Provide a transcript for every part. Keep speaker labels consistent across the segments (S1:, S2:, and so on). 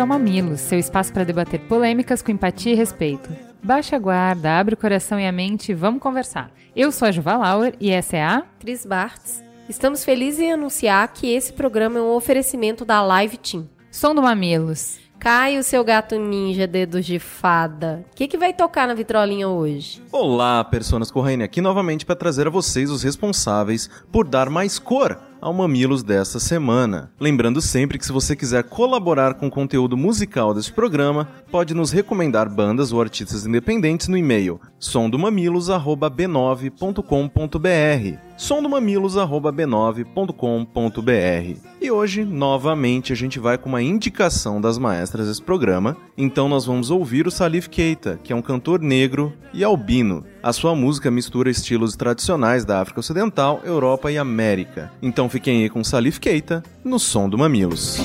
S1: ao Mamilos, seu espaço para debater polêmicas com empatia e respeito. Baixa a guarda, abre o coração e a mente e vamos conversar. Eu sou a Juva Lauer e essa é a
S2: Cris Bartz. Estamos felizes em anunciar que esse programa é um oferecimento da Live Team.
S1: Som do Mamilos.
S2: Caio, seu gato ninja, dedos de fada. O que, que vai tocar na vitrolinha hoje?
S3: Olá, personas Corraine, aqui novamente para trazer a vocês os responsáveis por dar mais cor ao Mamilos desta semana. Lembrando sempre que se você quiser colaborar com o conteúdo musical deste programa, pode nos recomendar bandas ou artistas independentes no e-mail sondomamilos@b9.com.br. sondomamilos@b9.com.br. E hoje, novamente, a gente vai com uma indicação das maestras desse programa. Então nós vamos ouvir o Salif Keita, que é um cantor negro e albino. A sua música mistura estilos tradicionais da África Ocidental, Europa e América. Então fiquem aí com Salif Keita no som do Mamilos.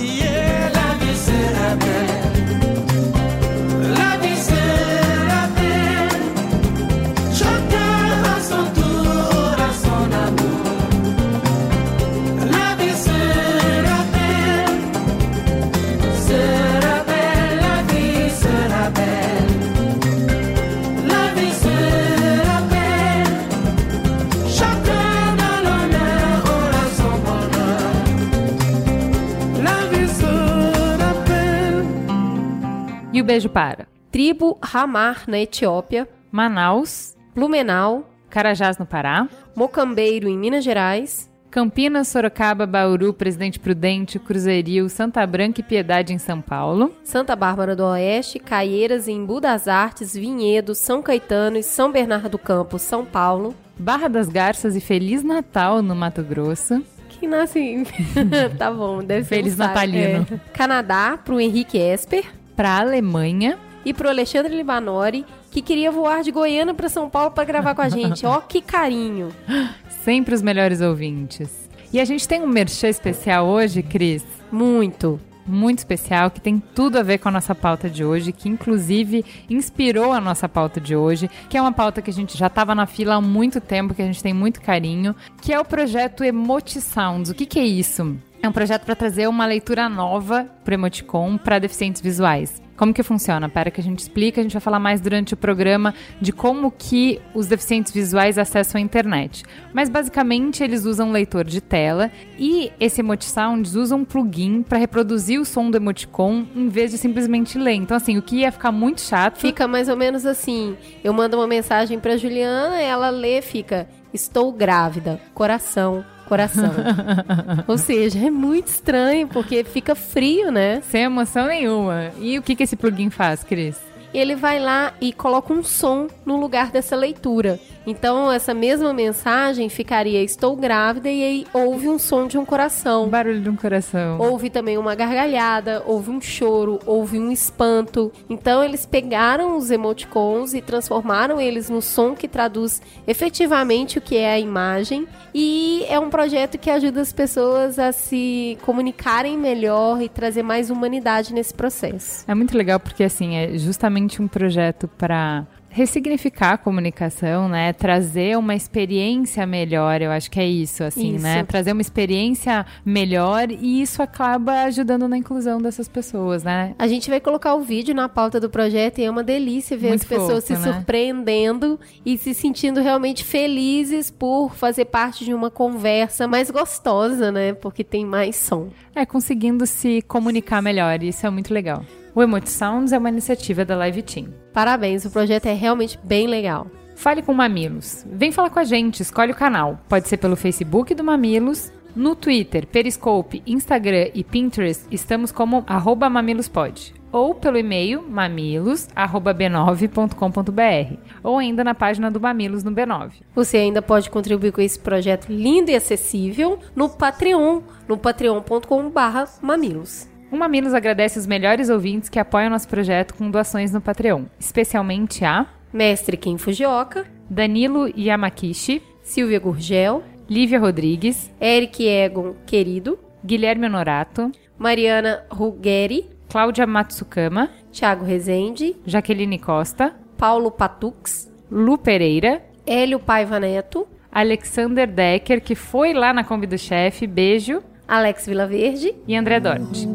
S1: Beijo para
S2: Tribo Ramar, na Etiópia.
S1: Manaus,
S2: Blumenau.
S1: Carajás, no Pará.
S2: Mocambeiro, em Minas Gerais.
S1: Campinas, Sorocaba, Bauru, Presidente Prudente, Cruzeiro, Santa Branca e Piedade em São Paulo.
S2: Santa Bárbara do Oeste, Caieiras em Embu das Artes, Vinhedo, São Caetano e São Bernardo do Campo, São Paulo.
S1: Barra das Garças e Feliz Natal no Mato Grosso.
S2: Quem nasce tá bom, deve ser
S1: Feliz
S2: um.
S1: Natalino.
S2: É. Canadá, pro Henrique Esper.
S1: Para a Alemanha.
S2: E pro Alexandre Libanori, que queria voar de Goiânia para São Paulo para gravar com a gente. Ó, que carinho.
S1: Sempre os melhores ouvintes. E a gente tem um merchan especial hoje, Cris.
S2: Muito.
S1: Muito especial, que tem tudo a ver com a nossa pauta de hoje, que inclusive inspirou a nossa pauta de hoje, que é uma pauta que a gente já estava na fila há muito tempo, que a gente tem muito carinho, que é o projeto Emote Sounds. O que, que é isso? É um projeto para trazer uma leitura nova para Emoticon para deficientes visuais. Como que funciona? Para que a gente explique, a gente vai falar mais durante o programa de como que os deficientes visuais acessam a internet. Mas basicamente eles usam leitor de tela e esse Emotisounds usa um plugin para reproduzir o som do emoticon em vez de simplesmente ler. Então assim, o que ia ficar muito chato.
S2: Fica mais ou menos assim. Eu mando uma mensagem para Juliana, ela lê, fica: "Estou grávida, coração, coração. Ou seja, é muito estranho, porque fica frio, né?
S1: Sem emoção nenhuma. E o que, que esse plugin faz, Cris?
S2: Ele vai lá e coloca um som no lugar dessa leitura. Então, essa mesma mensagem ficaria: Estou grávida, e aí ouve um som de um coração.
S1: O barulho de um coração.
S2: Houve também uma gargalhada, houve um choro, houve um espanto. Então, eles pegaram os emoticons e transformaram eles no som que traduz efetivamente o que é a imagem. E é um projeto que ajuda as pessoas a se comunicarem melhor e trazer mais humanidade nesse processo.
S1: É muito legal porque, assim, é justamente um projeto para ressignificar a comunicação, né? Trazer uma experiência melhor, eu acho que é isso, assim,
S2: Isso.
S1: né? Trazer uma experiência melhor e isso acaba ajudando na inclusão dessas pessoas, né?
S2: A gente vai colocar o vídeo na pauta do projeto e é uma delícia ver
S1: Muito
S2: as pessoas
S1: fofo,
S2: se
S1: né?
S2: surpreendendo e se sentindo realmente felizes por fazer parte de uma conversa mais gostosa, né? Porque tem mais som.
S1: É, conseguindo se comunicar melhor, isso é muito legal. O Emote Sounds é uma iniciativa da Live Team.
S2: Parabéns, o projeto é realmente bem legal.
S1: Fale com Mamilos. Vem falar com a gente, escolhe o canal. Pode ser pelo Facebook do Mamilos, no Twitter, Periscope, Instagram e Pinterest, estamos como arroba mamilospod. ou pelo e-mail mamilos@b9.com.br ou ainda na página do Mamilos no B9.
S2: Você ainda pode contribuir com esse projeto lindo e acessível no Patreon, no patreon.com/mamilos.
S1: O Mamilos agradece os melhores ouvintes que apoiam nosso projeto com doações no Patreon, especialmente a
S2: Mestre Kim Fujioka,
S1: Danilo Yamakishi,
S2: Silvia Gurgel,
S1: Lívia Rodrigues,
S2: Eric Egon Querido,
S1: Guilherme Honorato,
S2: Mariana Ruggeri,
S1: Cláudia Matsukama,
S2: Thiago Rezende,
S1: Jaqueline Costa,
S2: Paulo Patux,
S1: Lu Pereira,
S2: Hélio Paiva Neto,
S1: Alexander Decker, que foi lá na Kombi do Chefe, beijo,
S2: Alex Vilaverde,
S1: e André Dort.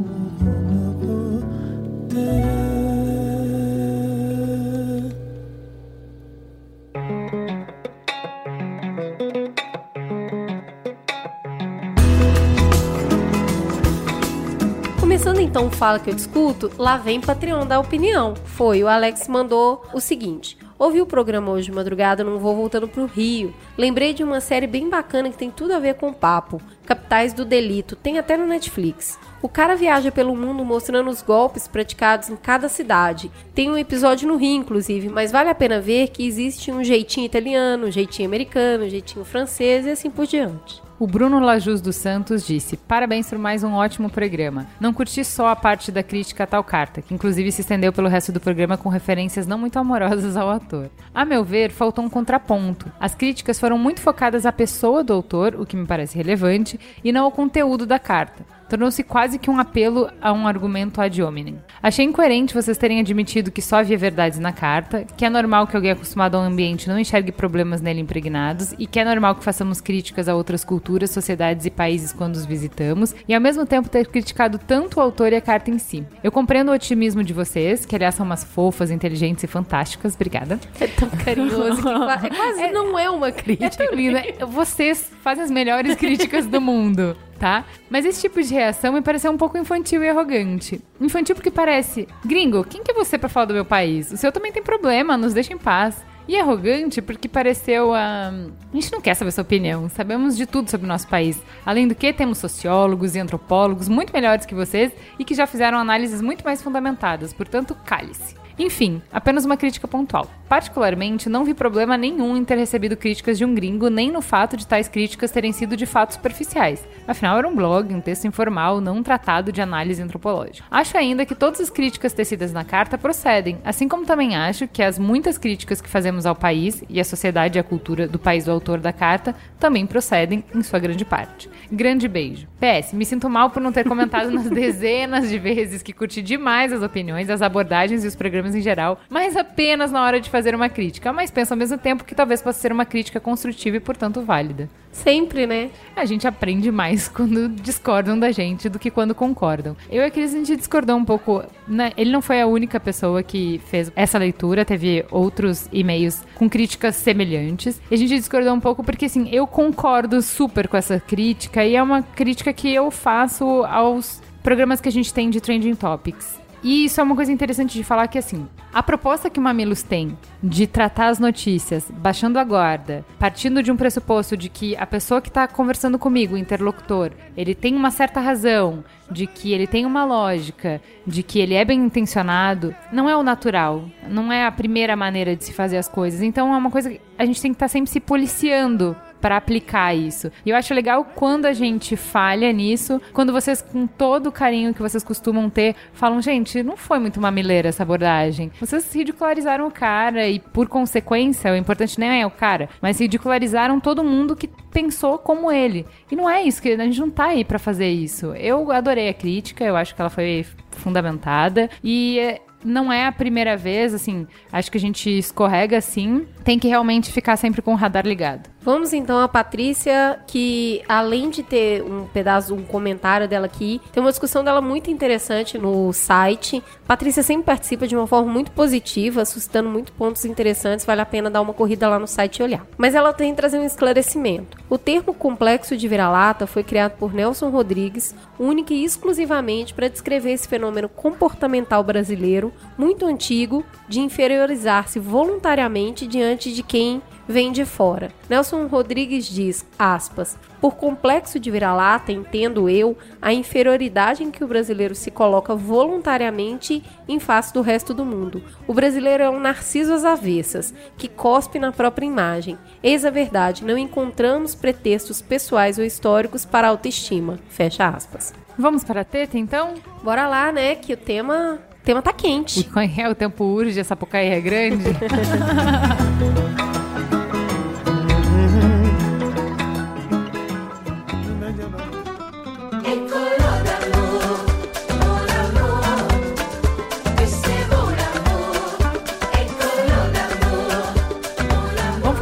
S2: Começando então o Fala Que Eu Discuto, lá vem Patreon da opinião. Foi, o Alex mandou o seguinte. Ouvi o programa hoje de madrugada num voo voltando pro Rio. Lembrei de uma série bem bacana que tem tudo a ver com o papo. Capitais do Delito. Tem até no Netflix. O cara viaja pelo mundo mostrando os golpes praticados em cada cidade. Tem um episódio no Rio, inclusive, mas vale a pena ver que existe um jeitinho italiano, um jeitinho americano, um jeitinho francês e assim por diante.
S1: O Bruno Lajus dos Santos disse: Parabéns por mais um ótimo programa. Não curti só a parte da crítica a tal carta, que inclusive se estendeu pelo resto do programa com referências não muito amorosas ao autor. A meu ver, faltou um contraponto. As críticas foram muito focadas à pessoa do autor, o que me parece relevante, e não ao conteúdo da carta tornou-se quase que um apelo a um argumento ad hominem. Achei incoerente vocês terem admitido que só havia verdades na carta, que é normal que alguém acostumado ao ambiente não enxergue problemas nele impregnados e que é normal que façamos críticas a outras culturas, sociedades e países quando os visitamos, e ao mesmo tempo ter criticado tanto o autor e a carta em si. Eu compreendo o otimismo de vocês, que aliás são umas fofas, inteligentes e fantásticas. Obrigada.
S2: É tão carinhoso que qua- é quase não é uma
S1: É
S2: crítica.
S1: tão lindo. Vocês fazem as melhores críticas do mundo, tá? Mas esse tipo de reação me pareceu um pouco infantil e arrogante. Infantil porque parece, gringo, quem que é você pra falar do meu país? O seu também tem problema, nos deixa em paz. E arrogante porque pareceu a. A gente não quer saber sua opinião, sabemos de tudo sobre o nosso país. Além do que, temos sociólogos e antropólogos muito melhores que vocês e que já fizeram análises muito mais fundamentadas, portanto, cale-se. Enfim, apenas uma crítica pontual. Particularmente, não vi problema nenhum em ter recebido críticas de um gringo, nem no fato de tais críticas terem sido de fato superficiais. Afinal, era um blog, um texto informal, não um tratado de análise antropológica. Acho ainda que todas as críticas tecidas na carta procedem, assim como também acho que as muitas críticas que fazemos ao país e à sociedade e à cultura do país do autor da carta também procedem, em sua grande parte. Grande beijo. PS, me sinto mal por não ter comentado nas dezenas de vezes que curti demais as opiniões, as abordagens e os programas em geral, mas apenas na hora de fazer uma crítica. Mas penso ao mesmo tempo que talvez possa ser uma crítica construtiva e, portanto, válida.
S2: Sempre, né?
S1: A gente aprende mais quando discordam da gente do que quando concordam. Eu e a Cris, a gente discordou um pouco. Né? Ele não foi a única pessoa que fez essa leitura, teve outros e-mails com críticas semelhantes. E a gente discordou um pouco porque, assim, eu concordo super com essa crítica e é uma crítica que eu faço aos programas que a gente tem de Trending Topics. E isso é uma coisa interessante de falar que, assim, a proposta que o Mamilos tem de tratar as notícias baixando a guarda, partindo de um pressuposto de que a pessoa que está conversando comigo, o interlocutor, ele tem uma certa razão, de que ele tem uma lógica, de que ele é bem intencionado, não é o natural, não é a primeira maneira de se fazer as coisas. Então é uma coisa que a gente tem que estar sempre se policiando para aplicar isso. E eu acho legal quando a gente falha nisso, quando vocês, com todo o carinho que vocês costumam ter, falam, gente, não foi muito mamileira essa abordagem. Vocês ridicularizaram o cara e, por consequência, o importante nem é o cara, mas ridicularizaram todo mundo que pensou como ele. E não é isso, que a gente não tá aí para fazer isso. Eu adorei a crítica, eu acho que ela foi fundamentada e é, não é a primeira vez, assim, acho que a gente escorrega assim, tem que realmente ficar sempre com o radar ligado.
S2: Vamos então a Patrícia, que além de ter um pedaço, um comentário dela aqui, tem uma discussão dela muito interessante no site. Patrícia sempre participa de uma forma muito positiva, suscitando muitos pontos interessantes, vale a pena dar uma corrida lá no site e olhar. Mas ela tem que trazer um esclarecimento. O termo complexo de vira-lata foi criado por Nelson Rodrigues, única e exclusivamente para descrever esse fenômeno comportamental brasileiro muito antigo de inferiorizar-se voluntariamente diante de quem vem de fora. Nelson Rodrigues diz, aspas, por complexo de vira-lata, entendo eu, a inferioridade em que o brasileiro se coloca voluntariamente em face do resto do mundo. O brasileiro é um narciso às avessas, que cospe na própria imagem. Eis a verdade, não encontramos pretextos pessoais ou históricos para autoestima. Fecha aspas.
S1: Vamos para a teta, então?
S2: Bora lá, né, que o tema, o tema tá quente.
S1: É, o tempo urge, essa Sapucaí é grande.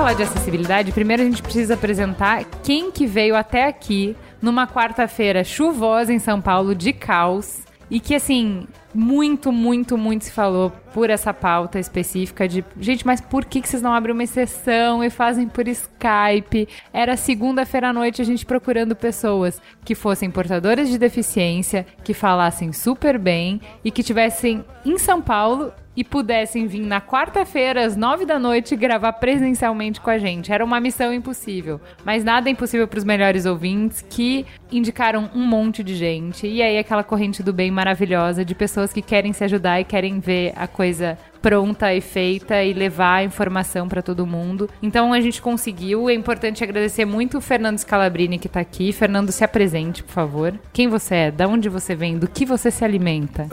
S1: falar de acessibilidade, primeiro a gente precisa apresentar quem que veio até aqui numa quarta-feira chuvosa em São Paulo de caos e que assim muito, muito, muito se falou por essa pauta específica de gente, mas por que, que vocês não abrem uma exceção e fazem por Skype? Era segunda-feira à noite a gente procurando pessoas que fossem portadoras de deficiência, que falassem super bem e que tivessem em São Paulo e pudessem vir na quarta-feira, às nove da noite, gravar presencialmente com a gente. Era uma missão impossível. Mas nada é impossível para os melhores ouvintes que indicaram um monte de gente. E aí, aquela corrente do bem maravilhosa de pessoas que querem se ajudar e querem ver a coisa pronta e feita e levar a informação para todo mundo. Então a gente conseguiu. É importante agradecer muito o Fernando Scalabrini que está aqui. Fernando, se apresente, por favor. Quem você é? Da onde você vem? Do que você se alimenta?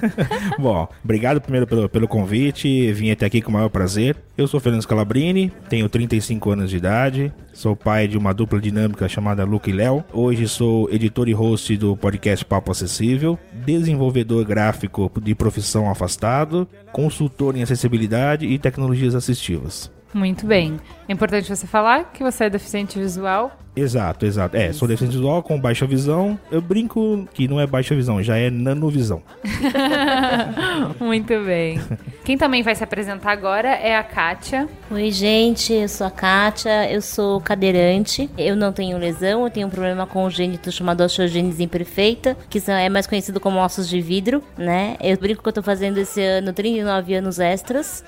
S4: Bom, obrigado primeiro pelo, pelo convite. Vim até aqui com o maior prazer. Eu sou Fernando Scalabrini, tenho 35 anos de idade, sou pai de uma dupla dinâmica chamada Luca e Léo. Hoje sou editor e host do podcast Papo Acessível, desenvolvedor gráfico de profissão afastado, consultor em acessibilidade e tecnologias assistivas.
S1: Muito bem. É importante você falar que você é deficiente visual
S4: Exato, exato. É, sou deficiente visual com baixa visão. Eu brinco que não é baixa visão, já é nanovisão.
S1: Muito bem. Quem também vai se apresentar agora é a Kátia.
S5: Oi, gente, eu sou a Kátia, eu sou cadeirante. Eu não tenho lesão, eu tenho um problema congênito chamado osteogênese imperfeita, que é mais conhecido como ossos de vidro, né? Eu brinco que eu tô fazendo esse ano 39 anos extras,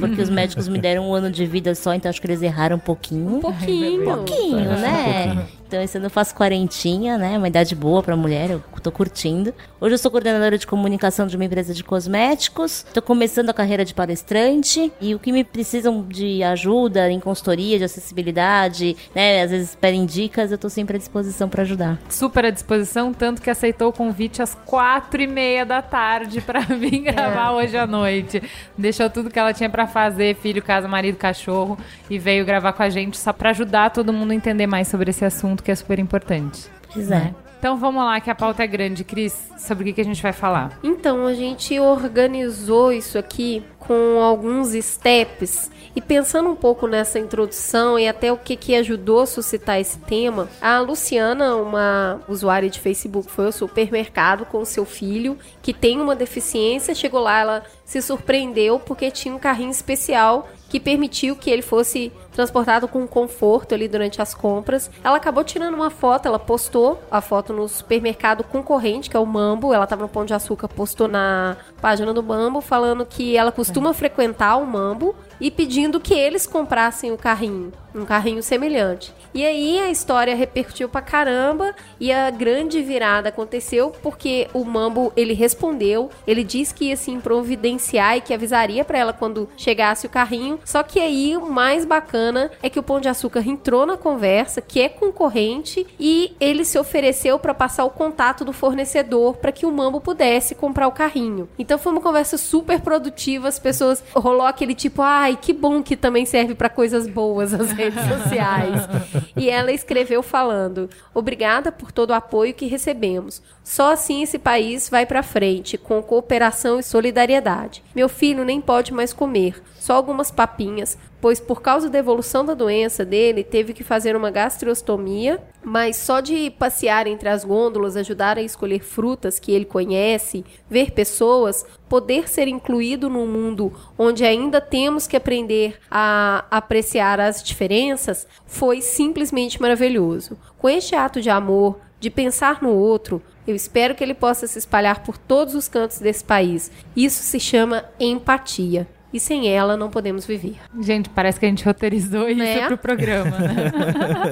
S5: porque os médicos me deram um ano de vida só, então acho que eles erraram um pouquinho.
S2: Um pouquinho.
S5: Um pouquinho, né? Então esse ano eu faço quarentinha, né? Uma idade boa pra mulher, eu tô curtindo. Hoje eu sou coordenadora de comunicação de uma empresa de cosméticos. Tô começando a carreira de palestrante. E o que me precisam de ajuda em consultoria, de acessibilidade, né? Às vezes pedem dicas, eu tô sempre à disposição para ajudar.
S1: Super à disposição, tanto que aceitou o convite às quatro e meia da tarde para vir gravar é. hoje à noite. Deixou tudo que ela tinha para fazer, filho, casa, marido, cachorro, e veio gravar com a gente só para ajudar todo mundo a entender mais sobre esse assunto que é super importante.
S5: Pois é. Né?
S1: Então vamos lá, que a pauta é grande. Cris, sobre o que, que a gente vai falar?
S2: Então, a gente organizou isso aqui com alguns steps e pensando um pouco nessa introdução e até o que, que ajudou a suscitar esse tema, a Luciana, uma usuária de Facebook, foi ao supermercado com seu filho que tem uma deficiência. Chegou lá, ela se surpreendeu porque tinha um carrinho especial que permitiu que ele fosse transportado com conforto ali durante as compras. Ela acabou tirando uma foto, ela postou a foto no supermercado concorrente, que é o Mambo. Ela estava no Pão de Açúcar, postou na página do Mambo, falando que ela costuma frequentar o Mambo e pedindo que eles comprassem o carrinho, um carrinho semelhante. E aí a história repercutiu pra caramba e a grande virada aconteceu porque o Mambo ele respondeu, ele disse que ia se providenciar e que avisaria para ela quando chegasse o carrinho. Só que aí o mais bacana é que o Pão de Açúcar entrou na conversa, que é concorrente, e ele se ofereceu para passar o contato do fornecedor para que o Mambo pudesse comprar o carrinho. Então foi uma conversa super produtiva, as pessoas rolou aquele tipo, ai, que bom que também serve para coisas boas as redes sociais. e ela escreveu falando: "Obrigada por todo o apoio que recebemos. Só assim esse país vai para frente, com cooperação e solidariedade. Meu filho nem pode mais comer, só algumas papinhas, pois por causa da evolução da doença dele, teve que fazer uma gastrostomia, mas só de passear entre as gôndolas, ajudar a escolher frutas que ele conhece, ver pessoas, poder ser incluído num mundo onde ainda temos que aprender a apreciar as diferenças, foi simplesmente maravilhoso. Com este ato de amor, de pensar no outro, eu espero que ele possa se espalhar por todos os cantos desse país. Isso se chama empatia. E sem ela não podemos viver.
S1: Gente, parece que a gente roteirizou isso
S2: Né?
S1: pro programa, né?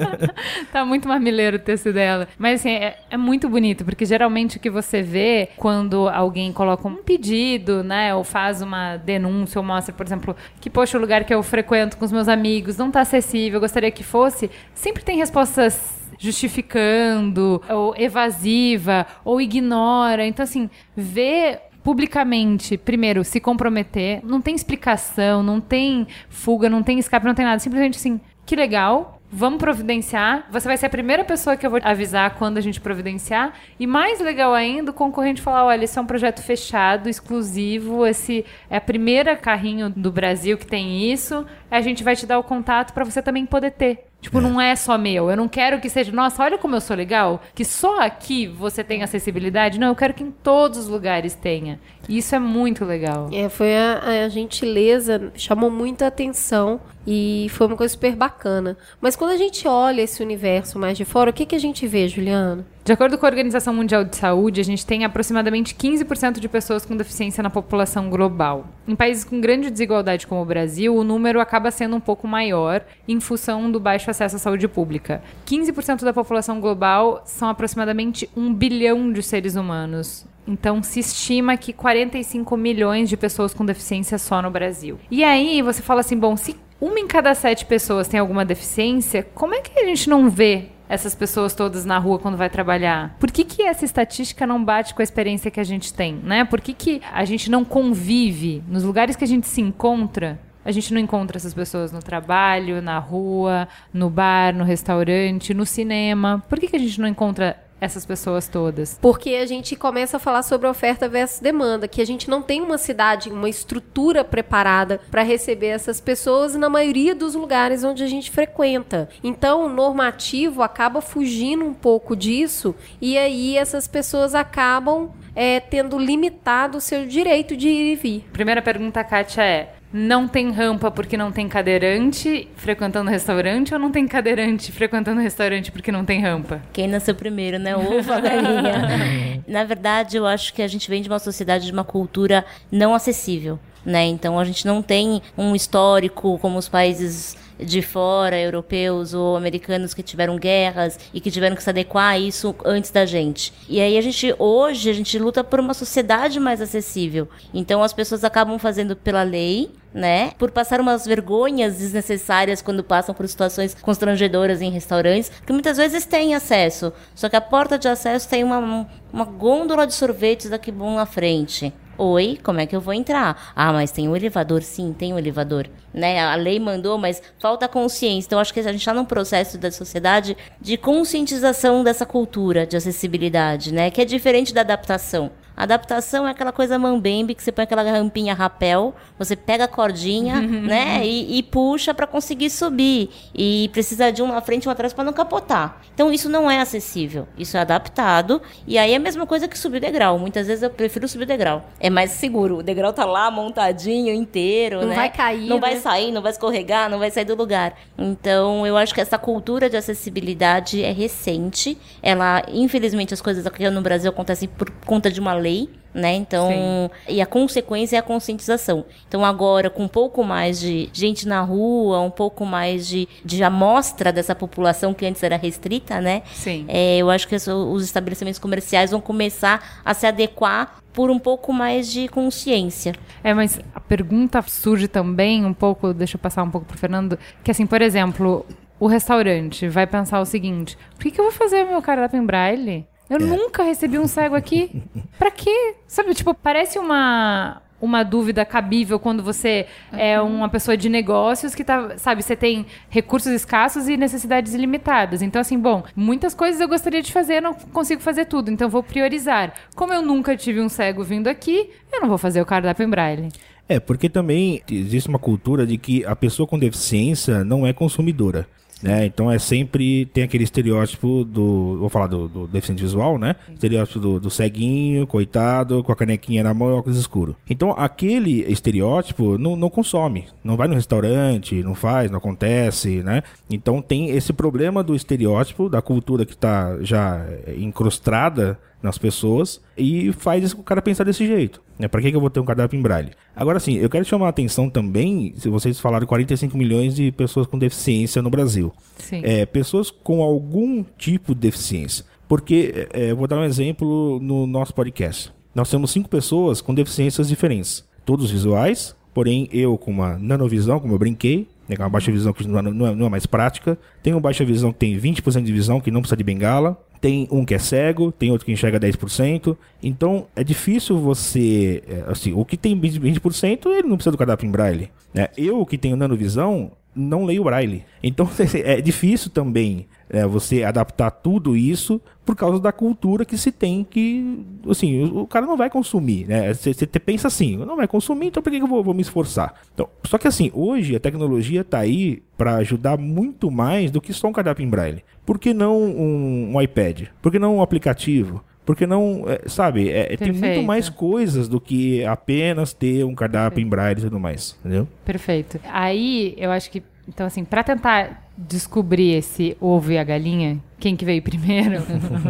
S1: tá muito mamileiro o texto dela. Mas assim, é, é muito bonito, porque geralmente o que você vê quando alguém coloca um pedido, né? Ou faz uma denúncia, ou mostra, por exemplo, que, poxa, o lugar que eu frequento com os meus amigos não tá acessível, eu gostaria que fosse, sempre tem respostas justificando, ou evasiva, ou ignora. Então, assim, ver publicamente, primeiro, se comprometer, não tem explicação, não tem fuga, não tem escape, não tem nada. Simplesmente assim, que legal, vamos providenciar. Você vai ser a primeira pessoa que eu vou avisar quando a gente providenciar. E mais legal ainda, o concorrente falar: olha, esse é um projeto fechado, exclusivo, esse é a primeira carrinho do Brasil que tem isso. A gente vai te dar o contato para você também poder ter. Tipo, não é só meu. Eu não quero que seja, nossa, olha como eu sou legal, que só aqui você tem acessibilidade. Não, eu quero que em todos os lugares tenha. E isso é muito legal.
S2: É, foi a, a gentileza, chamou muita atenção e foi uma coisa super bacana. Mas quando a gente olha esse universo mais de fora, o que, que a gente vê, Juliana?
S1: De acordo com a Organização Mundial de Saúde, a gente tem aproximadamente 15% de pessoas com deficiência na população global. Em países com grande desigualdade como o Brasil, o número acaba sendo um pouco maior em função do baixo acesso à saúde pública. 15% da população global são aproximadamente 1 bilhão de seres humanos. Então, se estima que 45 milhões de pessoas com deficiência só no Brasil. E aí, você fala assim: bom, se uma em cada sete pessoas tem alguma deficiência, como é que a gente não vê essas pessoas todas na rua quando vai trabalhar? Por que, que essa estatística não bate com a experiência que a gente tem, né? Por que, que a gente não convive nos lugares que a gente se encontra? A gente não encontra essas pessoas no trabalho, na rua, no bar, no restaurante, no cinema. Por que, que a gente não encontra essas pessoas todas?
S2: Porque a gente começa a falar sobre oferta versus demanda, que a gente não tem uma cidade, uma estrutura preparada para receber essas pessoas na maioria dos lugares onde a gente frequenta. Então, o normativo acaba fugindo um pouco disso e aí essas pessoas acabam é, tendo limitado o seu direito de ir e vir.
S1: Primeira pergunta, Kátia, é: não tem rampa porque não tem cadeirante frequentando restaurante ou não tem cadeirante frequentando restaurante porque não tem rampa?
S5: Quem nasceu primeiro, né? Ovo, a galinha. Na verdade, eu acho que a gente vem de uma sociedade, de uma cultura não acessível. Né? Então a gente não tem um histórico como os países de fora, europeus ou americanos que tiveram guerras e que tiveram que se adequar a isso antes da gente. E aí a gente hoje a gente luta por uma sociedade mais acessível. Então as pessoas acabam fazendo pela lei, né? Por passar umas vergonhas desnecessárias quando passam por situações constrangedoras em restaurantes, que muitas vezes têm acesso. Só que a porta de acesso tem uma, uma gôndola de sorvetes daqui bom na frente. Oi, como é que eu vou entrar? Ah, mas tem um elevador? Sim, tem um elevador. Né? A lei mandou, mas falta consciência. Então, acho que a gente está num processo da sociedade de conscientização dessa cultura de acessibilidade, né? Que é diferente da adaptação. Adaptação é aquela coisa mambembe que você põe aquela rampinha rapel, você pega a cordinha, né, e, e puxa para conseguir subir. E precisa de um na frente e um atrás para não capotar. Então isso não é acessível. Isso é adaptado. E aí é a mesma coisa que subir o degrau. Muitas vezes eu prefiro subir o degrau. É mais seguro. O degrau tá lá montadinho inteiro,
S2: Não
S5: né?
S2: vai cair,
S5: Não vai
S2: né?
S5: sair, não vai escorregar, não vai sair do lugar. Então, eu acho que essa cultura de acessibilidade é recente. Ela, infelizmente, as coisas aqui no Brasil acontecem por conta de uma lei, né? Então,
S1: Sim.
S5: e a consequência é a conscientização. Então, agora, com um pouco mais de gente na rua, um pouco mais de, de amostra dessa população que antes era restrita, né?
S1: Sim.
S5: É, eu acho que os- os estabelecimentos comerciais vão começar a se adequar por um pouco mais de consciência.
S1: É, mas a pergunta surge também um pouco, deixa eu passar um pouco pro Fernando, que assim, por exemplo, o restaurante vai pensar o seguinte: por que, que eu vou fazer meu cardápio em braille? Eu nunca recebi um cego aqui. Pra quê? Sabe, tipo, parece uma uma dúvida cabível quando você é uma pessoa de negócios que tá, sabe, você tem recursos escassos e necessidades ilimitadas. Então, assim, bom, muitas coisas eu gostaria de fazer, não consigo fazer tudo, então vou priorizar. Como eu nunca tive um cego vindo aqui, eu não vou fazer o cardápio em braille.
S4: É, porque também existe uma cultura de que a pessoa com deficiência não é consumidora. Né? Então é sempre tem aquele estereótipo do. Vou falar do, do deficiente visual, né? Estereótipo do, do ceguinho, coitado, com a canequinha na mão e óculos escuro. Então aquele estereótipo não, não consome. Não vai no restaurante, não faz, não acontece, né? Então tem esse problema do estereótipo, da cultura que está já incrustada nas pessoas e faz o cara pensar desse jeito. Né? Para que, que eu vou ter um cardápio em braille? Agora sim, eu quero chamar a atenção também, se vocês falaram 45 milhões de pessoas com deficiência no Brasil.
S1: Sim.
S4: É, pessoas com algum tipo de deficiência. Porque, é, eu vou dar um exemplo no nosso podcast. Nós temos cinco pessoas com deficiências diferentes. Todos visuais, porém eu com uma nanovisão, como eu brinquei, né, com uma baixa visão que não é, não é- não é mais prática. Tem uma baixa visão que tem 20% de visão, que não precisa de bengala. Tem um que é cego, tem outro que enxerga 10%. Então é difícil você. é, Assim, o que tem 20%, ele não precisa do cardápio em braille. Né? Eu que tenho nanovisão, não leio braille. Então é difícil também é, você adaptar tudo isso por causa da cultura que se tem que, assim, o, o cara não vai consumir, né? Você pensa assim, não vai consumir, então por que que eu vou, vou me esforçar? Então, só que assim, hoje a tecnologia está aí para ajudar muito mais do que só um cardápio em braille. Por que não um, um iPad? Por que não um aplicativo? Por que não, é, sabe, é, tem muito
S1: Perfeito.
S4: mais coisas do que apenas ter um cardápio em braille e tudo mais, entendeu?
S1: Perfeito. Aí, eu acho que, então assim, pra tentar descobrir esse ovo e a galinha, quem que veio primeiro,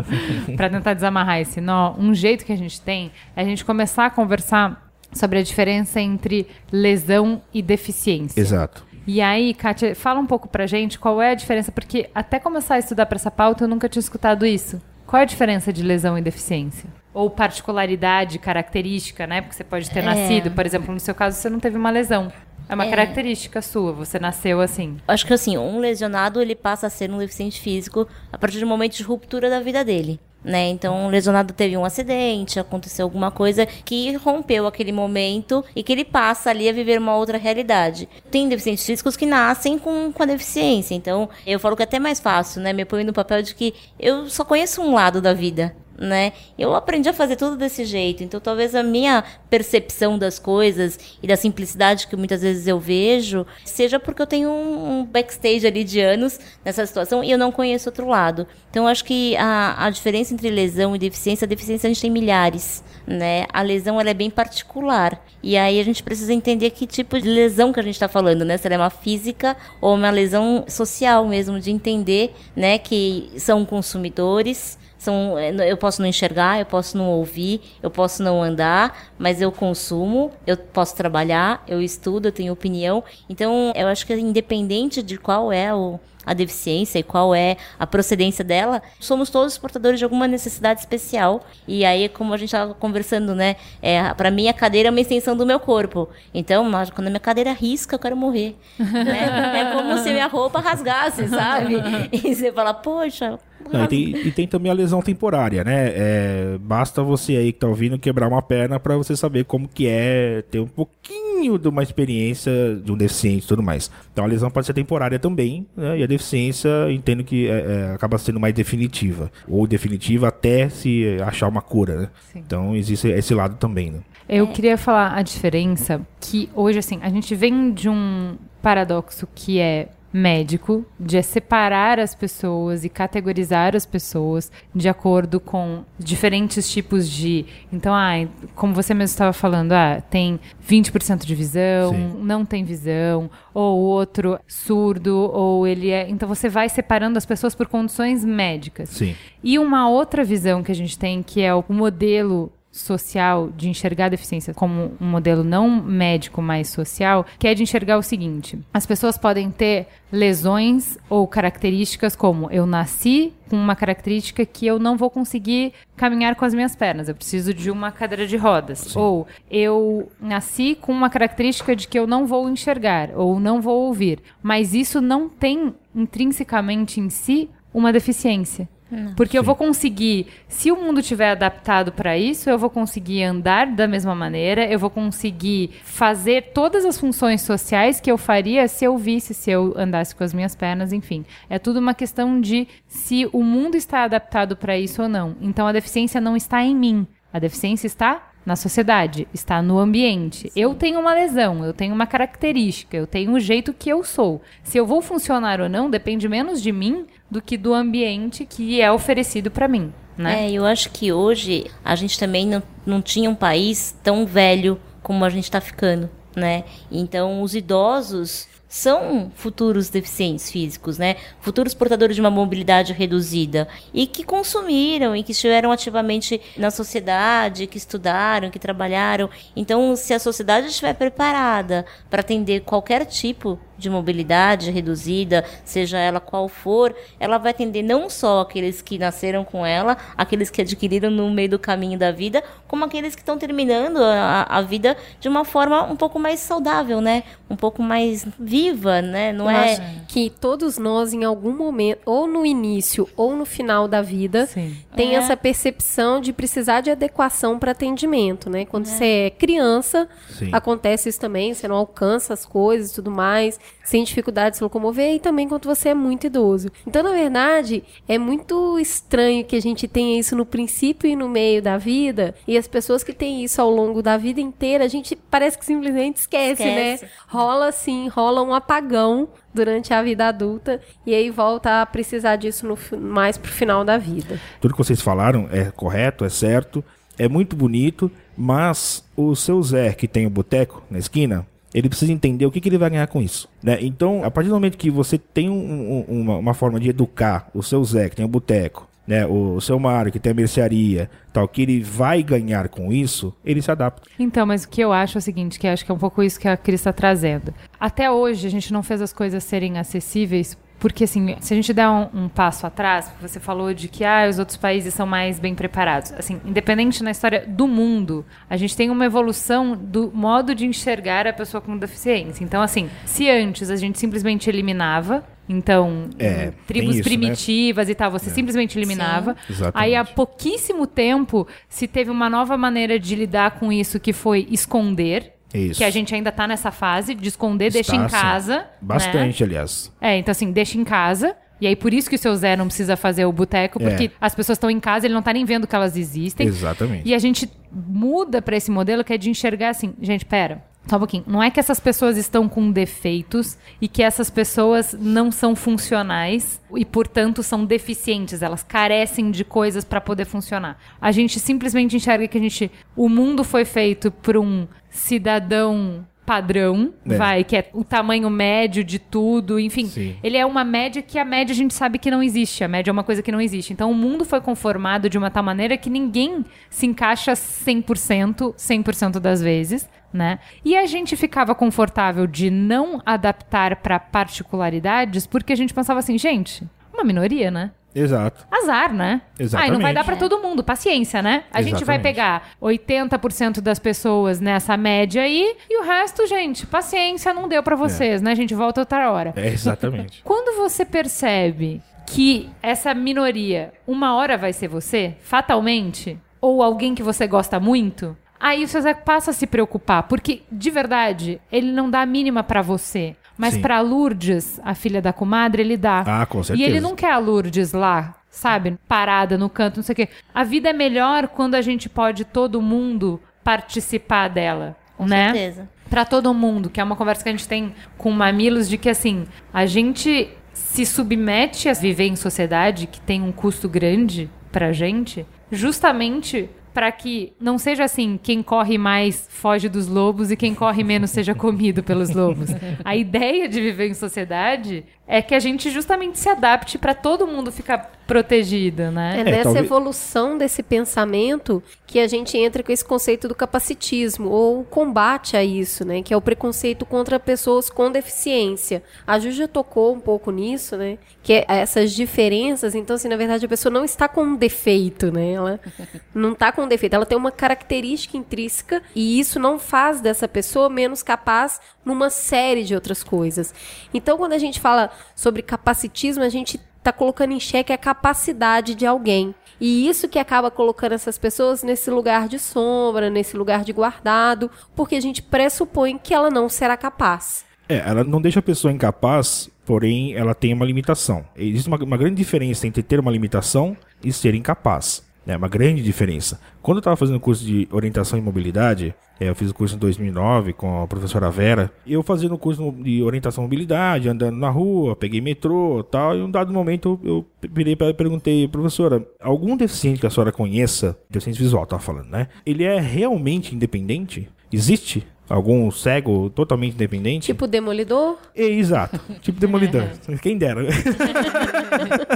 S1: pra tentar desamarrar esse nó, um jeito que a gente tem é a gente começar a conversar sobre a diferença entre lesão e deficiência.
S4: Exato.
S1: E aí, Kátia, fala um pouco pra gente qual é a diferença, porque até começar a estudar pra essa pauta eu nunca tinha escutado isso. Qual é a diferença de lesão e deficiência? Ou particularidade, característica, né? Porque você pode ter
S5: É.
S1: nascido, por exemplo, no seu caso você não teve uma lesão. É uma
S5: É.
S1: característica sua, você nasceu assim.
S5: Acho que assim, um lesionado ele passa a ser um deficiente físico a partir do momento de ruptura da vida dele. Né? Então, o lesionado teve um acidente, aconteceu alguma coisa que rompeu aquele momento e que ele passa ali a viver uma outra realidade. Tem deficientes físicos que nascem com, com a deficiência, então eu falo que é até mais fácil, né? Me ponho no papel de que eu só conheço um lado da vida né? Eu aprendi a fazer tudo desse jeito, então talvez a minha percepção das coisas e da simplicidade que muitas vezes eu vejo seja porque eu tenho um, um backstage ali de anos nessa situação e eu não conheço outro lado. Então acho que a, a diferença entre lesão e deficiência, a deficiência a gente tem milhares, né? A lesão ela é bem particular e aí a gente precisa entender que tipo de lesão que a gente está falando, né? Se ela é uma física ou uma lesão social mesmo, de entender, né, que são consumidores são, eu posso não enxergar, eu posso não ouvir, eu posso não andar, mas eu consumo, eu posso trabalhar, eu estudo, eu tenho opinião. Então, eu acho que independente de qual é o, a deficiência e qual é a procedência dela, somos todos portadores de alguma necessidade especial. E aí, como a gente estava conversando, né? É, para mim, a cadeira é uma extensão do meu corpo. Então, quando a minha cadeira risca, eu quero morrer. né? É como se minha roupa rasgasse, sabe? E você fala, poxa.
S4: Não, e, tem, e tem também a lesão temporária, né? É, basta você aí que tá ouvindo quebrar uma perna para você saber como que é ter um pouquinho de uma experiência de um deficiente e tudo mais. Então a lesão pode ser temporária também, né? E a deficiência entendo que é, é, acaba sendo mais definitiva. Ou definitiva até se achar uma cura, né?
S1: Sim.
S4: Então existe esse lado também, né?
S1: Eu queria falar a diferença que hoje, assim, a gente vem de um paradoxo que é médico, de separar as pessoas e categorizar as pessoas de acordo com diferentes tipos de. Então, ah, como você mesmo estava falando, ah, tem 20% de visão,
S4: Sim.
S1: não tem visão, ou o outro surdo, ou ele é. Então você vai separando as pessoas por condições médicas.
S4: Sim.
S1: E uma outra visão que a gente tem, que é o modelo social de enxergar a deficiência como um modelo não médico, mas social, que é de enxergar o seguinte: as pessoas podem ter lesões ou características como eu nasci com uma característica que eu não vou conseguir caminhar com as minhas pernas, eu preciso de uma cadeira de rodas. Ou eu nasci com uma característica de que eu não vou enxergar ou não vou ouvir, mas isso não tem intrinsecamente em si uma deficiência. Porque eu vou conseguir, se o mundo tiver adaptado para isso, eu vou conseguir andar da mesma maneira, eu vou conseguir fazer todas as funções sociais que eu faria se eu visse, se eu andasse com as minhas pernas, enfim. É tudo uma questão de se o mundo está adaptado para isso ou não. Então a deficiência não está em mim, a deficiência está na sociedade, está no ambiente. Eu tenho uma lesão, eu tenho uma característica, eu tenho o jeito que eu sou. Se eu vou funcionar ou não depende menos de mim do que do ambiente que é oferecido para mim, né?
S5: É, eu acho que hoje a gente também não, não tinha um país tão velho como a gente está ficando, né? Então, os idosos são futuros deficientes físicos, né? Futuros portadores de uma mobilidade reduzida e que consumiram e que estiveram ativamente na sociedade, que estudaram, que trabalharam. Então, se a sociedade estiver preparada para atender qualquer tipo de mobilidade reduzida, seja ela qual for, ela vai atender não só aqueles que nasceram com ela, aqueles que adquiriram no meio do caminho da vida, como aqueles que estão terminando a, a vida de uma forma um pouco mais saudável, né? Um pouco mais viva, né? Não
S2: Eu
S5: é
S2: acho que todos nós, em algum momento, ou no início ou no final da vida,
S1: Sim.
S2: tem
S5: É.
S2: essa percepção de precisar de adequação para atendimento, né? Quando você é criança,
S4: Sim.
S2: acontece isso também, você não alcança as coisas e tudo mais, sem dificuldade de se locomover, e também quando você é muito idoso. Então, na verdade, é muito estranho que a gente tenha isso no princípio e no meio da vida, e as pessoas que têm isso ao longo da vida inteira, a gente parece que simplesmente esquece,
S5: Esquece.
S2: né? Rola assim, rola um apagão durante a vida adulta, e aí volta a precisar disso no, mais pro final da vida.
S4: Tudo que vocês falaram é correto, é certo, é muito bonito, mas o seu Zé, que tem o boteco na esquina, ele precisa entender o que, que ele vai ganhar com isso. Né? Então, a partir do momento que você tem um- um- uma, uma forma de educar o seu Zé, que tem o boteco, né? o seu Mário, que tem a mercearia, tal, que ele vai ganhar com isso, ele se adapta.
S1: Então, mas o que eu acho é o seguinte, que acho que é um pouco isso que a Cris está trazendo. Até hoje, a gente não fez as coisas serem acessíveis porque, assim, se a gente der um, um passo atrás, você falou de que ah, os outros países são mais bem preparados. Assim, independente na história do mundo, a gente tem uma evolução do modo de enxergar a pessoa com deficiência. Então, assim, se antes a gente simplesmente eliminava, então,
S4: É,
S1: tribos
S4: isso, né?
S1: primitivas e tal, você simplesmente eliminava.
S4: Exatamente.
S1: Aí, há pouquíssimo tempo, se teve uma nova maneira de lidar com isso, que foi esconder.
S4: Isso.
S1: Que a gente ainda tá nessa fase de esconder, deixa em
S4: Está, sim.
S1: casa. né?
S4: Bastante, aliás.
S1: É, então assim, deixa em casa. E aí, por isso que o seu Zé não precisa fazer o boteco,
S4: É.
S1: porque as pessoas estão em casa, ele não tá nem vendo que elas existem.
S4: Exatamente.
S1: E a gente muda pra esse modelo que é de enxergar assim, gente, pera. Só um pouquinho. Não é que essas pessoas estão com defeitos e que essas pessoas não são funcionais e, portanto, são deficientes. Elas carecem de coisas para poder funcionar. A gente simplesmente enxerga que a gente. O mundo foi feito por um cidadão padrão,
S4: É.
S1: vai, que é o tamanho médio de tudo, enfim.
S4: Sim.
S1: Ele é uma média que a média a gente sabe que não existe. A média é uma coisa que não existe. Então o mundo foi conformado de uma tal maneira que ninguém se encaixa 100%, 100% das vezes, né? E a gente ficava confortável de não adaptar para particularidades porque a gente pensava assim, gente, uma minoria, né?
S4: Exato.
S1: Azar, né?
S4: Exatamente.
S1: Ai, não vai dar pra todo mundo, paciência, né? A gente vai
S4: Exatamente.
S1: pegar 80% das pessoas nessa média aí e o resto, gente, paciência, não deu pra vocês, né? A gente volta outra hora.
S4: É, exatamente.
S1: Quando você percebe que essa minoria, uma hora vai ser você, fatalmente, ou alguém que você gosta muito, aí o seu Zé passa a se preocupar, porque de verdade, ele não dá a mínima pra você. Mas pra Lourdes, a filha da comadre, ele dá.
S4: Ah, com
S1: E
S4: certeza.
S1: ele não quer a Lourdes lá, sabe? Parada no canto, não sei o quê. A vida é melhor quando a gente pode todo mundo participar dela,
S5: Com
S1: né?
S5: certeza.
S1: Pra todo mundo, que é uma conversa que a gente tem com Mamilos de que assim, a gente se submete a viver em sociedade que tem um custo grande pra gente, justamente pra que não seja assim, quem corre mais foge dos lobos e quem corre menos seja comido pelos lobos. A ideia de viver em sociedade é que a gente justamente se adapte pra todo mundo ficar protegido,
S2: É,
S1: né?
S2: nessa
S4: talvez-
S2: evolução desse pensamento que a gente entra com esse conceito do capacitismo, ou o combate a isso, né? Que é o preconceito contra pessoas com deficiência. A Ju já tocou um pouco nisso, né? Que é essas diferenças. Então, assim, na verdade, a pessoa não está com um defeito, né? Ela não está com um defeito. Ela tem uma característica intrínseca e isso não faz dessa pessoa menos capaz numa série de outras coisas. Então, quando a gente fala sobre capacitismo, a gente está colocando em xeque a capacidade de alguém. E isso que acaba colocando essas pessoas nesse lugar de sombra, nesse lugar de guardado, porque a gente pressupõe que ela não será capaz.
S4: É, ela não deixa a pessoa incapaz, porém ela tem uma limitação. Existe uma, uma grande diferença entre ter uma limitação e ser incapaz. É uma grande diferença. Quando eu estava fazendo o curso de orientação e mobilidade, é, eu fiz o curso em 2009 com a professora Vera, eu fazendo o curso de orientação e mobilidade, andando na rua, peguei metrô tal, e em um dado momento eu virei para ela e perguntei, professora, algum deficiente que a senhora conheça, deficiente visual, tava falando, né? Ele é realmente independente? Existe? Algum cego totalmente independente?
S2: Tipo demolidor?
S4: É, exato, tipo demolidor. Quem dera.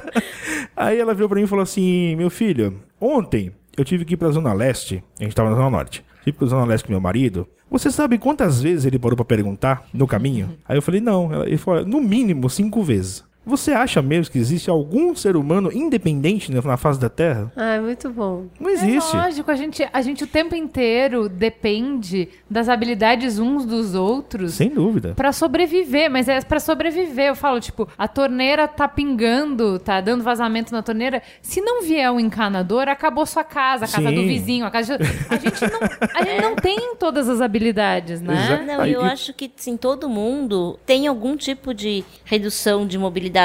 S4: Aí ela virou pra mim e falou assim: Meu filho, ontem eu tive que ir pra Zona Leste, a gente tava na Zona Norte. Tive que ir pra Zona Leste com meu marido. Você sabe quantas vezes ele parou pra perguntar no caminho? Aí eu falei: Não. Ele falou: No mínimo cinco vezes. Você acha mesmo que existe algum ser humano independente na face da Terra?
S2: Ah, muito bom.
S4: Não existe.
S1: É lógico, a gente, a gente o tempo inteiro depende das habilidades uns dos outros.
S4: Sem dúvida.
S1: Pra sobreviver, mas é pra sobreviver. Eu falo, tipo, a torneira tá pingando, tá dando vazamento na torneira. Se não vier um encanador, acabou sua casa, a casa
S4: Sim.
S1: do vizinho, a casa de... A gente não, a gente não tem todas as habilidades, né?
S4: Exato.
S5: Não, eu acho que sim, todo mundo tem algum tipo de redução de mobilidade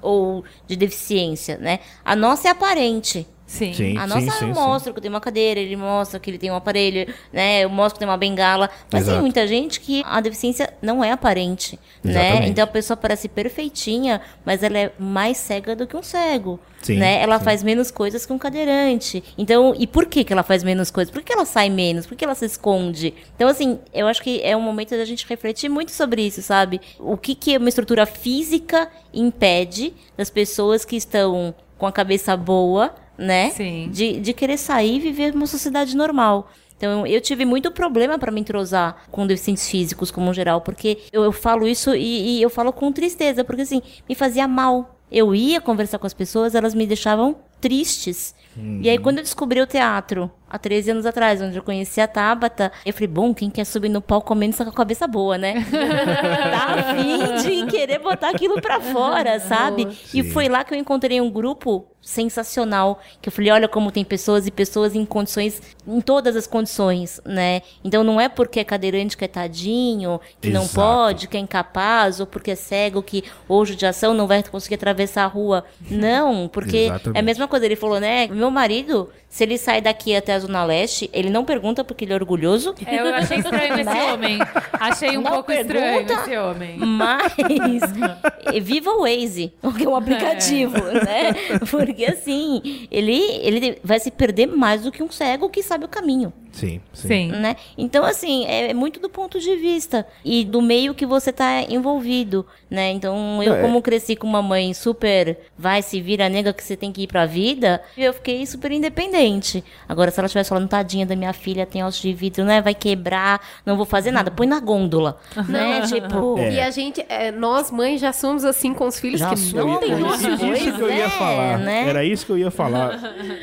S5: ou de deficiência, né? A nossa é aparente.
S1: Sim.
S4: Sim.
S5: A nossa
S4: sim,
S5: eu
S4: sim.
S5: mostro que tem uma cadeira, ele mostra que ele tem um aparelho, né? Eu mostro que tem uma bengala. Mas
S4: Exato.
S5: tem muita gente que a deficiência não é aparente, né?
S4: Exatamente.
S5: Então a pessoa parece perfeitinha, mas ela é mais cega do que um cego.
S4: Sim,
S5: né? Ela
S4: sim.
S5: faz menos coisas que um cadeirante. Então, e por que, que ela faz menos coisas? Por que ela sai menos? Por que ela se esconde? Então, assim, eu acho que é um momento da gente refletir muito sobre isso, sabe? O que, que uma estrutura física impede das pessoas que estão com a cabeça boa, né?
S1: Sim.
S5: De, de querer sair e viver uma sociedade normal. Então, eu tive muito problema para me entrosar com deficientes físicos, como geral, porque eu, eu falo isso e, e eu falo com tristeza, porque assim, me fazia mal. Eu ia conversar com as pessoas, elas me deixavam tristes. E aí, quando eu descobri o teatro, há 13 anos atrás, onde eu conheci a Tabata, eu falei, bom, quem quer subir no palco comendo está com a cabeça boa, né? tá afim de querer botar aquilo pra fora, sabe? E
S4: Sim.
S5: foi lá que eu encontrei um grupo sensacional, que eu falei, olha como tem pessoas e pessoas em condições, em todas as condições, né? Então não é porque é cadeirante que é tadinho, que não
S4: Exato.
S5: pode, que é incapaz, ou porque é cego, que ou judiação não vai conseguir atravessar a rua. Não, porque
S4: Exatamente.
S5: é a mesma coisa. Ele falou, né? Meu marido, se ele sai daqui até a Zona Leste, ele não pergunta porque ele é orgulhoso.
S1: É, eu achei estranho esse
S5: Né?
S1: homem. Achei um
S5: Não
S1: pouco estranho
S5: pergunta.
S1: esse homem.
S5: Mas viva o Waze, que é um aplicativo, né? Porque assim, ele, ele vai se perder mais do que um cego que sabe o caminho.
S4: Sim, sim.
S1: Sim.
S5: Né? Então, assim, é, é muito do ponto de vista e do meio que você tá envolvido, né? Então, eu,
S4: É.
S5: como cresci com uma mãe super vai, se vira nega que você tem que ir pra vida, eu fiquei super independente. Agora, se ela estivesse falando, tadinha da minha filha, tem osso de vidro, né? Vai quebrar, não vou fazer nada, põe na gôndola, né? Tipo.
S4: É.
S2: E a gente, é, nós mães já somos assim com os filhos
S5: Já
S2: que
S5: somos.
S2: não tem
S5: Isso,
S4: isso que eu ia
S5: é,
S4: falar.
S5: né?
S4: Era isso que eu ia falar.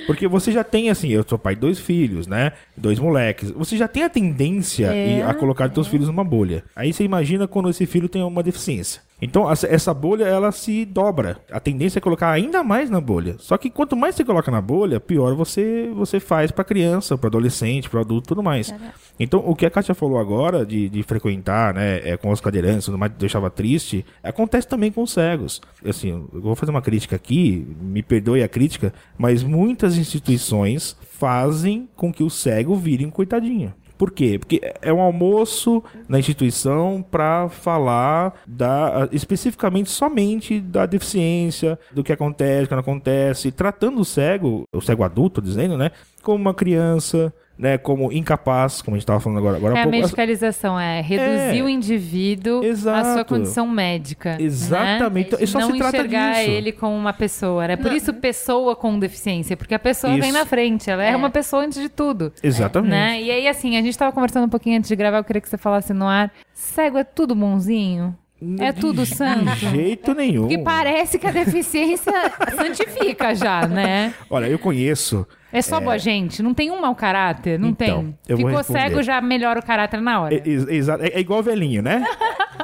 S4: Porque você já tem, assim, eu sou pai de dois filhos, né? Dois moleques. Você já tem a tendência
S2: É.
S4: a colocar teus filhos numa bolha. Aí você imagina quando esse filho tem uma deficiência. Então, essa- bolha, ela se dobra. A tendência é colocar ainda mais na bolha. Só que quanto mais você coloca na bolha, pior você, você faz pra criança, pra adolescente, pra adulto e tudo mais. Então, o que a Kátia falou agora de, de frequentar, né, é, com os cadeirantes, tudo mais, deixava triste, acontece também com os cegos. Assim, eu vou fazer uma crítica aqui, me perdoe a crítica, mas muitas instituições fazem com que o cego vire um coitadinho. Por quê? Porque é um almoço na instituição para falar da especificamente somente da deficiência, do que acontece, o que não acontece, tratando o cego, o cego adulto, dizendo, né, como uma criança, né, como incapaz, como a gente estava falando agora, agora
S1: É a
S4: pouco.
S1: medicalização, é reduzir
S4: É.
S1: o indivíduo à
S4: Exato.
S1: sua condição médica.
S4: Exatamente.
S1: Né?
S4: Então, só
S1: Não
S4: se trata
S1: enxergar
S4: disso.
S1: ele como uma pessoa. É por isso pessoa com deficiência, porque a pessoa vem
S4: Isso.
S1: na frente. Ela é, uma pessoa antes de tudo.
S4: Exatamente.
S1: Né? E aí, assim, a gente tava conversando um pouquinho antes de gravar, eu queria que você falasse no ar. Cego é tudo bonzinho? É
S4: De-
S1: tudo santo?
S4: De jeito nenhum.
S1: Porque parece que a deficiência santifica já, né?
S4: Olha, eu conheço.
S1: É só boa gente, não tem um mau caráter, não
S4: Então,
S1: tem. Ficou cego, já melhora o caráter na hora.
S4: É, exato. É, é igual velhinho, né?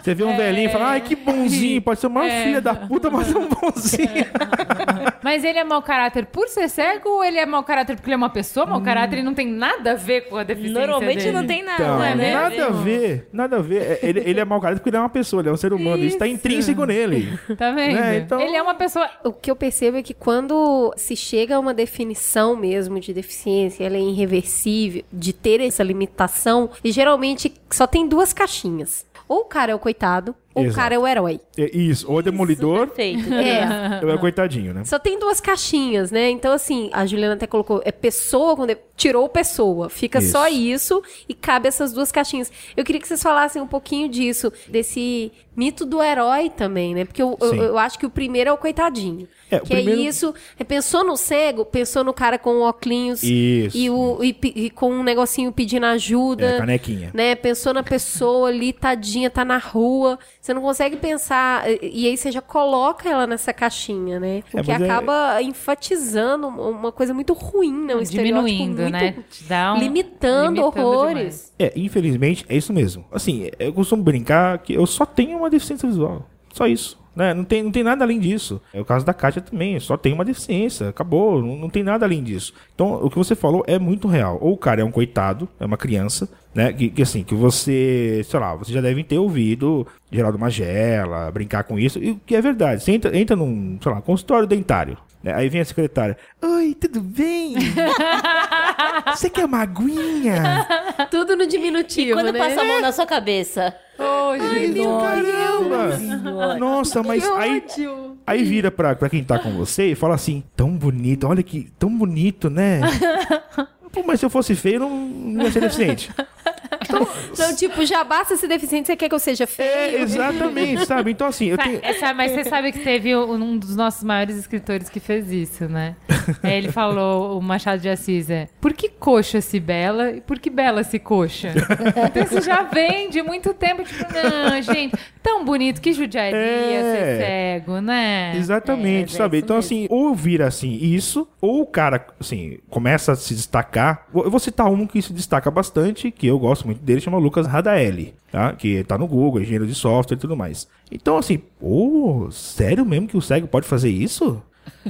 S4: Você vê um velhinho e fala, ai, que bonzinho, pode ser o maior
S1: É.
S4: filho da puta, mas é um bonzinho.
S1: Mas ele é mau caráter por ser cego ou ele é mau caráter porque ele é uma pessoa mau caráter e não tem nada a ver com a deficiência
S5: Normalmente
S1: dele?
S5: não tem nada,
S4: Então,
S5: né?
S4: nada a ver, nada a ver. É, Ele, ele é mau caráter porque ele é uma pessoa, ele é um ser humano. Isso, tá
S1: Isso.
S4: intrínseco nele.
S1: Tá vendo?
S4: Né, então-
S1: Ele é uma pessoa...
S2: O que eu percebo é que quando se chega a uma definição mesmo de deficiência, ela é irreversível, de ter essa limitação, e geralmente só tem duas caixinhas. Ou o cara é o coitado, o
S4: Exato.
S2: cara é o herói.
S4: É Isso, ou demolidor,
S5: Perfeito.
S2: É.
S4: ou é o coitadinho, né?
S2: Só tem duas caixinhas, né? Então, assim, a Juliana até colocou, é pessoa, quando é- tirou pessoa. Fica
S4: Isso.
S2: só isso e cabe essas duas caixinhas. Eu queria que vocês falassem um pouquinho disso, desse mito do herói também, né? Porque eu, eu, eu acho que o primeiro é o coitadinho.
S4: É, o
S2: que
S4: primeiro-
S2: é isso. é, Pensou no cego, pensou no cara com óculos e, o, e, e com um negocinho pedindo ajuda.
S4: É, canequinha.
S2: Né? Pensou na pessoa ali, tadinha, tá na rua. Você não consegue pensar. E aí você já coloca ela nessa caixinha, né? O
S4: É,
S2: que
S4: é-
S2: acaba enfatizando uma coisa muito ruim, né? Um
S1: Diminuindo,
S2: muito
S1: né? Te dá um-
S2: limitando,
S1: limitando
S2: horrores.
S4: É, infelizmente, é isso mesmo. Assim, eu costumo brincar que eu só tenho uma deficiência visual. Só isso. Né? Não, tem, não tem nada além disso. É o caso da Kátia também. Só tem uma deficiência. Acabou. Não, não tem nada além disso. Então, o que você falou é muito real. Ou o cara é um coitado, é uma criança, né? Que, que assim, que você, sei lá, você já deve ter ouvido Geraldo Magela, brincar com isso. E que é verdade. Você entra, entra num, sei lá, consultório dentário. Né? Aí vem a secretária. Oi, tudo bem? Você quer uma aguinha?
S2: Tudo no diminutivo,
S5: Quando
S2: né?
S5: passa a mão na sua cabeça.
S4: Caramba! Nossa, mas aí, aí vira pra, pra quem tá com você e fala assim: tão bonito, olha que tão bonito, né? Pô, mas se eu fosse feio, não, não ia ser deficiente.
S2: Então, tipo, já basta ser deficiente, você quer que eu seja feio?
S4: É, exatamente, sabe? Então, assim, eu tenho.
S1: essa- mas você sabe que teve um dos nossos maiores escritores que fez isso, né? É, ele falou, o Machado de Assis, é por que coxa se bela e por que bela se coxa? Então isso já vem de muito tempo, tipo, não, gente, tão bonito, que judiaria
S4: É.
S1: ser cego, né?
S4: Exatamente,
S5: é
S4: sabe? Então, assim, ou vira assim isso, ou o cara, assim, começa a se destacar. Eu vou citar um que se destaca bastante, que eu gosto muito dele, chama Lucas Radaeli, tá? Que tá no Google, engenheiro de software e tudo mais. Então, assim, pô, sério mesmo que o cego pode fazer isso?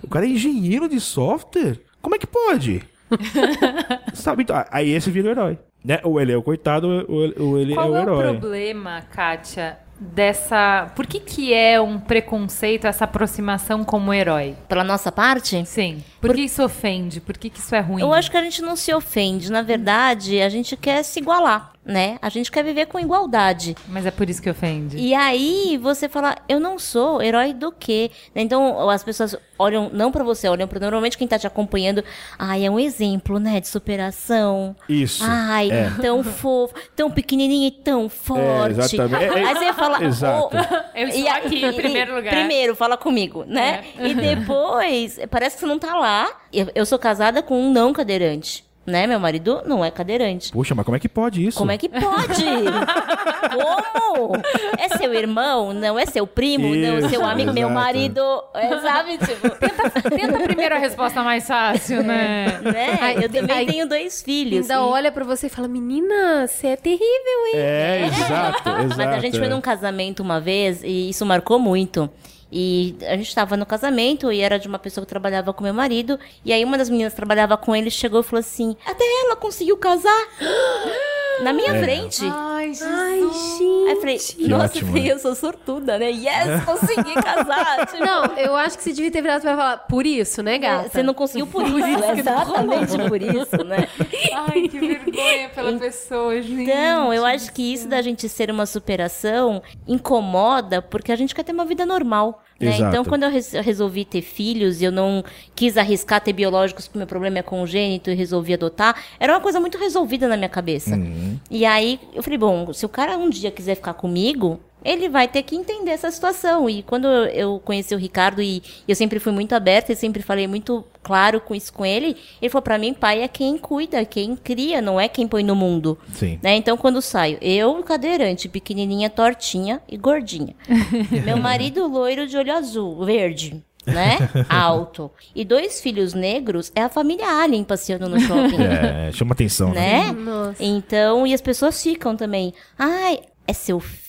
S4: O cara é engenheiro de software? Como é que pode? sabe? Então, aí esse vira o herói. Né? Ou ele é o coitado, ou ele, ele
S1: Qual
S4: é o
S1: é o
S4: herói.
S1: problema, Kátia, dessa... Por que que é um preconceito essa aproximação como herói?
S5: Pela nossa parte,
S1: Sim. Por que isso ofende? Por que que isso é ruim?
S5: eu acho que a gente não se ofende. Na verdade, a gente quer se igualar, né? A gente quer viver com igualdade.
S1: Mas é por isso que ofende.
S5: E aí você fala, eu não sou herói do quê? Né? Então as pessoas olham não pra você, olham pra normalmente quem tá te acompanhando. Ai, é um exemplo, né, de superação.
S4: Isso.
S5: Ai,
S4: é.
S5: tão fofo, tão pequenininho e tão forte.
S4: exatamente. É, é-
S5: Aí você fala,
S4: Exato.
S5: "Oh,
S1: Eu estou
S5: e
S1: aqui, em primeiro lugar."
S5: Primeiro, fala comigo, né?
S1: É.
S5: E depois, parece que você não tá lá. Eu, eu sou casada com um não cadeirante, né? Meu marido não é cadeirante.
S4: Poxa, mas como é que pode isso?
S5: Como é que pode? Como? É seu irmão? Não é seu primo? não é
S4: Isso,
S5: seu amigo? Meu
S4: exato.
S5: marido? É, sabe? Tipo,
S1: Tenta primeiro a resposta mais fácil, né?
S5: né?
S2: Ai,
S5: Eu também
S2: ai,
S5: tenho dois filhos.
S2: Ainda
S5: e-
S2: olha pra você e fala, menina, você é terrível, hein?
S4: É, exato, exato.
S5: Mas a gente foi
S4: é.
S5: num casamento uma vez e isso marcou muito. E a gente tava no casamento e era de uma pessoa que trabalhava com meu marido. E aí uma das meninas que trabalhava com ele chegou e falou assim: Até ela conseguiu casar. Na minha
S4: É.
S5: frente.
S1: Ai, Jesus.
S2: Ai,
S5: Aí
S2: gente.
S5: eu falei,
S4: Que
S5: nossa,
S4: ótimo,
S5: eu
S4: né?
S5: sou sortuda, né? Yes, consegui casar. Tipo,
S2: Não, eu acho que você devia ter virado pra falar, por isso, né, gata?
S5: Você não conseguiu por isso, exatamente por isso, né?
S1: Ai, que vergonha pela pessoa, gente.
S5: Então, eu acho que isso da gente ser uma superação incomoda porque a gente quer ter uma vida normal. Né? Então, quando eu res- eu resolvi ter filhos e eu não quis arriscar ter biológicos porque meu problema é congênito e resolvi adotar, era uma coisa muito resolvida na minha cabeça. E aí eu falei, bom, se o cara um dia quiser ficar comigo, ele vai ter que entender essa situação. E quando eu- conheci o Ricardo e eu sempre fui muito aberta e sempre falei muito claro com isso com ele, ele falou pra mim, pai é quem cuida, quem cria, não é quem põe no mundo.
S4: Sim.
S5: Né? Então, quando saio, eu, cadeirante, pequenininha, tortinha e gordinha. Meu marido, loiro de olho azul, verde, né? Alto. E dois filhos negros, é a família Alien passeando no shopping.
S4: É, chama atenção, né?
S5: né?
S2: Nossa.
S5: Então, e as pessoas ficam também. Ai, é seu filho?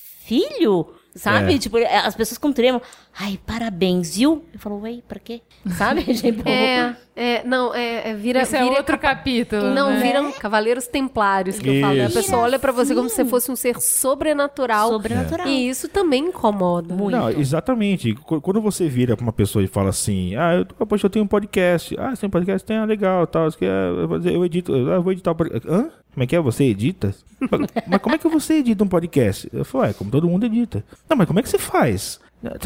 S5: Sabe?
S4: É.
S5: Tipo, as pessoas com tremo. Ai, parabéns, viu? Eu falo, ué, pra quê? Sabe? Tipo,
S2: É. É, não, é, é vira,
S1: Isso é
S2: vira
S1: outro capítulo.
S2: Não,
S1: né?
S2: viram cavaleiros templários que eu falo. né? A
S4: Isso.
S2: pessoa olha pra você como se você fosse um ser sobrenatural.
S5: Sobrenatural.
S2: E isso também incomoda.
S5: Muito.
S4: Não, exatamente. Qu- Quando você vira pra uma pessoa e fala assim, ah, eu, poxa, eu tenho um podcast. Ah, você tem um podcast? Tem, ah, legal, tal. Isso que é, eu edito, ah, eu vou editar o podcast. Hã? Como é que é? Você edita? mas, mas como é que você edita um podcast? Eu falo, é, como todo mundo edita. Não, mas como é que você faz?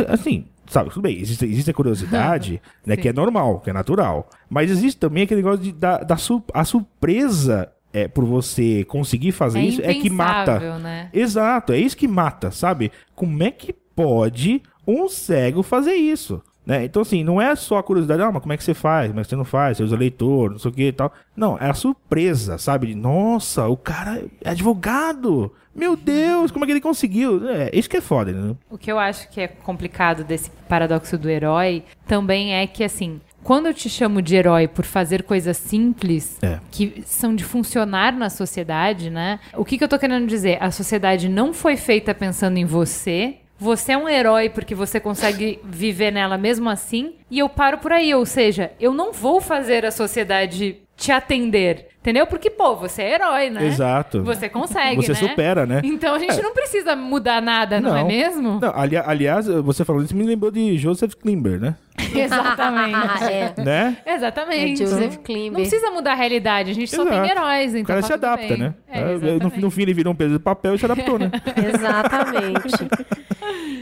S4: Assim, sabe, tudo bem, existe, existe a curiosidade, né, que é normal, que é natural. Mas existe também aquele negócio de, da, da sur- a surpresa é, por você conseguir fazer
S1: É
S4: isso é que mata.
S1: né?
S4: Exato, é isso que mata, sabe? Como é que pode um cego fazer isso? Né? Então, assim, não é só a curiosidade, ah, mas como é que você faz? Como é que você não faz? Você usa leitor, não sei o que e tal. Não, é a surpresa, sabe? Nossa, o cara é advogado! Meu Deus, como é que ele conseguiu? É, isso que é foda, né?
S1: O que eu acho que é complicado desse paradoxo do herói também é que, assim, quando eu te chamo de herói por fazer coisas simples
S4: É.
S1: que são de funcionar na sociedade, né? O que, que eu tô querendo dizer? A sociedade não foi feita pensando em você. Você é um herói porque você consegue viver nela mesmo assim. E eu paro por aí. Ou seja, eu não vou fazer a sociedade te atender. Entendeu? Porque, pô, você é herói, né?
S4: Exato.
S1: Você consegue,
S4: Você
S1: né?
S4: supera, né?
S1: Então a gente não precisa mudar nada, não, é mesmo?
S4: Não, ali- aliás, você falando isso me lembrou de Joseph Klimber, né?
S1: Exatamente.
S2: é.
S4: né?
S1: Exatamente.
S2: É Joseph
S1: Não-
S2: Klimber.
S1: Não precisa mudar a realidade, a gente só tem
S4: Exato.
S1: heróis, então
S4: o cara
S1: tá
S4: se adapta,
S1: bem.
S4: né?
S1: É,
S4: É, no, no fim ele virou um peso de papel e se adaptou, né?
S2: Exatamente.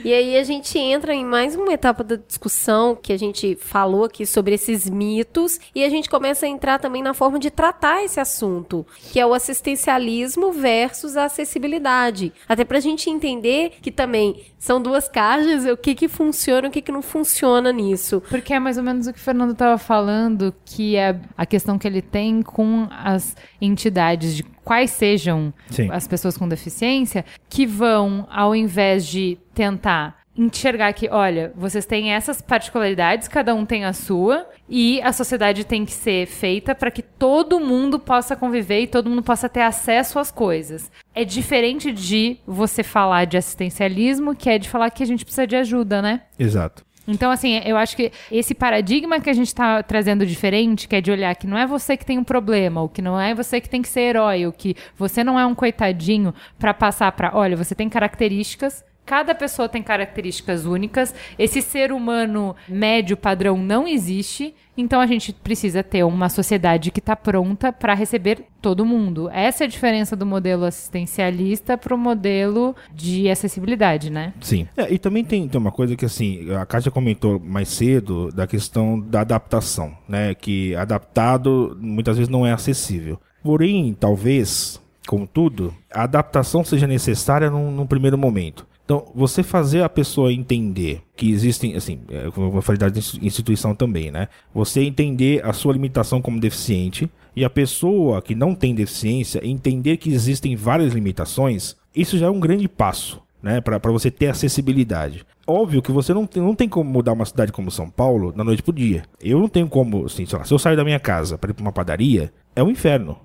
S2: e aí a gente entra em mais uma etapa da discussão que a gente falou aqui sobre esses mitos e a gente começa a entrar também na forma de tratar esse assunto, que é o assistencialismo versus a acessibilidade. Até pra gente entender que também são duas caixas, o que que funciona e o que que não funciona nisso.
S1: Porque é mais ou menos o que o Fernando estava falando, que é a questão que ele tem com as entidades de quais sejam
S4: Sim.
S1: as pessoas com deficiência, que vão, ao invés de tentar enxergar que, olha, vocês têm essas particularidades, cada um tem a sua, e a sociedade tem que ser feita para que todo mundo possa conviver e todo mundo possa ter acesso às coisas. É diferente de você falar de assistencialismo, que é de falar que a gente precisa de ajuda, né?
S4: Exato.
S1: Então, assim, eu acho que esse paradigma que a gente está trazendo diferente, que é de olhar que não é você que tem um problema, ou que não é você que tem que ser herói, ou que você não é um coitadinho para passar para, olha, você tem características, cada pessoa tem características únicas, esse ser humano médio padrão não existe, então a gente precisa ter uma sociedade que está pronta para receber todo mundo. Essa é a diferença do modelo assistencialista para o modelo de acessibilidade, né?
S4: Sim. É, e também tem, tem uma coisa que, assim, a Kátia comentou mais cedo da questão da adaptação, né? Que adaptado muitas vezes não é acessível. Porém, talvez, como tudo, a adaptação seja necessária num, num primeiro momento. Então, você fazer a pessoa entender que existem, assim, é, como eu falei da ins- instituição também, né? Você entender a sua limitação como deficiente e a pessoa que não tem deficiência entender que existem várias limitações, isso já é um grande passo né, para você ter acessibilidade. Óbvio que você não tem, não tem como mudar uma cidade como São Paulo da noite pro dia. Eu não tenho como, assim, sei lá, se eu sair da minha casa para ir pra uma padaria, é um inferno.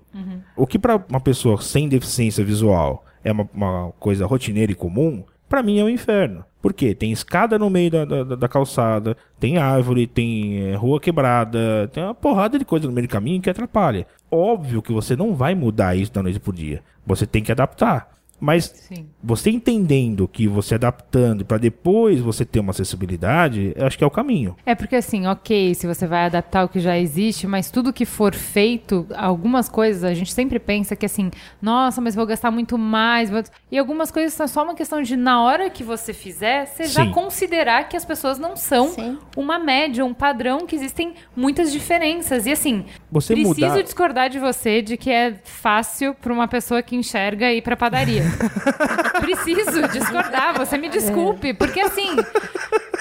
S4: O que para uma pessoa sem deficiência visual é uma, uma coisa rotineira e comum, para mim é um inferno. Por quê? Tem escada no meio da, da, da calçada, tem árvore, tem eh, rua quebrada, tem uma porrada de coisa no meio do caminho que atrapalha. Óbvio que você não vai mudar isso da noite pro dia. Você tem que adaptar. Mas
S1: Sim.
S4: você entendendo que você adaptando para depois você ter uma acessibilidade, eu acho que é o caminho.
S1: É porque assim, ok, se você vai adaptar o que já existe, mas tudo que for feito, algumas coisas a gente sempre pensa que assim, nossa, mas vou gastar muito mais. vou- E algumas coisas são só uma questão de, na hora que você fizer, você já
S4: Sim.
S1: considerar que as pessoas não são
S5: Sim.
S1: uma média, um padrão, que existem muitas diferenças. E assim,
S4: Você
S1: preciso
S4: mudar-
S1: discordar de você de que é fácil para uma pessoa que enxerga ir pra padaria. Preciso discordar, você me desculpe, porque assim,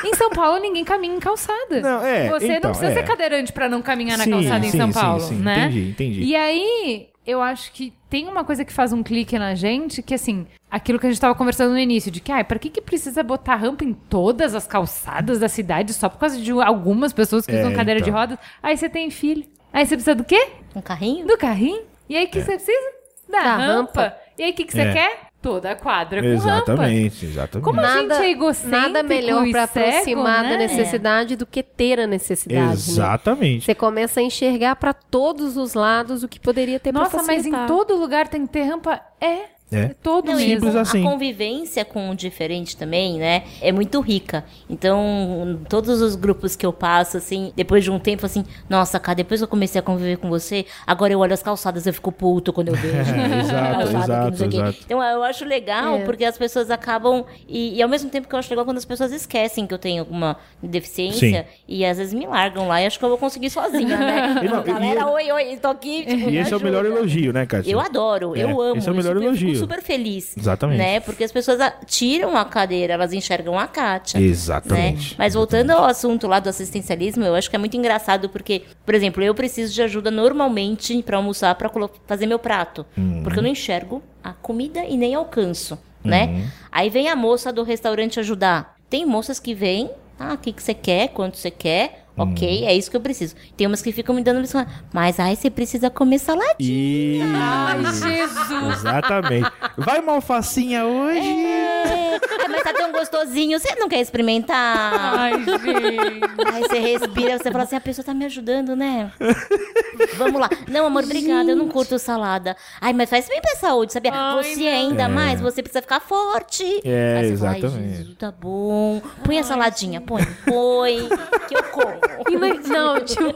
S1: em São Paulo ninguém caminha em calçada.
S4: Não, é,
S1: Você
S4: então,
S1: não precisa
S4: é.
S1: ser cadeirante pra não caminhar na
S4: Sim,
S1: calçada em
S4: sim,
S1: São
S4: sim,
S1: Paulo,
S4: sim,
S1: né?
S4: entendi, entendi.
S1: E aí, eu acho que tem uma coisa que faz um clique na gente, que assim, aquilo que a gente tava conversando no início, de que, ai, pra que que precisa botar rampa em todas as calçadas da cidade só por causa de algumas pessoas que
S4: É,
S1: usam cadeira de
S4: então.
S1: rodas? Aí você tem filho. Aí você precisa do quê?
S5: Um carrinho?
S1: Do carrinho. E aí o que você precisa? Da,
S2: Da
S1: rampa.
S2: rampa.
S1: E aí o que, que você
S4: É.
S1: quer? toda a quadra com rampa.
S4: Exatamente, exatamente.
S1: Como a gente é egocêntrico
S2: nada melhor pra
S1: cego,
S2: aproximar
S1: né?
S2: da necessidade do que ter a necessidade. né?
S4: Exatamente.
S2: Você começa a enxergar pra todos os lados o que poderia ter pra
S1: Nossa, mas em todo lugar tem que ter rampa? É.
S4: É.
S1: Todo
S5: Não.
S4: Simples assim.
S5: A convivência com o diferente também, né? É muito rica. Então, todos os grupos que eu passo, assim, depois de um tempo, assim, nossa, cara, depois que eu comecei a conviver com você, agora eu olho as calçadas e eu fico puto quando eu vejo.
S4: Exato,
S5: não
S4: exato,
S5: sei o quê.
S4: exato.
S5: Então, eu acho legal,
S2: É.
S5: porque as pessoas acabam. E, e ao mesmo tempo que eu acho legal quando as pessoas esquecem que eu tenho alguma deficiência
S4: Sim.
S5: e às vezes me largam lá e acho que eu vou conseguir sozinha, né?
S4: E não, e-
S5: Galera,
S4: e-
S5: oi, oi, tô aqui. Tipo,
S4: E esse é o melhor
S5: ajuda.
S4: elogio, né, Kátia?
S5: Eu adoro,
S4: É,
S5: eu amo.
S4: esse é o melhor elogio.
S5: Super feliz.
S4: Exatamente.
S5: Né? Porque as pessoas tiram a cadeira, elas enxergam a Kátia.
S4: Exatamente.
S5: né? Mas voltando ao assunto lá do assistencialismo, eu acho que é muito engraçado porque, por exemplo, eu preciso de ajuda normalmente pra almoçar, colo- fazer meu prato.
S4: Uhum.
S5: Porque eu não enxergo a comida e nem alcanço, né?
S4: Uhum.
S5: Aí vem a moça do restaurante ajudar. Tem moças que vêm, ah, o que, que você quer, quanto você quer,
S4: Uhum.
S5: ok, é isso que eu preciso. Tem umas que ficam me dando lição, mas aí você precisa comer saladinha.
S1: Ai, Jesus.
S4: Exatamente. Vai uma alfacinha hoje?
S5: É, mas tá tão gostosinho, você não quer experimentar?
S1: Ai, gente.
S5: Aí você respira, você fala assim, a pessoa tá me ajudando, né? Vamos lá. Não, amor, obrigada, eu não curto salada. Ai, mas faz bem pra saúde, sabia?
S1: Ai,
S5: você
S1: não.
S5: ainda mais, você precisa ficar forte.
S4: É,
S5: você fala, Ai,
S4: exatamente.
S5: Jesus, tá bom. Põe a saladinha, põe, põe, que eu como.
S2: Ina- Não, tipo,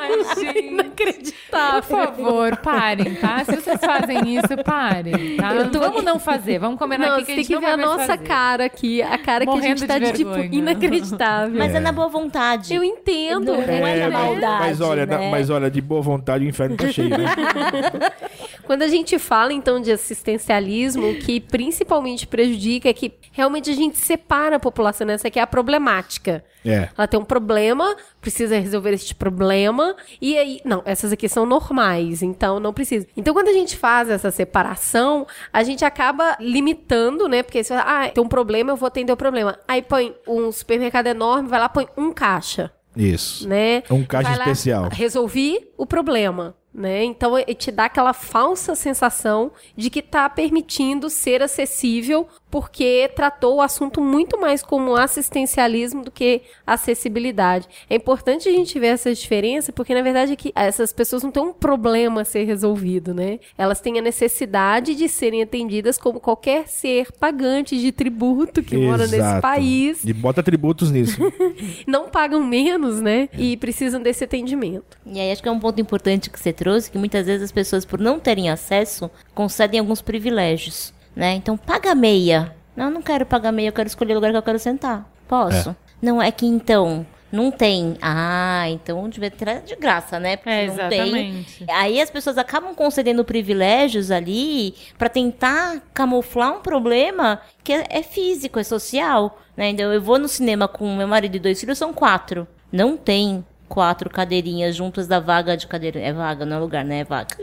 S1: Ai, gente.
S2: inacreditável.
S1: Por favor, parem, tá? Se vocês fazem isso, parem, tá?
S2: Eu tô-
S1: Vamos não fazer. Vamos combinar
S2: Não,
S1: aqui
S2: você
S1: que a
S2: tem
S1: gente
S2: que
S1: não
S2: ver
S1: vai
S2: a nossa
S1: fazer.
S2: cara aqui. A cara que a
S1: Morrendo
S2: gente tá
S1: de
S2: de, tipo, inacreditável.
S5: Mas é na boa vontade.
S2: Eu entendo.
S5: Não, não é,
S4: É,
S5: na maldade,
S4: mas olha, na-
S5: né?
S4: mas olha, de boa vontade o inferno tá cheio, né?
S2: Quando a gente fala, então, de assistencialismo, o que principalmente prejudica é que realmente a gente separa a população, né? Essa aqui é a problemática.
S4: É.
S2: Ela tem um problema, precisa resolver este problema, e aí. Não, essas aqui são normais, então não precisa. Então, quando a gente faz essa separação, a gente acaba limitando, né? Porque você fala, ah, tem um problema, eu vou atender o problema. Aí põe um supermercado enorme, vai lá, põe um caixa
S4: Isso.
S2: né?
S4: Um caixa
S2: Vai lá,
S4: especial.
S2: resolvi o problema, né? Então ele te dá aquela falsa sensação de que tá permitindo ser acessível porque tratou o assunto muito mais como assistencialismo do que acessibilidade. É importante a gente ver essa diferença porque na verdade é que essas pessoas não têm um problema a ser resolvido, né? Elas têm a necessidade de serem atendidas como qualquer ser pagante de tributo que mora nesse
S4: Exato.
S2: país
S4: E bota tributos nisso.
S2: não pagam menos, né? E precisam desse atendimento.
S5: E aí acho que é um ponto importante que você trouxe, que muitas vezes as pessoas, por não terem acesso, concedem alguns privilégios, né? Então, paga meia. Não, eu não quero pagar meia, eu quero escolher o lugar que eu quero sentar. Posso? Não, é que então, não tem. Ah, então devia ter de graça, né? Porque
S1: É,
S5: não
S1: exatamente.
S5: tem. Aí as pessoas acabam concedendo privilégios ali pra tentar camuflar um problema que é, é físico, é social, né? Então eu vou no cinema com meu marido e dois filhos, são quatro. Não tem quatro cadeirinhas juntas da vaga de cadeira. É vaga, não é lugar, né? É vaga.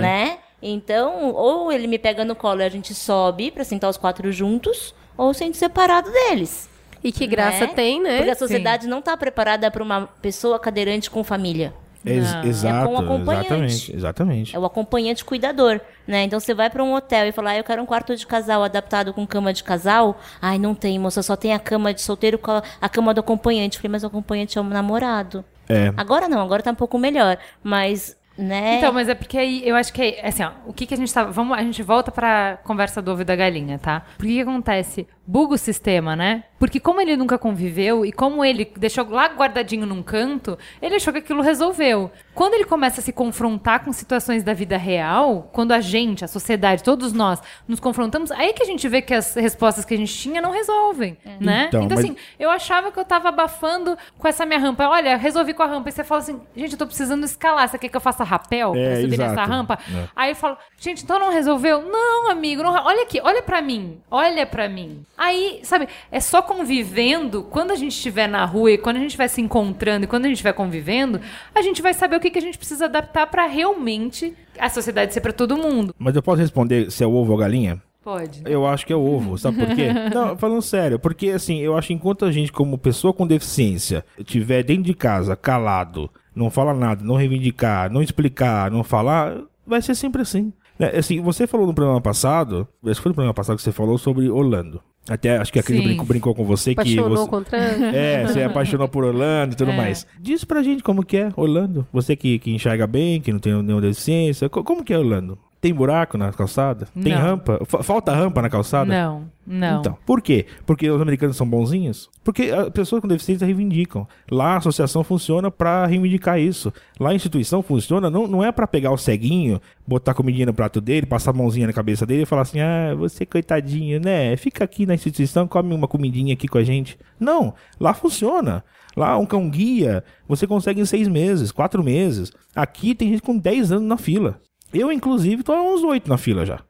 S5: Né? Então, ou ele me pega no colo e a gente sobe pra sentar os quatro juntos, ou sente separado deles.
S2: E que graça
S5: né?
S2: tem, né?
S5: Porque a sociedade não tá preparada pra uma pessoa cadeirante com família.
S4: Ex-
S1: Não.
S4: Exato,
S5: É com acompanhante.
S4: exatamente, exatamente.
S5: É o acompanhante cuidador, né? Então você vai pra um hotel e fala, ah, eu quero um quarto de casal adaptado com cama de casal. Ai, não tem, moça, só tem a cama de solteiro com a, a cama do acompanhante. Eu falei, mas o acompanhante é o namorado.
S4: É.
S5: Agora não, agora tá um pouco melhor. Mas, né?
S1: Então, mas é porque aí eu acho que é assim, ó, o que, que a gente tava. Vamos, a gente volta pra conversa do ovo da galinha, tá? Porque o que acontece? Buga o sistema, né? Porque como ele nunca conviveu e como ele deixou lá guardadinho num canto, ele achou que aquilo resolveu. Quando ele começa a se confrontar com situações da vida real, quando a gente, a sociedade, todos nós nos confrontamos, aí que a gente vê que as respostas que a gente tinha não resolvem, né?
S4: Então,
S1: Então,
S4: mas-
S1: assim, eu achava que eu tava abafando com essa minha rampa. Olha, resolvi com a rampa. E você fala assim, gente, eu tô precisando escalar. Você quer que eu faça rapel pra
S4: É,
S1: subir
S4: exato.
S1: nessa rampa?
S4: É.
S1: Aí eu falo, gente, então não resolveu? Não, amigo, não- olha aqui, olha pra mim. Olha pra mim. Aí, sabe, é só convivendo. Quando a gente estiver na rua e quando a gente estiver se encontrando e quando a gente estiver convivendo, a gente vai saber o que, que a gente precisa adaptar pra realmente a sociedade ser pra todo mundo.
S4: Mas eu posso responder se é ovo ou galinha?
S1: Pode.
S4: Eu acho que é ovo, sabe por quê? Não, falando sério, porque assim, eu acho que enquanto a gente, como pessoa com deficiência, estiver dentro de casa, calado, não fala nada, não reivindicar, não explicar, não falar, vai ser sempre assim. É, assim, você falou no programa passado, acho que foi no programa passado que você falou sobre Orlando. Até acho que a Cris brincou, brincou com você que
S2: Apaixonou
S4: você.
S2: com o Trump?
S4: É, você apaixonou por Orlando e tudo
S1: É.
S4: mais. Diz pra gente como que é Orlando. Você que, que enxerga bem, que não tem nenhuma deficiência. Co- Como que é Orlando? Tem buraco na calçada? Tem
S1: Não.
S4: rampa? Fa- falta rampa na calçada?
S1: Não, não.
S4: Então, por quê? Porque os americanos são bonzinhos? Porque as pessoas com deficiência reivindicam. Lá a associação funciona pra reivindicar isso. Lá a instituição funciona, não, não é pra pegar o ceguinho, botar comidinha no prato dele, passar a mãozinha na cabeça dele e falar assim: ah, você coitadinho, né? Fica aqui na instituição, come uma comidinha aqui com a gente. Não, lá funciona. Lá um cão guia, você consegue em seis meses, quatro meses. Aqui tem gente com 10 anos na fila. Eu, inclusive, tô há uns oito na fila já.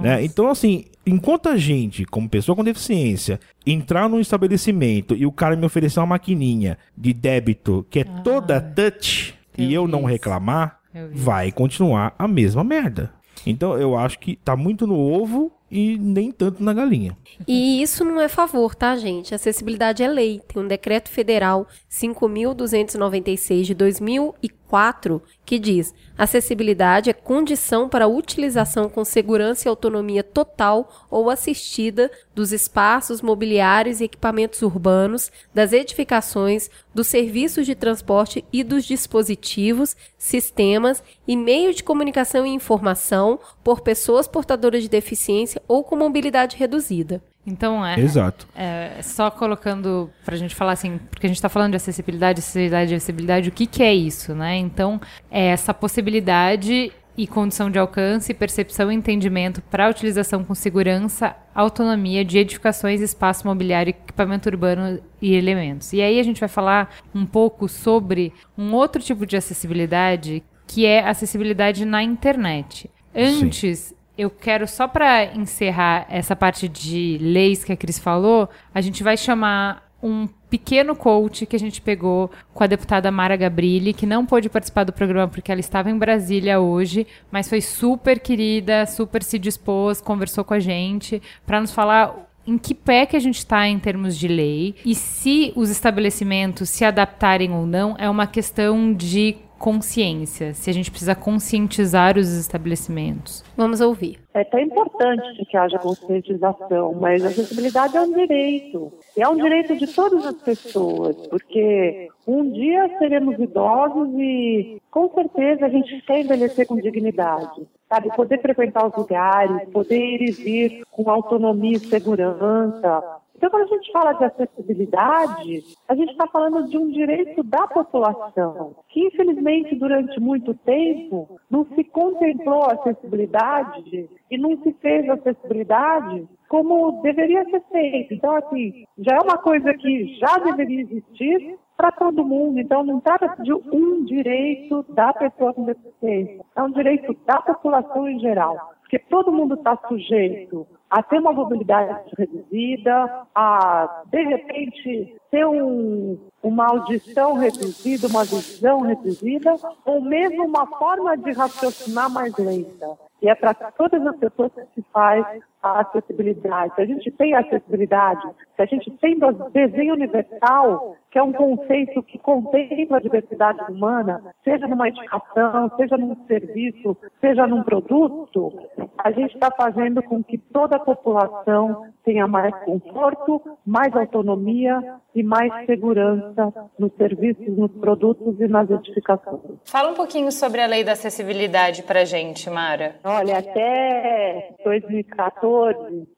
S4: né? Então, assim, enquanto a gente, como pessoa com deficiência, entrar num estabelecimento e o cara me oferecer uma maquininha de débito que é toda touch
S1: eu
S4: e eu não reclamar,
S1: Eu
S4: vai continuar a mesma merda. Então, eu acho que tá muito no ovo e nem tanto na galinha.
S2: E isso não é favor, tá, gente? Acessibilidade é lei. Tem um decreto federal 5.296 de 2004 que diz: acessibilidade é condição para a utilização com segurança e autonomia total ou assistida dos espaços mobiliários e equipamentos urbanos, das edificações, dos serviços de transporte e dos dispositivos, sistemas e meios de comunicação e informação por pessoas portadoras de deficiência ou com mobilidade reduzida.
S1: Então, é,
S4: Exato.
S1: é, só colocando pra gente falar assim, porque a gente tá falando de acessibilidade, acessibilidade, acessibilidade, o que que é isso, né? Então, é essa possibilidade e condição de alcance, percepção e entendimento para a utilização com segurança, autonomia de edificações, espaço mobiliário, equipamento urbano e elementos. E aí a gente vai falar um pouco sobre um outro tipo de acessibilidade, que é acessibilidade na internet. Antes, eu quero só para encerrar essa parte de leis que a Cris falou, a gente vai chamar um pequeno coach que a gente pegou com a deputada Mara Gabrilli, que não pôde participar do programa porque ela estava em Brasília hoje, mas foi super querida, super se dispôs, conversou com a gente para nos falar em que pé que a gente está em termos de lei e se os estabelecimentos se adaptarem ou não é uma questão de consciência, se a gente precisa conscientizar os estabelecimentos.
S2: Vamos ouvir.
S6: É tão importante que haja conscientização, mas a acessibilidade é um direito. E é um direito de todas as pessoas, porque um dia seremos idosos e com certeza a gente quer envelhecer com dignidade. Sabe, poder frequentar os lugares, poder ir e vir com autonomia e segurança. Então, quando a gente fala de acessibilidade, a gente está falando de um direito da população, que infelizmente durante muito tempo não se contemplou a acessibilidade e não se fez a acessibilidade como deveria ser feito. Então, assim, já é uma coisa que já deveria existir para todo mundo. Então, não trata de um direito da pessoa com deficiência, é um direito da população em geral. Porque todo mundo está sujeito a ter uma mobilidade reduzida, a, de repente, ter um, uma audição reduzida, uma visão reduzida, ou mesmo uma forma de raciocinar mais lenta. E é para todas as pessoas que se faz a acessibilidade. Se a gente tem acessibilidade, se a gente tem desenho universal, que é um conceito que contempla a diversidade humana, seja numa edificação, seja num serviço, seja num produto, a gente está fazendo com que toda a população tenha mais conforto, mais autonomia e mais segurança nos serviços, nos produtos e nas edificações.
S7: Fala um pouquinho sobre a lei da acessibilidade pra gente, Mara.
S6: Olha, até 2014,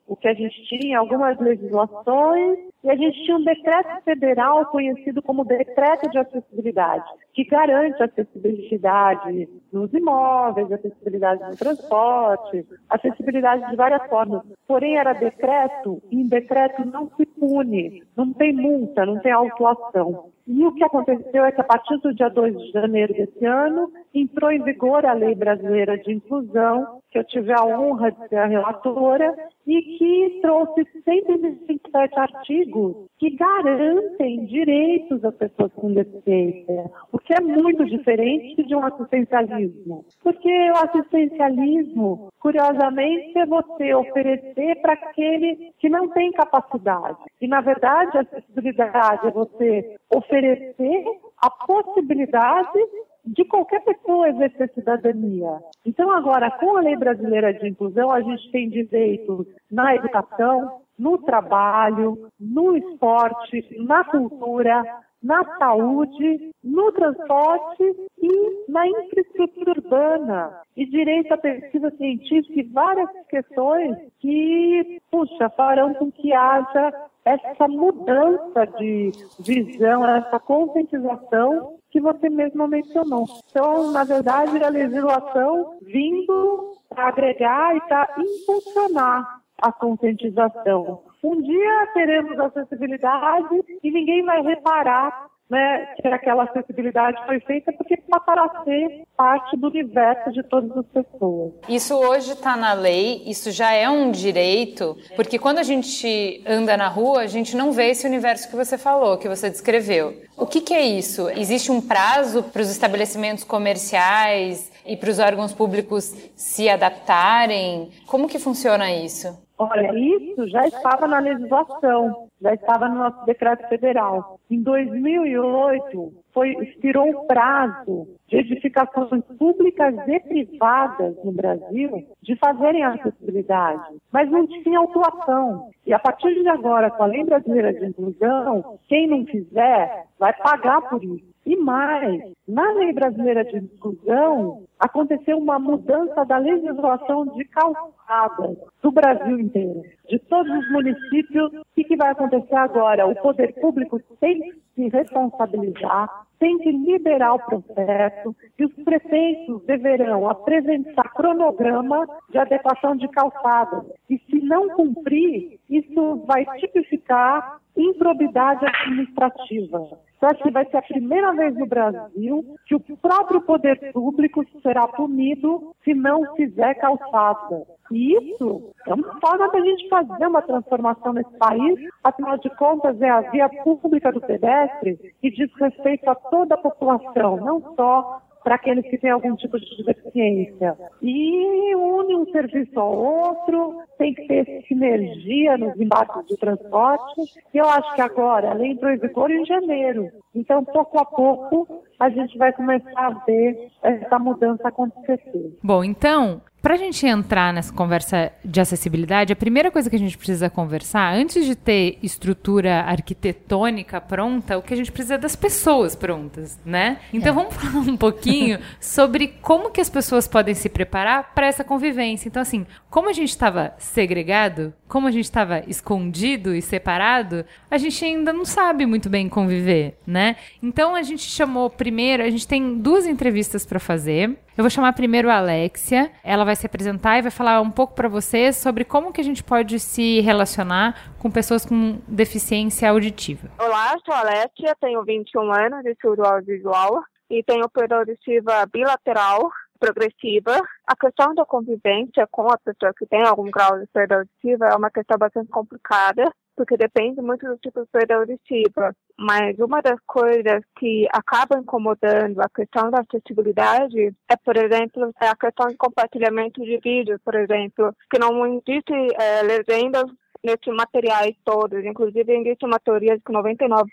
S6: o que a gente tinha, algumas legislações, e a gente tinha um decreto federal conhecido como Decreto de Acessibilidade, que garante acessibilidade nos imóveis, acessibilidade no transporte, acessibilidade de várias formas. Porém, era decreto, e em decreto não se pune, não tem multa, não tem autuação. E o que aconteceu é que a partir do dia 2 de janeiro desse ano, entrou em vigor a Lei Brasileira de Inclusão, que eu tive a honra de ser a relatora, e que trouxe 127 artigos que garantem direitos às pessoas com deficiência, o que é muito diferente de um assistencialismo. Porque o assistencialismo, curiosamente, é você oferecer para aquele que não tem capacidade. E, na verdade, a acessibilidade é você oferecer a possibilidade de qualquer pessoa exercer cidadania. Então, agora, com a Lei Brasileira de Inclusão, a gente tem direitos na educação, no trabalho, no esporte, na cultura, na saúde, no transporte e na infraestrutura urbana, e direito à pesquisa científica e várias questões que, puxa, farão com que haja essa mudança de visão, essa conscientização que você mesmo mencionou. Então, na verdade, a legislação vindo para agregar e para impulsionar a conscientização. Um dia teremos acessibilidade e ninguém vai reparar né, que aquela acessibilidade foi feita porque passará a ser parte do universo de todas as pessoas.
S7: Isso hoje está na lei, isso já é um direito, porque quando a gente anda na rua, a gente não vê esse universo que você falou, que você descreveu. O que, que é isso? Existe um prazo para os estabelecimentos comerciais e para os órgãos públicos se adaptarem? Como que funciona isso?
S6: Olha, isso já estava na legislação, já estava no nosso decreto federal. Em 2008, foi, expirou o prazo de edificações públicas e privadas no Brasil de fazerem a acessibilidade, mas não tinha autuação. E a partir de agora, com a Lei Brasileira de Inclusão, quem não fizer vai pagar por isso. E mais, na Lei Brasileira de Inclusão, aconteceu uma mudança da legislação de calçadas do Brasil inteiro, de todos os municípios. O que, que vai acontecer agora? O poder público tem se responsabilizar, tem que liberar o processo e os prefeitos deverão apresentar cronograma de adequação de calçadas. E se não cumprir, isso vai tipificar improbidade administrativa. Acho que vai ser a primeira vez no Brasil que o próprio poder público será punido se não fizer calçada. E isso é uma forma da gente fazer uma transformação nesse país. Afinal de contas, é a via pública do pedestre que diz respeito a toda a população, não só para aqueles que têm algum tipo de deficiência. E une um serviço ao outro, tem que ter sinergia nos embates de transporte. E eu acho que agora, a lei entrou em vigor em janeiro. Então, pouco a pouco, a gente vai começar a ver essa mudança acontecer.
S1: Bom, então, para a gente entrar nessa conversa de acessibilidade, a primeira coisa que a gente precisa conversar, antes de ter estrutura arquitetônica pronta, o que a gente precisa é das pessoas prontas, né? Então é. vamos falar um pouquinho sobre como que as pessoas podem se preparar para essa convivência. Então, assim, como a gente estava segregado, como a gente estava escondido e separado, a gente ainda não sabe muito bem conviver, né? Então a gente chamou primeiro, a gente tem duas entrevistas para fazer. Eu vou chamar primeiro a Alexia, ela vai se apresentar e vai falar um pouco para vocês sobre como que a gente pode se relacionar com pessoas com deficiência auditiva.
S8: Olá, sou a Alexia, tenho 21 anos, estudo audiovisual e tenho perda auditiva bilateral progressiva. A questão da convivência com a pessoa que tem algum grau de perda auditiva é uma questão bastante complicada, porque depende muito do tipo de perda auditiva. Mas uma das coisas que acaba incomodando a questão da acessibilidade é, por exemplo, é a questão de compartilhamento de vídeos, por exemplo, que não existe é, legendas nesses materiais todos. Inclusive, existe uma teoria de que 99%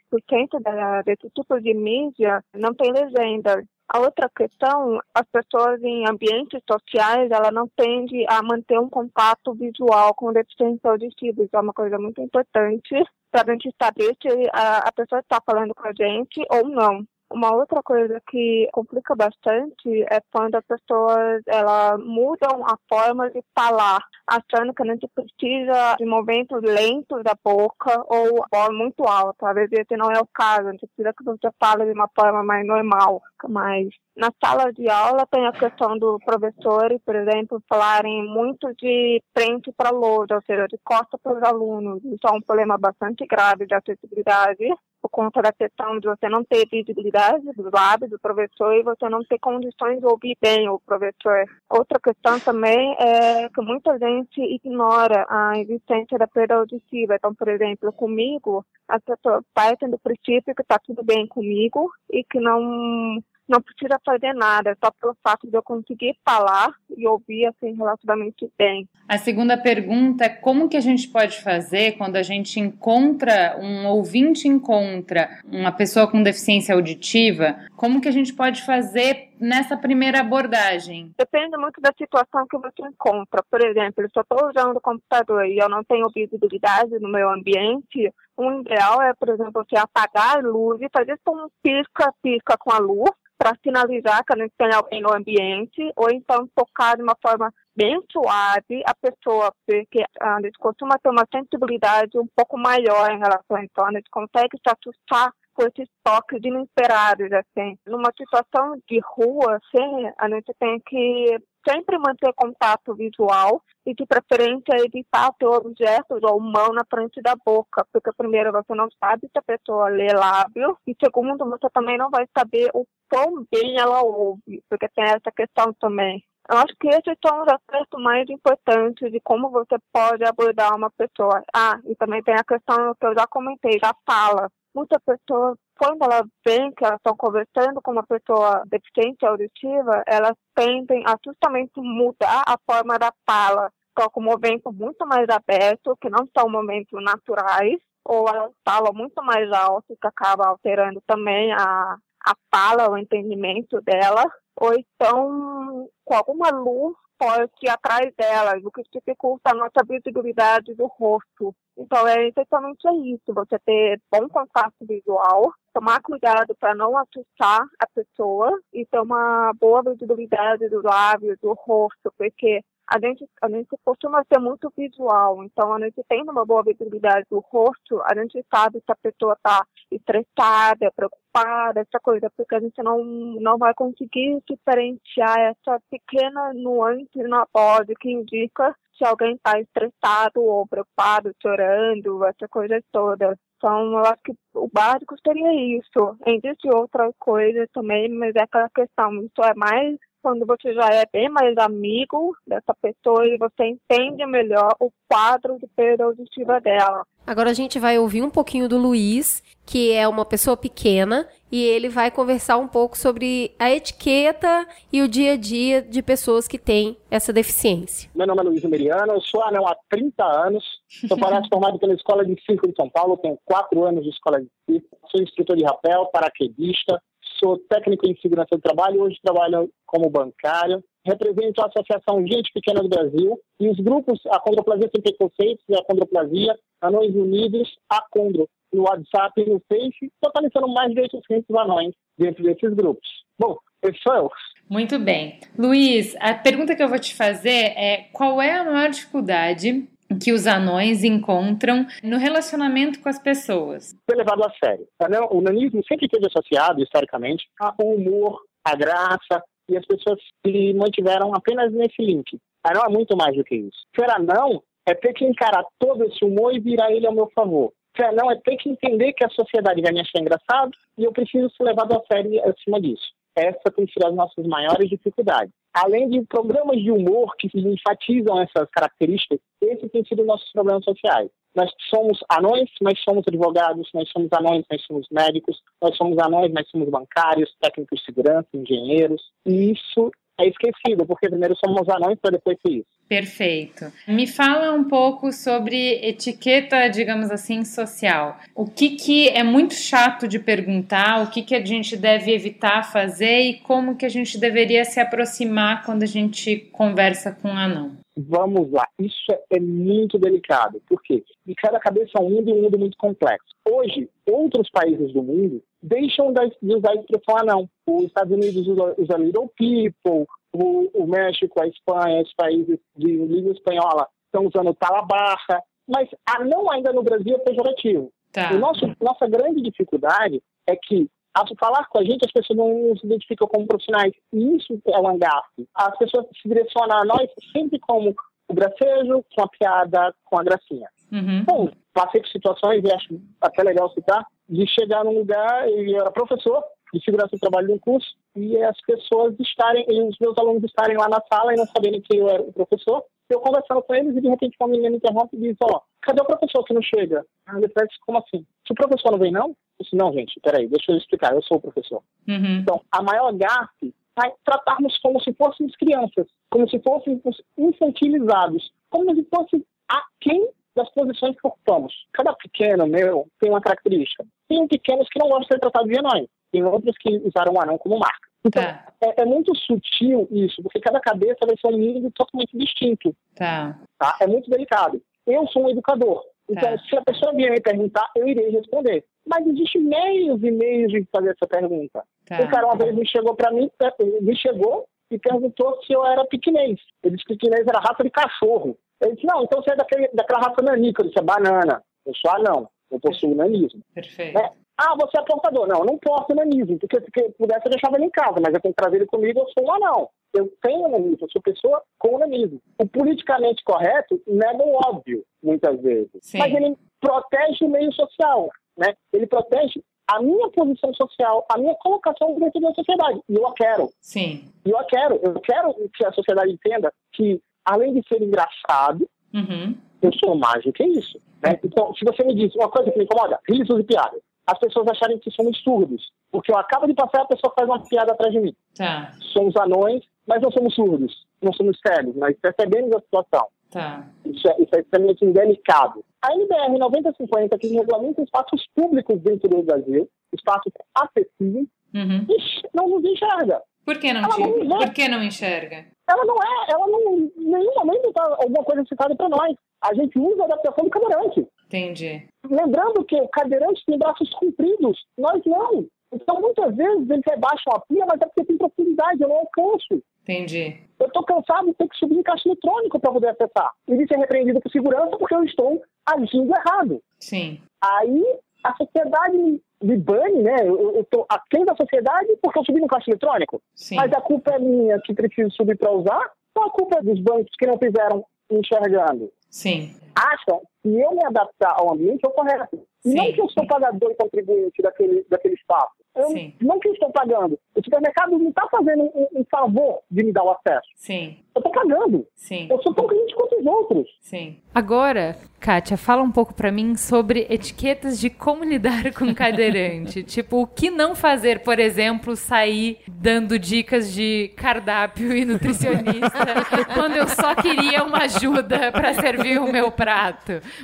S8: da, desse tipo de mídia não tem legenda. A outra questão, as pessoas em ambientes sociais, ela não tende a manter um contato visual com deficiência auditiva. Isso é uma coisa muito importante para a gente saber se a, a pessoa está falando com a gente ou não. Uma outra coisa que complica bastante é quando as pessoas ela mudam a forma de falar, achando que a gente precisa de movimentos lentos da boca ou voz muito alta. Às vezes esse não é o caso, a gente precisa que você fale de uma forma mais normal. Mas na sala de aula tem a questão do professor, por exemplo, falarem muito de frente para lousa, ou seja, de costa para os alunos. Isso é um problema bastante grave de acessibilidade por conta da questão de você não ter visibilidade dos lábios do professor e você não ter condições de ouvir bem o professor. Outra questão também é que muita gente ignora a existência da perda auditiva. Então, por exemplo, comigo, as pessoas partem do princípio que está tudo bem comigo e que não não precisa fazer nada, só pelo fato de eu conseguir falar e ouvir assim relativamente bem.
S7: A segunda pergunta é como que a gente pode fazer quando a gente encontra um ouvinte encontra uma pessoa com deficiência auditiva, como que a gente pode fazer nessa primeira abordagem?
S8: Depende muito da situação que você encontra. Por exemplo, se eu estou usando o computador e eu não tenho visibilidade no meu ambiente, o ideal é, por exemplo, você apagar a luz e fazer um pisca-pisca com a luz para sinalizar que não tem alguém no ambiente, ou então tocar de uma forma bem suave a pessoa, porque a gente costuma ter uma sensibilidade um pouco maior em relação a então, a gente consegue se assustar com esses toques inesperados, assim. Numa situação de rua, assim, a gente tem que sempre manter contato visual e de preferência evitar ter objetos ou mão na frente da boca, porque primeiro você não sabe se a pessoa lê lábio e segundo você também não vai saber o quão bem ela ouve, porque tem essa questão também. Eu acho que esses são os aspectos mais importantes de como você pode abordar uma pessoa. Ah, e também tem a questão que eu já comentei, da fala muitas pessoas, quando elas veem que elas estão conversando com uma pessoa deficiente auditiva, elas tendem a justamente mudar a forma da fala. Com momentos muito mais abertos, que não são momentos naturais, ou elas falam muito mais alto, que acaba alterando também a, a fala, o entendimento dela, ou então com alguma luz forte atrás delas, o que dificulta a nossa visibilidade do rosto. Então, é exatamente isso, você ter bom contato visual, tomar cuidado para não assustar a pessoa e ter uma boa visibilidade do lábio, do rosto, porque a gente, a gente costuma ser muito visual, então a gente tendo uma boa visibilidade do rosto, a gente sabe se a pessoa está estressada, preocupada, essa coisa, porque a gente não, não vai conseguir diferenciar essa pequena nuance na voz que indica se alguém está estressado ou preocupado, chorando, essa coisa toda. Então, eu acho que o básico seria isso. Existe outra coisa também, mas é aquela questão, isso é mais quando você já é bem mais amigo dessa pessoa e você entende melhor o quadro de perda auditiva dela.
S2: Agora a gente vai ouvir um pouquinho do Luiz, que é uma pessoa pequena, e ele vai conversar um pouco sobre a etiqueta e o dia a dia de pessoas que têm essa deficiência.
S9: Meu nome é Luiz Meriano, eu sou anão há 30 anos, sou formado pela Escola de Circo de São Paulo, tenho 4 anos de Escola de Circo, sou instrutor de rapel, paraquedista, sou técnico em segurança do trabalho, hoje trabalho como bancário. Represento a Associação Gente Pequena do Brasil e os grupos A Condroplasia Sem Preconceitos A Condroplasia, Anões Unidos, A Condro, no WhatsApp e no Face, totalizando mais de 800 anões dentro desses grupos. Bom, esse sou eu.
S7: Muito bem. Luiz, a pergunta que eu vou te fazer é qual é a maior dificuldade que os anões encontram no relacionamento com as pessoas.
S9: Foi levado a sério. O nanismo sempre esteve associado, historicamente, ao humor, à graça, e as pessoas se mantiveram apenas nesse link. Anão é muito mais do que isso. Ser anão é ter que encarar todo esse humor e virar ele ao meu favor. Ser anão é ter que entender que a sociedade vai me achar engraçado e eu preciso ser levado a sério acima disso. Essa tem sido as nossas maiores dificuldades além de programas de humor que enfatizam essas características, esses têm sido nossos problemas sociais. Nós somos anões, nós somos advogados, nós somos anões, nós somos médicos, nós somos anões, nós somos bancários, técnicos de segurança, engenheiros, e isso é esquecido, porque primeiro somos anões para depois isso.
S7: Perfeito. Me fala um pouco sobre etiqueta, digamos assim, social. O que, que é muito chato de perguntar, o que, que a gente deve evitar fazer e como que a gente deveria se aproximar quando a gente conversa com um anão?
S9: Vamos lá, isso é muito delicado, porque de cada cabeça é um mundo e um mundo muito complexo. Hoje, outros países do mundo deixam de usar a expressão anão. Os Estados Unidos usam little people, o, o México, a Espanha, os países de língua espanhola estão usando talabarra, mas anão ainda no Brasil é pejorativo. Tá. O nosso, nossa grande dificuldade é que ao falar com a gente, as pessoas não se identificam como profissionais. E isso é um angafe. As pessoas se direcionam a nós sempre como o gracejo, com a piada, com a gracinha. Uhum. Bom, passei por situações, e acho até legal citar, de chegar num lugar e era professor de segurança do trabalho de um curso e as pessoas estarem, e os meus alunos estarem lá na sala e não saberem que eu era o professor. Eu conversando com eles e de repente uma menina interrompe e diz, ó, oh, cadê o professor que não chega? Ah, depois, como assim? Se o professor não vem, não? Eu disse, não, gente, peraí, deixa eu explicar, eu sou o professor.
S7: Uhum.
S9: Então, a maior gafe é tratarmos como se fôssemos crianças, como se fôssemos infantilizados, como se fosse aquém das posições que ocupamos. Cada pequeno meu tem uma característica. Tem pequenos que não gostam de ser tratados de anões, tem outros que usaram o anão como marca. Então,
S7: Tá.
S9: é, é muito sutil isso, porque cada cabeça vai ser um nível totalmente distinto.
S7: Tá.
S9: Tá? É muito delicado. Eu sou um educador. Então,
S7: Tá.
S9: se a pessoa vier me perguntar, eu irei responder. Mas existe meios e meios de fazer essa pergunta.
S7: Tá.
S9: O cara uma vez me chegou para mim, eh, me chegou e perguntou se eu era piquinês. Ele disse que piquinês era raça de cachorro. Eu disse, não, então você é daquele, daquela raça nanica. Eu disse, é banana. Eu sou anão. Eu possuo nanismo.
S7: Perfeito.
S9: né? Ah, você é portador. Não, eu não posso nanismo, porque se pudesse eu deixava ele em casa, mas eu tenho que trazer ele comigo, eu sou um anão. Eu tenho nanismo, eu sou pessoa com nanismo. O politicamente correto nega o óbvio, muitas vezes.
S7: Sim.
S9: Mas ele protege o meio social, né? Ele protege a minha posição social, a minha colocação dentro da sociedade. E eu a quero.
S7: Sim.
S9: E eu a quero. Eu quero que a sociedade entenda que, além de ser engraçado,
S7: Uhum.
S9: eu sou mais do que isso. Né? Então, se você me diz uma coisa que me incomoda, risos e piadas. As pessoas acharem que somos surdos. Porque eu acabo de passar e a pessoa faz uma piada atrás de mim.
S7: Tá.
S9: Somos anões, mas não somos surdos. Não somos cegos, mas percebemos a situação.
S7: Tá.
S9: Isso é, isso é extremamente delicado. A NBR 9050, que regulamenta espaços públicos dentro do Brasil, espaços acessíveis,
S7: Uhum.
S9: não nos enxerga.
S7: Por que não
S9: Ela
S7: te...
S9: não.
S7: Por que não enxerga?
S9: Ela não é, ela não, em nenhum momento está alguma coisa citada para nós. A gente usa a adaptação do cadeirante.
S7: Entendi.
S9: Lembrando que o cadeirante tem braços compridos, nós não. Então, muitas vezes, eles rebaixam a pia, mas é porque tem profundidade, eu não alcanço.
S7: Entendi.
S9: Eu estou cansado de ter que subir em caixa eletrônico para poder acessar. E de ser repreendido por segurança porque eu estou agindo errado.
S7: Sim.
S9: Aí, a sociedade me- bane, né? Eu estou aquém da sociedade porque eu subi no caixa eletrônico.
S7: Sim.
S9: Mas a culpa é minha que preciso subir para usar? Ou a culpa é dos bancos que não fizeram enxergando?
S7: Sim.
S9: Acham que eu me adaptar ao ambiente é o correto.
S7: Sim.
S9: não que eu sou pagador e contribuinte daquele, daquele espaço. Eu,
S7: Sim.
S9: não que eu estou pagando. O supermercado não está fazendo um, um favor de me dar o acesso.
S7: Sim.
S9: Eu estou pagando.
S7: Sim.
S9: Eu sou tão cliente quanto os outros.
S7: Sim.
S1: Agora, Kátia, fala um pouco pra mim sobre etiquetas de como lidar com cadeirante. tipo, o que não fazer, por exemplo, sair dando dicas de cardápio e nutricionista quando eu só queria uma ajuda pra servir o meu prato,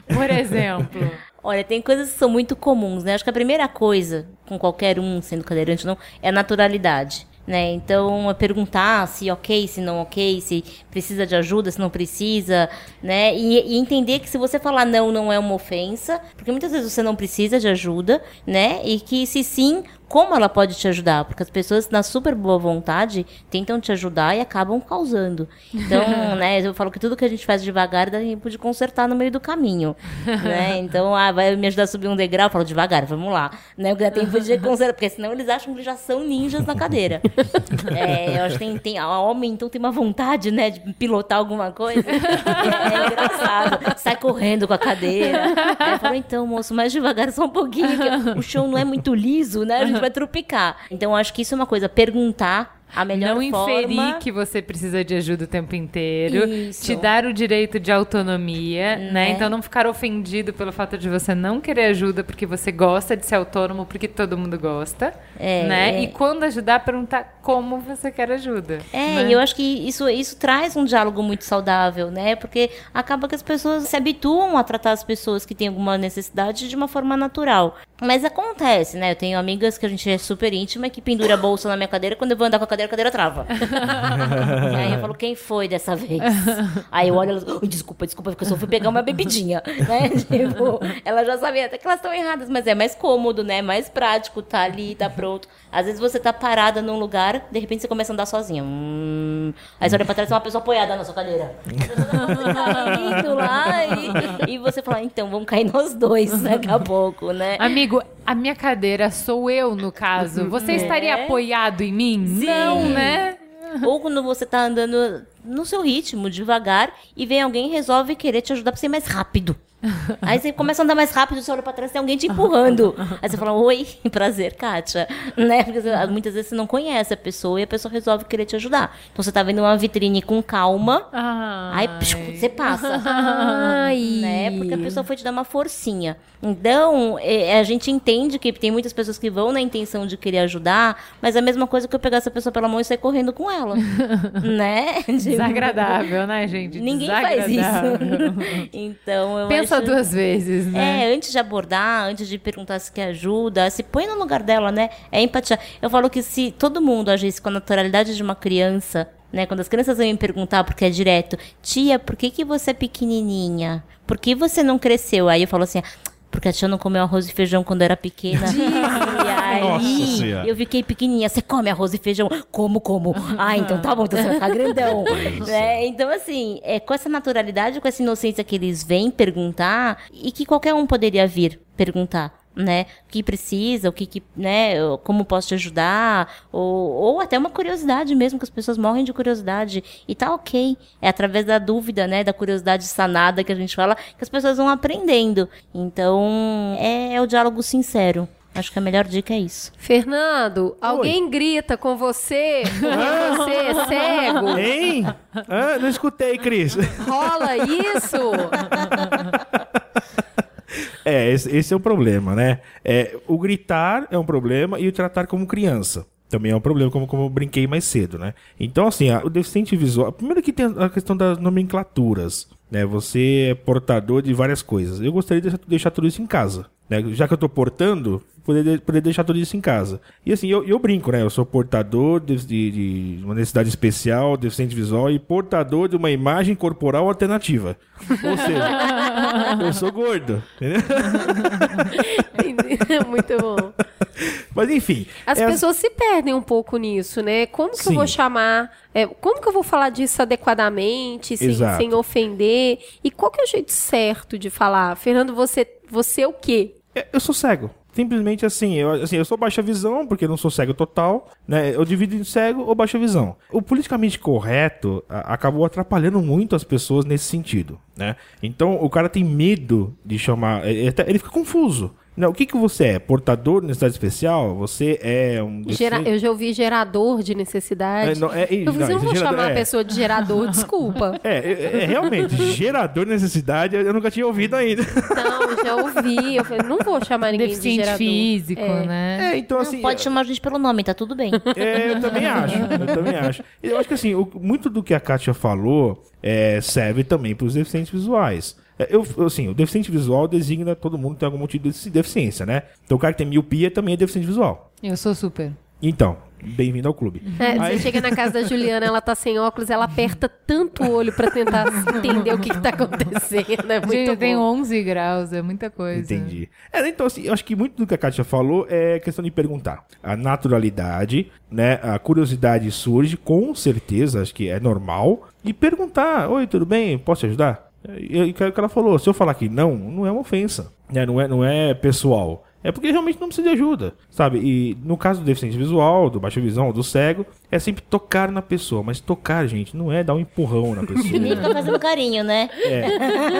S1: por exemplo.
S5: Olha, tem coisas que são muito comuns, né? Acho que a primeira coisa, com qualquer um, sendo cadeirante ou não, é a naturalidade. Né? Então, é perguntar se ok, se não ok, se precisa de ajuda, se não precisa, né? E, e entender que se você falar não, não é uma ofensa, porque muitas vezes você não precisa de ajuda, né? E que se sim, como ela pode te ajudar? Porque as pessoas, na super boa vontade, tentam te ajudar e acabam causando. Então, né, eu falo que tudo que a gente faz devagar dá tempo de consertar no meio do caminho. né? Então, ah, vai me ajudar a subir um degrau? Eu falo devagar, vamos lá. Né? Dá tempo de consertar, porque senão eles acham que já são ninjas na cadeira. É, eu acho que tem, tem, a homem, então, tem uma vontade, né, de pilotar alguma coisa. É, é engraçado. Sai correndo com a cadeira. Aí eu falo, então, moço, mais devagar só um pouquinho, o chão não é muito liso, né? A gente vai trupicar. Então, eu acho que isso é uma coisa, perguntar a melhor
S1: não
S5: forma.
S1: inferir que você precisa de ajuda o tempo inteiro,
S5: Isso.
S1: te dar o direito de autonomia, né?
S5: Né?
S1: Então não ficar ofendido pelo fato de você não querer ajuda porque você gosta de ser autônomo, porque todo mundo gosta,
S5: É,
S1: né?
S5: é.
S1: E quando ajudar, perguntar como você quer ajuda.
S5: É,
S1: né?
S5: e eu acho que isso, isso traz um diálogo muito saudável, né? Porque acaba que as pessoas se habituam a tratar as pessoas que têm alguma necessidade de uma forma natural. Mas acontece, né? Eu tenho amigas que a gente é super íntima que pendura a bolsa na minha cadeira quando eu vou andar com a cadeira, a cadeira trava. e aí eu falo, quem foi dessa vez? Aí eu olho elas, "Ui, desculpa, desculpa, porque eu só fui pegar uma bebidinha, né? Tipo, ela já sabia até que elas estão erradas, mas é mais cômodo, né? Mais prático, tá ali, tá pronto. Às vezes você tá parada num lugar, de repente você começa a andar sozinha. Hum. Aí você olha pra trás, tem uma pessoa apoiada na sua cadeira. Lá e, e você fala, então, vamos cair nós dois daqui a pouco, né?
S1: Amigo, a minha cadeira sou eu, no caso. Você estaria
S5: É.
S1: apoiado em mim? Não, né?
S5: Ou quando você tá andando no seu ritmo, devagar, e vem alguém e resolve querer te ajudar pra ser mais rápido. Aí você começa a andar mais rápido, você olha pra trás, tem alguém te empurrando. Aí você fala, oi, prazer, Kátia. Né? Porque você- muitas vezes você não conhece a pessoa e a pessoa resolve querer te ajudar. Então você tá vendo uma vitrine com calma, aí psh, você passa.
S2: Ai.
S5: né? Porque a pessoa foi te dar uma forcinha. Então, é, a gente entende que tem muitas pessoas que vão na intenção de querer ajudar, mas é a mesma coisa que eu pegar essa pessoa pela mão e sair correndo com ela. né?
S1: Desagradável, né, gente?
S5: Ninguém faz isso. então, eu
S1: Pensa
S5: acho...
S1: duas vezes, né?
S5: É, antes de abordar, antes de perguntar se quer ajuda, se põe no lugar dela, né? É empatia. Eu falo que se todo mundo agisse com a naturalidade de uma criança, né? Quando as crianças vêm me perguntar, porque é direto, tia, por que, que você é pequenininha? Por que você não cresceu? Aí eu falo assim, porque a tia não comeu arroz e feijão quando era pequena. e aí eu fiquei pequenininha. Você come arroz e feijão? Como, como? Ah, então tá bom, então você vai ficar grandão. Né? Então, assim, é com essa naturalidade, com essa inocência que eles vêm perguntar, e que qualquer um poderia vir perguntar. Né? O que precisa, o que, que né? Como posso te ajudar? Ou, ou até uma curiosidade mesmo, que as pessoas morrem de curiosidade. E tá ok. É através da dúvida, né? Da curiosidade sanada que a gente fala, que as pessoas vão aprendendo. Então, é, é o diálogo sincero. Acho que a melhor dica é isso.
S2: Fernando, alguém grita com você porque você é cego?
S4: Hein? Ah, não escutei, Cris.
S2: Rola isso?
S4: É, esse, esse é o problema, né? É, o gritar é um problema e o tratar como criança. Também é um problema, como, como eu brinquei mais cedo, né? Então, assim, a- o deficiente visual. Primeiro que tem a questão das nomenclaturas, né? Você é portador de várias coisas. Eu gostaria de deixar, deixar tudo isso em casa. Né? Já que eu tô portando, poder, de- poder deixar tudo isso em casa. E assim, eu, eu brinco, né? Eu sou portador de, de- de uma necessidade especial, deficiente visual, e portador de uma imagem corporal alternativa. Ou seja, eu sou gordo, entendeu?
S2: Muito bom.
S4: Mas enfim.
S2: As
S4: é
S2: pessoas se perdem um pouco nisso, né? Como que eu
S4: Sim.
S2: vou chamar? é, como que eu vou falar disso adequadamente, sem, sem ofender? E qual que é o jeito certo de falar? Fernando, você, você é o quê?
S4: É, Eu sou cego. Simplesmente assim eu, assim, eu sou baixa visão, porque não sou cego total, né? Eu divido em cego ou baixa visão. O politicamente correto a- acabou atrapalhando muito as pessoas nesse sentido, né? Então o cara tem medo de chamar, ele, até- ele fica confuso. Não, o que que você é? Portador de necessidade especial? Você é um
S2: Gera- eu já ouvi gerador de necessidade.
S4: É, não, é-
S2: eu
S4: não,
S2: não vou
S4: gerador-
S2: chamar a
S4: é.
S2: pessoa de gerador, desculpa.
S4: É, é, é realmente, gerador de necessidade eu nunca tinha ouvido ainda.
S2: Não, já ouvi. Eu falei, não vou chamar ninguém de
S1: Deficiente
S2: gerador.
S1: físico,
S2: É.
S1: né?
S4: É, então assim.
S5: Pode chamar a gente pelo nome, tá tudo bem.
S4: É, eu também acho. Eu também acho. Eu acho que assim, o- muito do que a Kátia falou é, serve também para os deficientes visuais. É, Eu, assim, o deficiente visual designa todo mundo que tem algum tipo de deficiência, né? Então o cara que tem miopia também é deficiente visual.
S1: Eu sou super.
S4: Então, bem-vindo ao clube.
S2: É,
S4: Aí-
S2: você chega na casa da Juliana, ela tá sem óculos, ela aperta tanto o olho pra tentar entender o que, que tá acontecendo. É muito
S1: Gente,
S2: bom.
S1: 11 graus, é muita coisa.
S4: Entendi. É, então, assim, eu acho que muito do que a Kátia falou é questão de perguntar. A naturalidade, né? A curiosidade surge, com certeza, acho que é normal. De perguntar: Oi, tudo bem? Posso te ajudar? E e o que ela falou: se eu falar que não, não é uma ofensa. Né? Não, é, não é pessoal. É porque realmente não precisa de ajuda, sabe? E no caso do deficiente visual, do baixa visão, do cego, é sempre tocar na pessoa. Mas tocar, gente, não é dar um empurrão na pessoa.
S5: Nem fica fazendo carinho, né?
S4: É.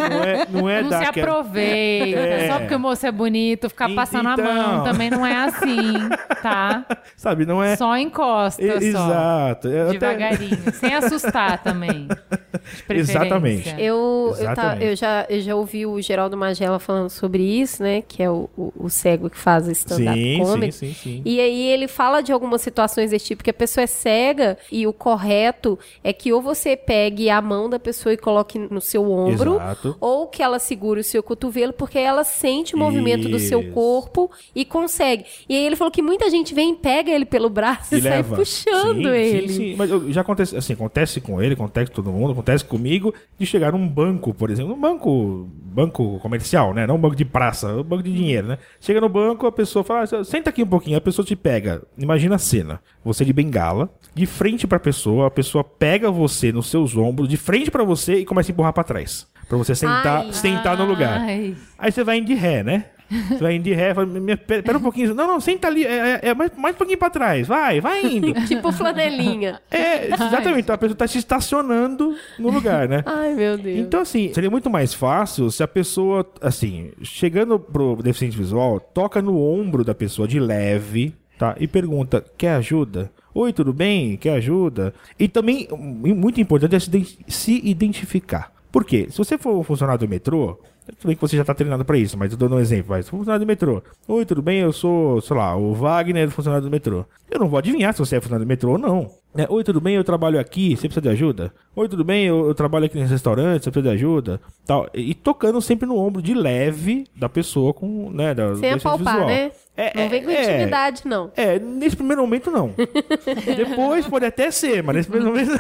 S4: Não é, não é
S1: Não
S4: dar
S1: se
S4: aquela-
S1: aproveita,
S4: É.
S1: só porque o moço é bonito, ficar
S4: E-
S1: passando a
S4: então.
S1: mão também não é assim, tá?
S4: Sabe, não é.
S1: Só encosta,
S4: E-
S1: só.
S4: Exato. É até-
S1: Devagarinho, sem assustar também. de preferência.
S4: Exatamente.
S2: Eu, eu, tá-
S4: Exatamente.
S2: eu já, eu já ouvi o Geraldo Magela falando sobre isso, né? Que é o, o, o cego que faz stand-up
S4: Sim,
S2: comedy.
S4: sim, sim, sim.
S2: E aí ele fala de algumas situações desse tipo, que a pessoa é cega e o correto é que ou você pegue a mão da pessoa e coloque no seu ombro,
S4: Exato.
S2: ou que ela segure o seu cotovelo, porque ela sente o movimento do seu
S4: Isso.
S2: corpo e consegue. E aí ele falou que muita gente vem e pega ele pelo braço e,
S4: E
S2: sai puxando
S4: Sim,
S2: ele.
S4: Sim, sim. Mas já acontece, assim, acontece com ele, acontece com todo mundo, acontece comigo, de chegar num banco, por exemplo, num banco, banco comercial, né? Não um banco de praça, um banco de dinheiro, né? Chega no banco, a pessoa fala, "Ah, senta aqui um pouquinho, a pessoa te pega. Imagina a cena. Você de bengala, de frente pra pessoa, a pessoa pega você nos seus ombros, de frente pra você e começa a empurrar pra trás. Pra você sentar,
S2: Ai.
S4: sentar no lugar.
S1: Ai.
S4: Aí você vai indo de ré, né? Você vai indo de ré, fala, "Me- me- pera, pera um pouquinho. Não, não, senta ali, é, é- é mais, mais um pouquinho pra trás. Vai, vai indo.
S2: tipo flanelinha.
S4: É, exatamente. Então a pessoa tá se estacionando no lugar, né?
S2: Ai, meu Deus.
S4: Então, assim, seria muito mais fácil se a pessoa, assim, chegando pro deficiente visual, toca no ombro da pessoa de leve, tá? E pergunta: quer ajuda? Oi, tudo bem? Quer ajuda? E também, muito importante é se, iden- se identificar. Por quê? Se você for um funcionário do metrô, tudo bem que você já tá treinado pra isso, mas eu dou um exemplo. Mas, funcionário do metrô. Oi, tudo bem? Eu sou, sei lá, o Wagner, funcionário do metrô. Eu não vou adivinhar se você é funcionário do metrô ou não. né? Oi, tudo bem? Eu trabalho aqui. Você precisa de ajuda? Oi, tudo bem? Eu, eu trabalho aqui nesse restaurante. Você precisa de ajuda? Tal. E, e tocando sempre no ombro de leve da pessoa com, né? Da,
S2: Sem apalpar,
S4: visual.
S2: né?
S4: É,
S2: não vem com
S4: é,
S2: intimidade, não.
S4: É, nesse primeiro momento não. Depois pode até ser, mas nesse primeiro momento.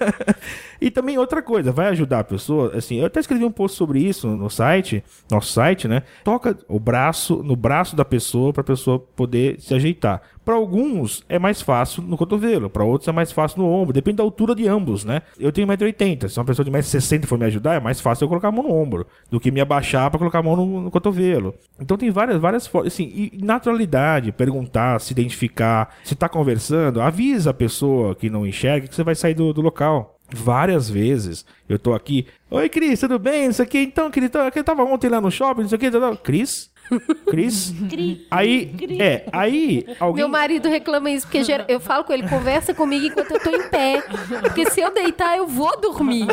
S4: e também outra coisa, vai ajudar a pessoa. Assim, eu até escrevi um post sobre isso no site, nosso site, né? Toca o braço no braço da pessoa para a pessoa poder se ajeitar. Para alguns é mais fácil no cotovelo, para outros é mais fácil no ombro, depende da altura de ambos, né? Eu tenho 1,80m, se uma pessoa de 1,60m for me ajudar, é mais fácil eu colocar a mão no ombro do que me abaixar para colocar a mão no, no cotovelo. Então tem várias, várias formas, assim, e naturalidade, perguntar, se identificar, se tá conversando, avisa a pessoa que não enxerga que você vai sair do, do local. Várias vezes eu tô aqui, oi Cris, tudo bem? Isso aqui, então, querido, eu tava ontem lá no shopping, isso aqui, tá, tá. Cris? Cris? Aí, é, aí alguém
S2: Meu marido reclama isso, porque eu falo com ele, conversa comigo enquanto eu tô em pé. Porque se eu deitar, eu vou dormir.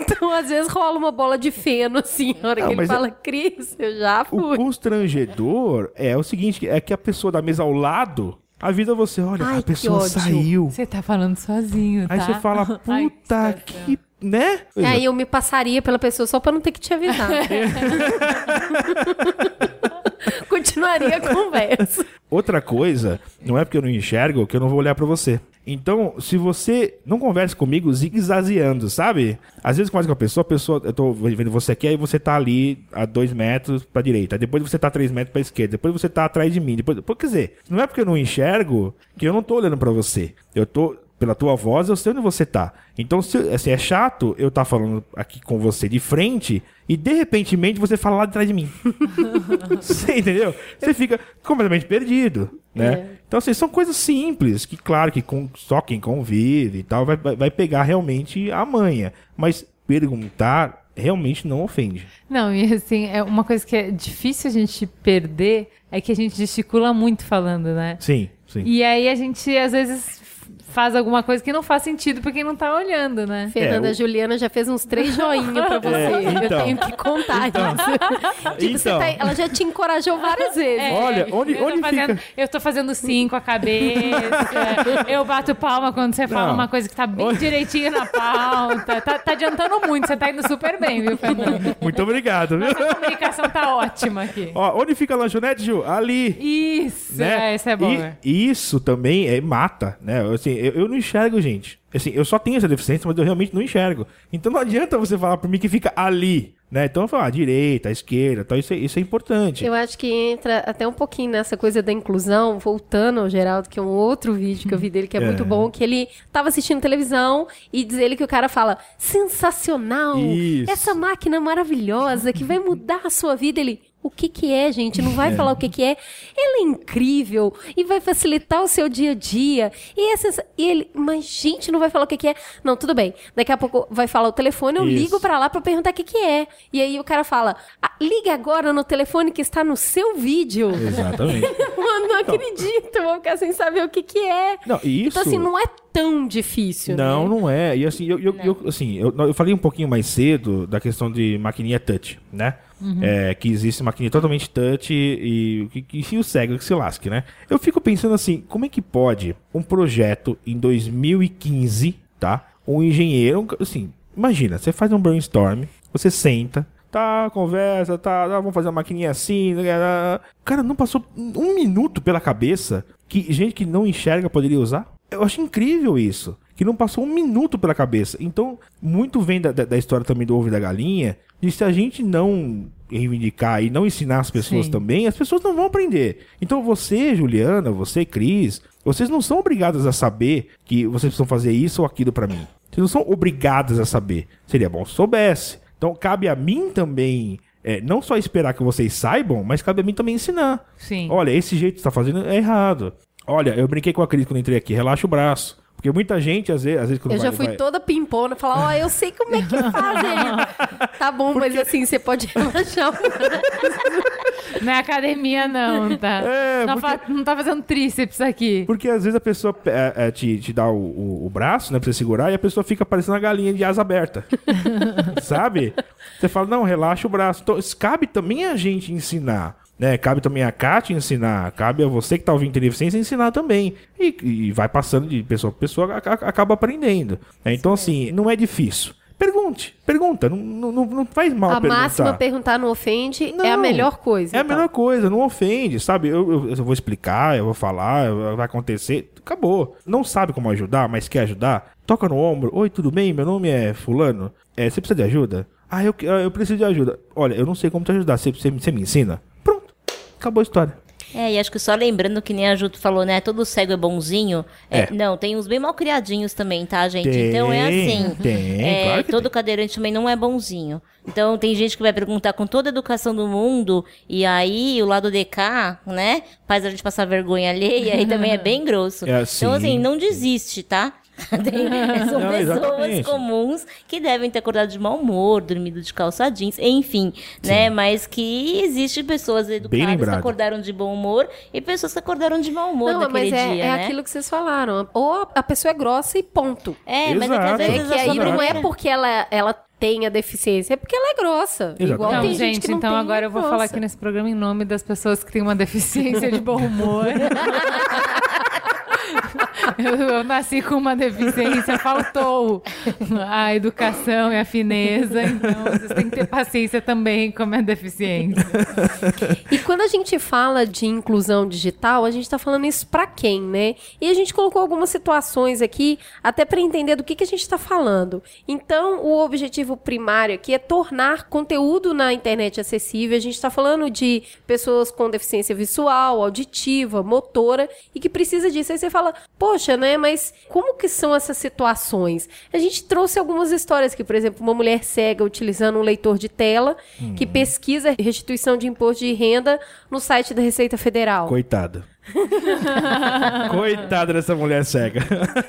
S2: Então, às vezes, rola uma bola de feno, assim, na hora
S4: Não,
S2: que ele fala, Cris, eu já
S4: O
S2: fui.
S4: constrangedor é o seguinte, é que a pessoa da mesa ao lado avisa você, olha,
S2: Ai,
S4: a
S2: que
S4: pessoa saiu.
S1: Você tá falando sozinho, tá?
S4: Aí você fala,
S1: Ai,
S4: puta que, né?
S2: E aí eu me passaria pela pessoa só pra não ter que te avisar. Continuaria a conversa.
S4: Outra coisa, não é porque eu não enxergo que eu não vou olhar pra você. Então, se você não conversa comigo zigue-zagueando, sabe? Às vezes conversa com a pessoa, a pessoa, eu tô vendo você aqui, aí você tá ali a dois metros pra direita, depois você tá a três metros pra esquerda, depois você tá atrás de mim, depois, pô, quer dizer, não é porque eu não enxergo que eu não tô olhando pra você. Eu tô pela tua voz, eu sei onde você tá. Então, se, assim, é chato eu estar falando aqui com você de frente e de repentemente você fala lá de trás de mim. você entendeu? Você fica completamente perdido, né?
S2: É.
S4: Então, assim, são coisas simples que, claro, que com, só quem convive e tal vai, vai, vai pegar realmente a manha. Mas perguntar realmente não ofende.
S1: Não, e assim, é uma coisa que é difícil a gente perder é que a gente gesticula muito falando, né?
S4: Sim, sim.
S1: E aí a gente, às vezes, faz alguma coisa que não faz sentido pra quem não tá olhando, né?
S2: Fernanda
S4: É, o-
S2: Juliana já fez uns três joinha pra você.
S4: É, então.
S2: eu tenho que contar isso. tipo, você
S4: Então.
S2: tá- ela já te encorajou várias vezes.
S4: Olha, onde,
S1: eu, tô
S4: onde
S1: fazendo,
S4: fica...
S1: eu tô fazendo sim com a cabeça. eu bato palma quando você fala
S4: Não.
S1: uma coisa que tá bem direitinho na pauta. Tá, tá adiantando muito, você tá indo super bem, viu, Fernanda?
S4: Muito obrigado, viu?
S1: A comunicação tá ótima aqui.
S4: Ó, onde fica a lanchonete, Ju? Ali.
S1: Isso,
S4: né?
S1: é, isso é bom,
S4: E
S1: né?
S4: isso também é, mata, né? Assim, eu, eu não enxergo, gente. Assim, eu só tenho essa deficiência, mas eu realmente não enxergo. Então não adianta você falar pra mim que fica ali, né? Então eu falo, ah, direita, esquerda, tal, isso, é, isso é importante.
S2: Eu acho que entra até um pouquinho nessa coisa da inclusão, voltando ao Geraldo, que é um outro vídeo que eu vi dele que é,
S4: É.
S2: muito bom, que ele tava assistindo televisão e diz ele que o cara fala, sensacional,
S4: Isso.
S2: essa máquina maravilhosa que vai mudar a sua vida. Ele, o que que é, gente? Não vai falar o que que é. Ela é incrível e vai facilitar o seu dia a dia. E, essas, e ele, mas gente, não vai falar o que que é. Não, tudo bem. Daqui a pouco vai falar o telefone, eu
S4: Isso.
S2: ligo pra lá pra perguntar o que que é. E aí o cara fala, "Ah, ligue agora no telefone que está no seu vídeo.
S4: Exatamente.
S2: Mano, não acredito, eu vou ficar sem saber o que que é.
S4: Não, isso...
S2: Então assim, não é tão difícil,
S4: Não,
S2: né?
S4: não é. E assim, eu, eu, eu- assim, eu, eu falei um pouquinho mais cedo da questão de maquininha touch, né? É, que existe maquininha totalmente touch e que, que se o cego que se lasque, né? Eu fico pensando assim, como é que pode um projeto em 2015, tá? Um engenheiro, assim, imagina, você faz um brainstorm, você senta, tá, conversa, tá, tá, vamos fazer uma maquininha assim, né, né. cara, não passou um minuto pela cabeça que gente que não enxerga poderia usar? Eu acho incrível isso. Que não passou um minuto pela cabeça. Então, muito vem da, da, da história também do ovo e da galinha. E se a gente não reivindicar e não ensinar as pessoas
S1: Sim.
S4: também, as pessoas não vão aprender. Então, você, Juliana, você, Cris, vocês não são obrigadas a saber que vocês precisam fazer isso ou aquilo pra mim. Vocês não são obrigadas a saber. Seria bom se soubesse. Então, cabe a mim também é, não só esperar que vocês saibam, mas cabe a mim também ensinar.
S1: Sim.
S4: Olha, esse jeito que você tá fazendo é errado. Olha, eu brinquei com a Cris quando entrei aqui, relaxa o braço. Porque muita gente, às vezes, às vezes quando
S2: Eu
S4: vai,
S2: já fui
S4: vai-
S2: toda pimpona, falar, ó, eu sei como é que faz aí. Tá bom, mas assim, você pode relaxar.
S1: Não é academia, não, tá?
S4: É,
S1: não,
S4: porque-
S1: fa- não tá fazendo tríceps aqui.
S4: Porque às vezes a pessoa é, é, te, te dá o, o- o braço, né, pra você segurar, e a pessoa fica parecendo uma galinha de asa aberta. Sabe? Você fala, não, relaxa o braço. Então, cabe também a gente ensinar. Né? Cabe também a Kátia ensinar, cabe a você que tá ouvindo deficiência ensinar também. E, e vai passando de pessoa para pessoa, a- a- acaba aprendendo. né? Então, assim, não é difícil. Pergunte, pergunta, não, não, não- não faz mal
S2: A
S4: perguntar.
S2: máxima perguntar não ofende é a
S4: Não,
S2: melhor coisa.
S4: É a
S2: então.
S4: melhor coisa, não ofende, sabe? Eu, eu- eu vou explicar, eu vou falar, vai acontecer, acabou. Não sabe como ajudar, mas quer ajudar? Toca no ombro. Oi, tudo bem? Meu nome é Fulano. É, você precisa de ajuda? Ah, eu, ah, eu preciso de ajuda. Olha, eu não sei como te ajudar. Você, você, você me ensina? Acabou a história.
S5: É, e acho que só lembrando que nem a Juto falou, né? Todo cego é bonzinho. É,
S4: É.
S5: Não, tem uns bem mal criadinhos também, tá, gente?
S4: Tem,
S5: então é assim.
S4: tem,
S5: é,
S4: claro
S5: todo
S4: tem.
S5: cadeirante também não é bonzinho. Então tem gente que vai perguntar com toda a educação do mundo, e aí o lado de cá, né? Faz a gente passar vergonha alheia, e também é bem grosso.
S4: É,
S5: então, assim,
S4: sim.
S5: não desiste, tá? Tem- são
S4: Não,
S5: pessoas
S4: exatamente.
S5: comuns que devem ter acordado de mau humor, dormido de calça jeans, enfim, né? Mas que existem pessoas educadas que acordaram de bom humor e pessoas que acordaram de mau humor
S2: Não,
S5: naquele
S2: mas é,
S5: dia,
S2: é
S5: né?
S2: aquilo que vocês falaram. Ou a pessoa é grossa e ponto.
S5: É, mas é que às
S4: Exato.
S2: É
S5: vezes
S2: que
S5: a
S2: aí não é porque ela, ela tem a deficiência, é porque ela é grossa.
S4: Exatamente.
S2: Igual
S1: Então,
S2: tem gente,
S1: gente,
S2: que não
S1: então
S2: tem,
S1: agora
S2: é
S1: eu vou
S2: grossa.
S1: falar aqui nesse programa em nome das pessoas que têm uma deficiência de bom humor. eu, eu nasci com uma deficiência, faltou a educação e a fineza, então vocês têm que ter paciência também com a minha deficiência.
S2: E quando a gente fala de inclusão digital, a gente está falando isso para quem, né? E a gente colocou algumas situações aqui, até para entender do que, que a gente está falando. Então, o objetivo primário aqui é tornar conteúdo na internet acessível. A gente está falando de pessoas com deficiência visual, auditiva, motora, e que precisa disso. Aí você fala, poxa, né? Mas como que são essas situações? A gente trouxe algumas histórias aqui, por exemplo, uma mulher cega utilizando um leitor de tela que pesquisa restituição de imposto de renda no site da Receita Federal.
S4: Coitada. Coitada dessa mulher cega.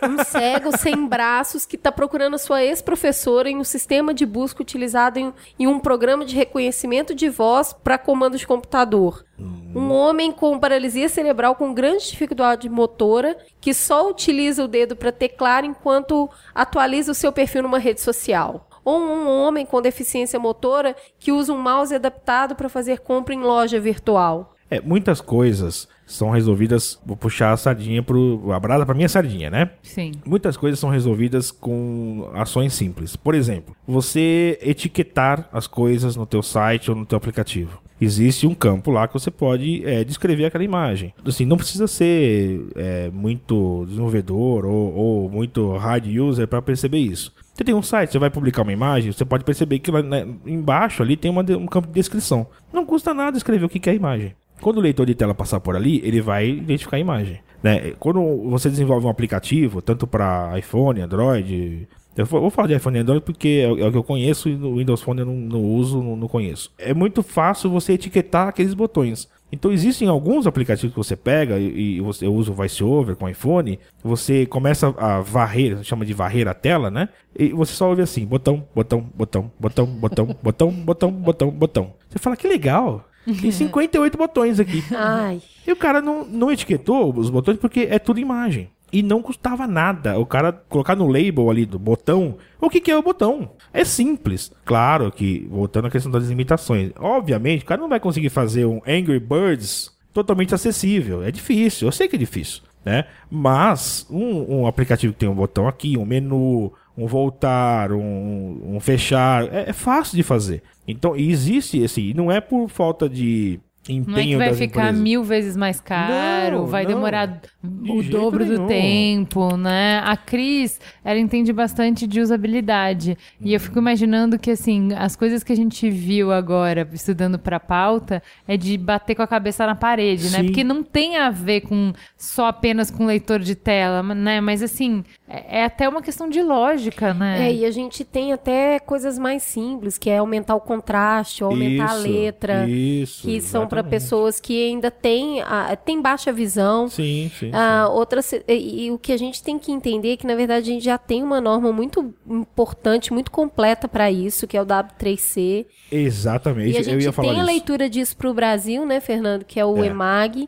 S2: Um cego sem braços que está procurando a sua ex-professora em um sistema de busca utilizado em, em um programa de reconhecimento de voz para comando de computador. Um homem com paralisia cerebral com grande dificuldade motora que só utiliza o dedo para teclar enquanto atualiza o seu perfil numa rede social. Ou um homem com deficiência motora que usa um mouse adaptado para fazer compra em loja virtual.
S4: É, muitas coisas são resolvidas. Vou puxar a sardinha pro. A brasa pra minha sardinha, né?
S1: Sim.
S4: Muitas coisas são resolvidas com ações simples. Por exemplo, você etiquetar as coisas no teu site ou no teu aplicativo. Existe um campo lá que você pode é, descrever aquela imagem. Assim, não precisa ser é, muito desenvolvedor ou, ou muito hard user para perceber isso. Você tem um site, você vai publicar uma imagem, você pode perceber que lá né, embaixo ali tem uma um campo de descrição. Não custa nada escrever o que que é a imagem. Quando o leitor de tela passar por ali, ele vai identificar a imagem. Né? Quando você desenvolve um aplicativo, tanto para iPhone, Android. Eu vou falar de iPhone e Android porque é o é o que eu conheço e no Windows Phone eu não, não uso, não, não conheço. É muito fácil você etiquetar aqueles botões. Então existem alguns aplicativos que você pega e, e você usa o VoiceOver com iPhone, você começa a varrer, chama de varrer a tela, né? E você só ouve assim, botão, botão, botão, botão, botão, botão, botão, botão, botão. Você fala que legal. Tem 58 botões aqui.
S2: Ai.
S4: E o cara não, não etiquetou os botões porque é tudo imagem. E não custava nada o cara colocar no label ali do botão o que, que é o botão. É simples. Claro que, voltando à questão das limitações, obviamente o cara não vai conseguir fazer um Angry Birds totalmente acessível. É difícil, eu sei que é difícil. Né? Mas um, um aplicativo que tem um botão aqui, um menu, um voltar, um, um fechar, é, é fácil de fazer. Então, existe assim, não é por falta de empenho
S1: Não é que vai ficar
S4: empresas.
S1: mil vezes mais caro,
S4: Não,
S1: vai
S4: não.
S1: demorar
S4: De
S1: o dobro do tempo, né? A Cris, ela entende bastante de usabilidade. E eu fico imaginando que, assim, as coisas que a gente viu agora, estudando pra pauta, é de bater com a cabeça na parede, né?
S4: Sim.
S1: Porque não tem a ver com só apenas com leitor de tela, né? Mas, assim, é, é até uma questão de lógica, né?
S2: É, e a gente tem até coisas mais simples, que é aumentar o contraste, ou aumentar a
S4: Isso,
S2: letra,
S4: isso,
S2: que são para pessoas que ainda têm, a- têm baixa visão.
S4: Sim, sim.
S2: Ah, outras, e, e o que a gente tem que entender é que, na verdade, a gente já tem uma norma muito importante, muito completa para isso, que é o W3C.
S4: Exatamente.
S2: E a
S4: eu
S2: gente
S4: ia falar
S2: tem a
S4: disso.
S2: leitura disso para o Brasil, né, Fernando? Que é o
S4: É.
S2: EMAG.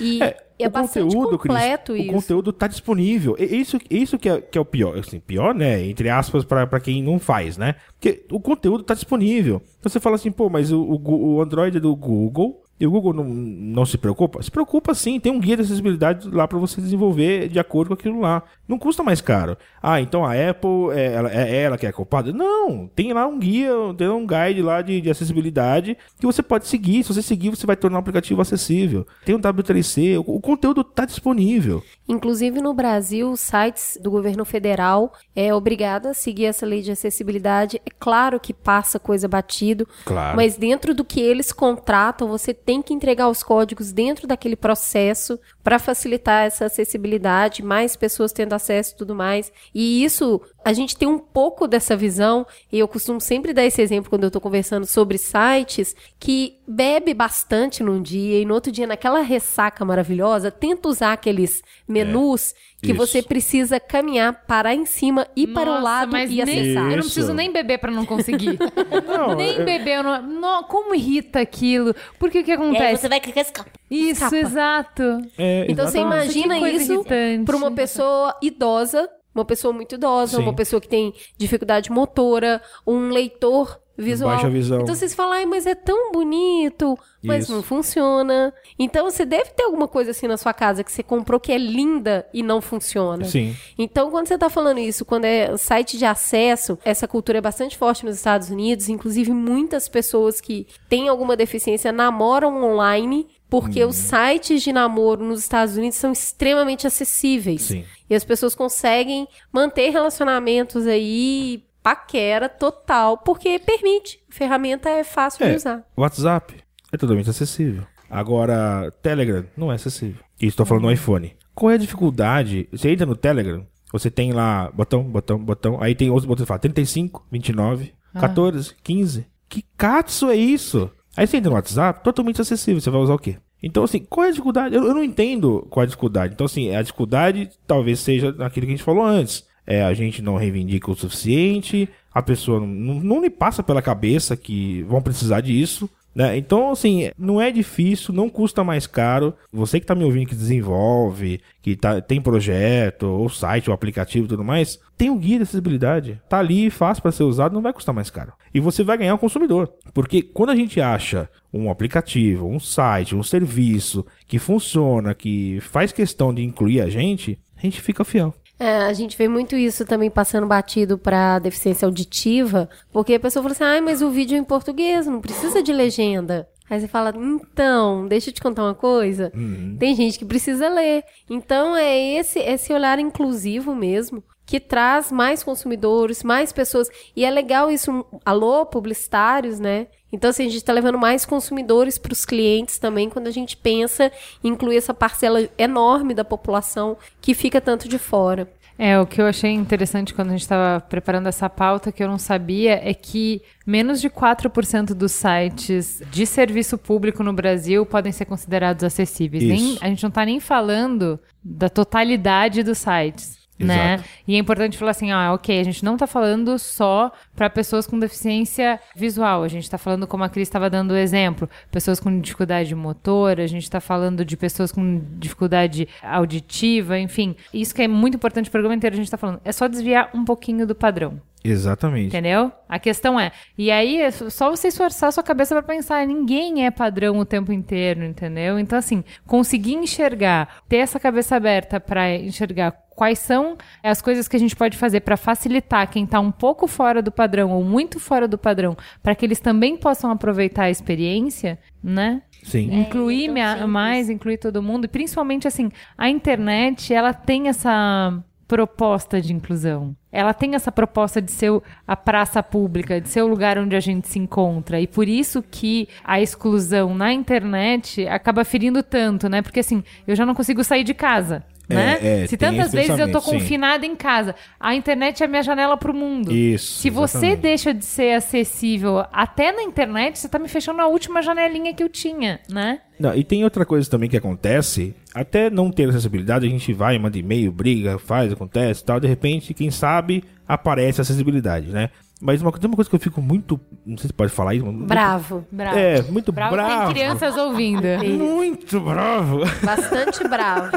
S2: E é,
S4: o
S2: bastante
S4: conteúdo, Cris,
S2: completo
S4: o
S2: isso.
S4: conteúdo tá disponível. Isso, isso que, é, que é o pior. Assim, pior, né? Entre aspas, pra quem não faz, né? Porque o conteúdo tá disponível. Você fala assim, pô, mas o, o, o Android é do Google. E o Google não, não se preocupa? Se preocupa sim, tem um guia de acessibilidade lá para você desenvolver de acordo com aquilo lá. Não custa mais caro. Ah, então a Apple é ela, é ela que é culpada? Não, tem lá um guia, tem lá um guide lá de, de acessibilidade que você pode seguir. Se você seguir, você vai tornar o aplicativo acessível. Tem um W3C, o, o conteúdo está disponível.
S2: Inclusive no Brasil, os sites do governo federal é obrigado a seguir essa lei de acessibilidade. É claro que passa coisa batido,
S4: Claro.
S2: mas dentro do que eles contratam, você tem que entregar os códigos dentro daquele processo para facilitar essa acessibilidade, mais pessoas tendo acesso e tudo mais. E isso, a gente tem um pouco dessa visão, e eu costumo sempre dar esse exemplo quando eu estou conversando sobre sites, que bebe bastante num dia e no outro dia, naquela ressaca maravilhosa, tenta usar aqueles menus que
S1: Isso.
S2: você precisa caminhar, parar em cima, ir para o
S1: Nossa,
S2: lado
S1: mas
S2: e
S1: nem-
S2: acessar.
S1: Eu não preciso nem beber pra não conseguir. nem
S2: eu-
S1: beber, eu não, não- como irrita aquilo? Porque o que acontece?
S5: aí você vai clicar e escapa.
S1: Isso,
S2: Escapa.
S1: exato.
S4: É,
S2: Então você imagina isso para uma pessoa idosa, uma pessoa muito idosa,
S4: Sim.
S2: uma pessoa que tem dificuldade motora, um leitor visual.
S4: Baixa visão.
S2: Então vocês falam, ai, mas é tão bonito, mas
S4: Isso.
S2: não funciona. Então você deve ter alguma coisa assim na sua casa que você comprou que é linda e não funciona.
S4: Sim.
S2: Então, quando você está falando isso, quando é site de acesso, essa cultura é bastante forte nos Estados Unidos. Inclusive, muitas pessoas que têm alguma deficiência namoram online. Porque
S4: Uhum.
S2: os sites de namoro nos Estados Unidos são extremamente acessíveis.
S4: Sim.
S2: E as pessoas conseguem manter relacionamentos aí, paquera total, porque permite. A ferramenta é fácil de
S4: É,
S2: usar.
S4: WhatsApp é totalmente acessível. Agora, Telegram não é acessível. Isso estou falando no iPhone. Qual é a dificuldade? Você entra no Telegram, você tem lá botão, botão, botão. Aí tem outros botões que falam 35, 29,
S1: Ah.
S4: 14, 15. Que catso é isso? Aí você entra no WhatsApp, totalmente acessível. Você vai usar o quê? Então, assim, qual é a dificuldade? Eu, eu não entendo qual é a dificuldade. Então, assim, a dificuldade talvez seja aquilo que a gente falou antes. É, a gente não reivindica o suficiente, a pessoa não, não, não lhe passa pela cabeça que vão precisar disso. Né? Então, assim, não é difícil, não custa mais caro. Você que tá me ouvindo que desenvolve, que tá, tem projeto, ou site, ou aplicativo e tudo mais, tem o guia de acessibilidade. Tá ali, fácil para ser usado, não vai custar mais caro. E você vai ganhar o consumidor. Porque quando a gente acha um aplicativo, um site, um serviço que funciona, que faz questão de incluir a gente, a gente fica fiel.
S2: É, a gente vê muito isso também passando batido para deficiência auditiva, porque a pessoa fala assim: ai, mas o vídeo é em português, não precisa de legenda. Aí você fala, então, deixa eu te contar uma coisa. Tem gente que precisa ler. Então é esse, esse olhar inclusivo mesmo, que traz mais consumidores, mais pessoas. E é legal isso, alô, publicitários, né? Então, assim, a gente está levando mais consumidores para os clientes também quando a gente pensa em incluir essa parcela enorme da população que fica tanto de fora.
S1: É, o que eu achei interessante quando a gente estava preparando essa pauta, que eu não sabia, é que menos de 4% dos sites de serviço público no Brasil podem ser considerados acessíveis. Nem, a gente não está nem falando da totalidade dos sites. Né?
S4: Exato.
S1: E é importante falar assim, ah, ok, a gente não está falando só para pessoas com deficiência visual, a gente está falando, como a Cris estava dando o exemplo, pessoas com dificuldade motora, a gente está falando de pessoas com dificuldade auditiva, enfim. Isso que é muito importante, o programa inteiro a gente está falando. É só desviar um pouquinho do padrão.
S4: Exatamente.
S1: Entendeu? A questão é. E aí é só você esforçar a sua cabeça pra pensar, ninguém é padrão o tempo inteiro, entendeu? Então, assim, conseguir enxergar, ter essa cabeça aberta pra enxergar quais são as coisas que a gente pode fazer pra facilitar quem tá um pouco fora do padrão ou muito fora do padrão, pra que eles também possam aproveitar a experiência, né?
S4: Sim.
S1: Incluir mea- mais, incluir todo mundo. E principalmente, assim, a internet, ela tem essa proposta de inclusão. Ela tem essa proposta de ser a praça pública, de ser o lugar onde a gente se encontra. E por isso que a exclusão na internet acaba ferindo tanto, né? Porque assim, eu já não consigo sair de casa. Né?
S4: É, é,
S1: Se tantas vezes eu tô
S4: pensamento, sim.
S1: confinada em casa, a internet é a minha janela pro mundo.
S4: Isso,
S1: Se você
S4: exatamente.
S1: deixa de ser acessível até na internet, você tá me fechando a última janelinha que eu tinha, né?
S4: Não, e tem outra coisa também que acontece, até não ter acessibilidade, a gente vai, manda e-mail, briga, faz, acontece e tal, de repente, quem sabe, aparece a acessibilidade, né? Mas uma, tem uma coisa que eu fico muito, não sei se pode falar isso, muito-
S2: Bravo.
S1: Bravo.
S4: É, muito
S1: Bravo,
S4: bravo.
S1: tem crianças ouvindo.
S4: Muito bravo.
S2: Bastante bravo.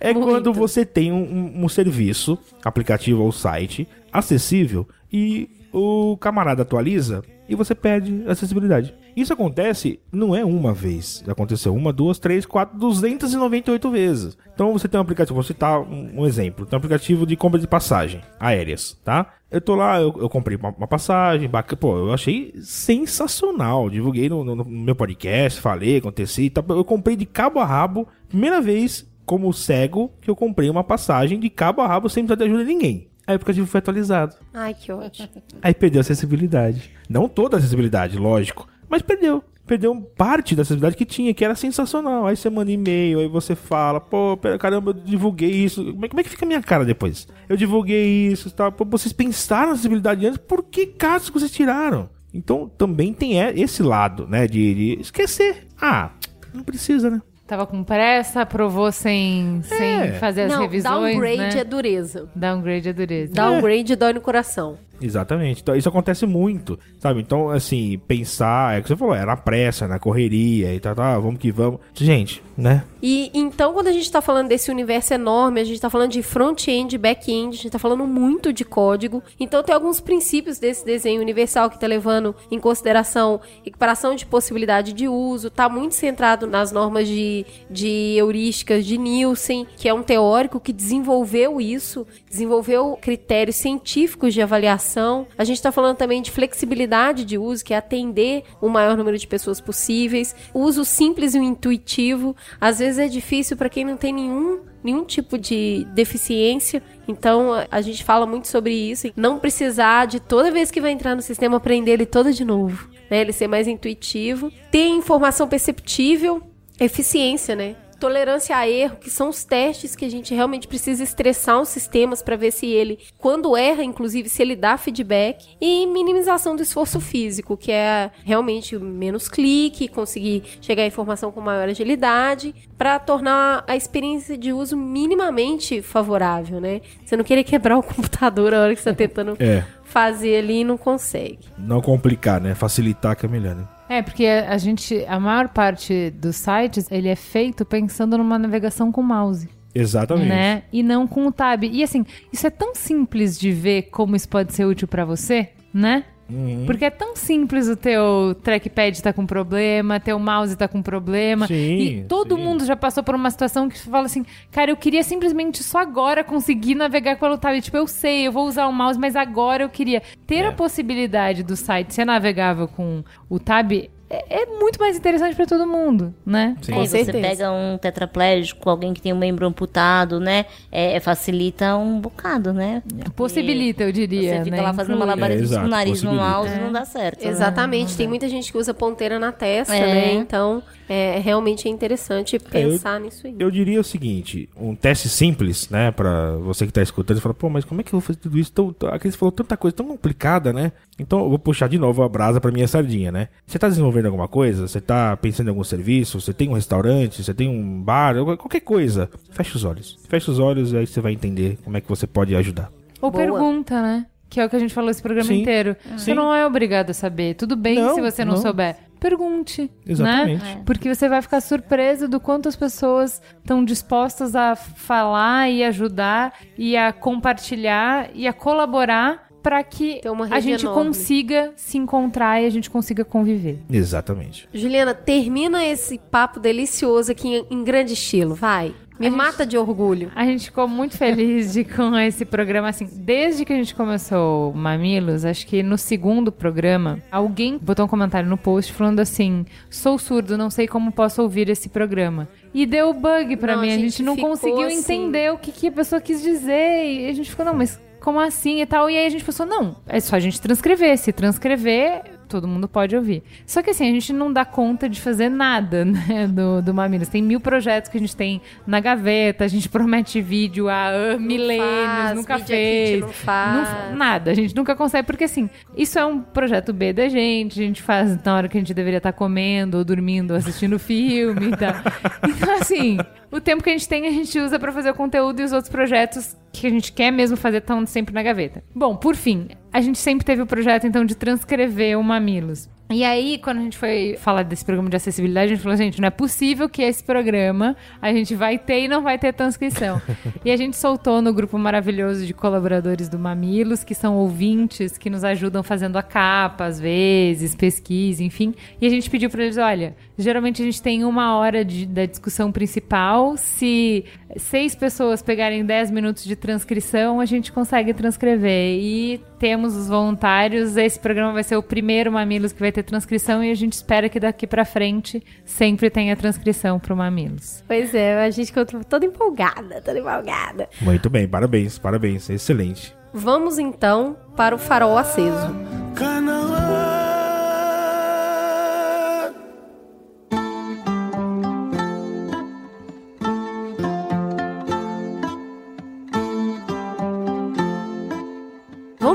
S4: É
S2: Muito.
S4: quando você tem um, um- um serviço, aplicativo ou site, acessível e o camarada atualiza e você perde acessibilidade. Isso acontece, não é uma vez. Aconteceu uma, duas, três, quatro, 298 vezes. Então você tem um aplicativo, vou citar um, exemplo. Tem um aplicativo de compra de passagem aéreas, tá? Eu tô lá, eu, eu comprei uma, uma passagem, bacana, pô, eu achei sensacional. Divulguei no, no- no meu podcast, falei, aconteci. Tá, eu comprei de cabo a rabo, primeira vez como cego que eu comprei uma passagem de cabo a rabo sem precisar de ajuda de ninguém. Aí o aplicativo foi atualizado.
S2: Ai, que ótimo.
S4: Aí perdeu a acessibilidade. Não toda a acessibilidade, lógico. Mas perdeu. Perdeu parte da acessibilidade que tinha, que era sensacional. Aí você manda e-mail, aí você fala, pô, caramba, eu divulguei isso. Como é, como é que fica a minha cara depois? Eu divulguei isso, tá? Pô, vocês pensaram na acessibilidade antes, por que casos que vocês tiraram? Então também tem é- esse lado, né, de, de esquecer. Ah, não precisa, né?
S1: Tava com pressa, aprovou sem, sem fazer as
S2: Não,
S1: revisões,
S2: downgrade
S1: né?
S2: é dureza.
S1: Downgrade é dureza.
S2: Downgrade dói no coração.
S4: Exatamente. Então, isso acontece muito, sabe? Então, assim, pensar, é o que você falou, é na pressa, na correria e tal, tá, vamos que vamos. Gente, né?
S2: E então, quando a gente tá falando desse universo enorme, a gente tá falando de front-end, back-end, a gente tá falando muito de código. Então, tem alguns princípios desse desenho universal que tá levando em consideração equiparação de possibilidade de uso, tá muito centrado nas normas de, de heurísticas de Nielsen, que é um teórico que desenvolveu isso, desenvolveu critérios científicos de avaliação. A gente tá falando também de flexibilidade de uso, que é atender o maior número de pessoas possíveis. Uso simples e intuitivo. Às vezes é difícil para quem não tem nenhum nenhum tipo de deficiência. Então a- a gente fala muito sobre isso. Não precisar de toda vez que vai entrar no sistema aprender ele todo de novo. Né? Ele ser mais intuitivo. Ter informação perceptível, eficiência, né? Tolerância a erro, que são os testes que a gente realmente precisa estressar os sistemas para ver se ele, quando erra, inclusive, se ele dá feedback. E minimização do esforço físico, que é realmente menos clique, conseguir chegar à informação com maior agilidade, para tornar a experiência de uso minimamente favorável, né? Você não querer quebrar o computador a hora que você está tentando
S4: É.
S2: fazer ali e não consegue.
S4: Não complicar, né? Facilitar que é melhor, né?
S1: É, porque a gente, a maior parte dos sites, ele é feito pensando numa navegação com mouse.
S4: Exatamente.
S1: né? E não com o tab. E assim, isso é tão simples de ver como isso pode ser útil pra você, né?
S4: Uhum.
S1: Porque é tão simples o teu trackpad tá com problema, teu mouse tá com problema.
S4: Sim,
S1: e todo
S4: sim.
S1: mundo já passou por uma situação que fala assim, cara, eu queria simplesmente só agora conseguir navegar pelo tab. Tipo, eu sei, eu vou usar o mouse, mas agora eu queria ter
S4: É.
S1: a possibilidade do site ser navegável com o tab. É, é muito mais interessante pra todo mundo, né?
S4: Sim.
S2: Com
S5: Aí você
S2: certeza.
S5: pega um tetraplégico, alguém que tem um membro amputado, né? É, facilita um bocado, né?
S1: Possibilita, eu diria.
S5: Você fica
S1: né?
S5: lá fazendo malabarismo
S4: É,
S5: com o
S4: exato,
S5: nariz no mouse, não dá certo. né?
S2: Exatamente, tem muita gente que usa ponteira na testa,
S5: É.
S2: né? Então, é, realmente é interessante pensar nisso aí.
S4: Eu diria o seguinte, um teste simples, né, Pra você que tá escutando, você fala, pô, mas como é que eu vou fazer tudo isso? Tão, tão, aqui você falou tanta coisa tão complicada, né? Então eu vou puxar de novo a brasa pra minha sardinha, né? Você tá desenvolvendo alguma coisa? Você tá pensando em algum serviço? Você tem um restaurante? Você tem um bar? Qualquer coisa. Fecha os olhos. Fecha os olhos e aí você vai entender como é que você pode ajudar.
S1: Ou
S2: Boa.
S1: pergunta, né? Que é o que a gente falou esse programa
S4: Sim.
S1: inteiro. Você
S4: Sim.
S1: não é obrigado a saber. Tudo bem
S4: Não,
S1: se você não,
S4: não.
S1: souber. Pergunte.
S4: Exatamente.
S1: Né? Porque você vai ficar surpreso do quanto as pessoas estão dispostas a falar e ajudar e a compartilhar e a colaborar para que a gente
S2: enorme.
S1: consiga se encontrar e a gente consiga conviver.
S4: Exatamente.
S2: Juliana, termina esse papo delicioso aqui em grande estilo, vai. Me
S1: A gente-
S2: mata de orgulho.
S1: A gente ficou muito feliz de com esse programa, assim, desde que a gente começou o Mamilos, acho que no segundo programa, alguém botou um comentário no post falando assim, sou surdo, não sei como posso ouvir esse programa. E deu bug pra
S2: Não,
S1: mim,
S2: a
S1: a gente,
S2: gente
S1: não conseguiu
S2: assim.
S1: entender o que, que a pessoa quis dizer, e a gente ficou, não, mas como assim e tal? E aí a gente pensou, não, é só a gente transcrever, se transcrever, todo mundo pode ouvir. Só que assim, a gente não dá conta de fazer nada, né, do, do Mamilos. Tem mil projetos que a gente tem na gaveta, a gente promete vídeo há uh, milênios,
S2: faz,
S1: nunca fez.
S2: Não faz.
S1: Não- nada, a gente nunca consegue, porque assim, isso é um projeto B da gente, a gente faz na hora que a gente deveria estar comendo, ou dormindo, ou assistindo filme e tal. Então, assim, o tempo que a gente tem, a gente usa pra fazer o conteúdo e os outros projetos que a gente quer mesmo fazer estão sempre na gaveta. Bom, por fim, a gente sempre teve o projeto, então, de transcrever o Mamilos. E aí, quando a gente foi falar desse programa de acessibilidade, a gente falou, gente, não é possível que esse programa a gente vai ter e não vai ter transcrição. e a gente soltou no grupo maravilhoso de colaboradores do Mamilos, que são ouvintes, que nos ajudam fazendo a capa, às vezes, pesquisa, enfim. E a gente pediu para eles, olha, geralmente a gente tem uma hora de- da discussão principal, se seis pessoas pegarem 10 minutos de transcrição, a gente consegue transcrever. E temos os voluntários. Esse programa vai ser o primeiro Mamilos que vai ter transcrição e a gente espera que daqui pra frente sempre tenha transcrição pro Mamilos.
S2: Pois é, a gente ficou toda empolgada, toda empolgada.
S4: Muito bem, parabéns, parabéns. Excelente.
S2: Vamos então para o farol aceso.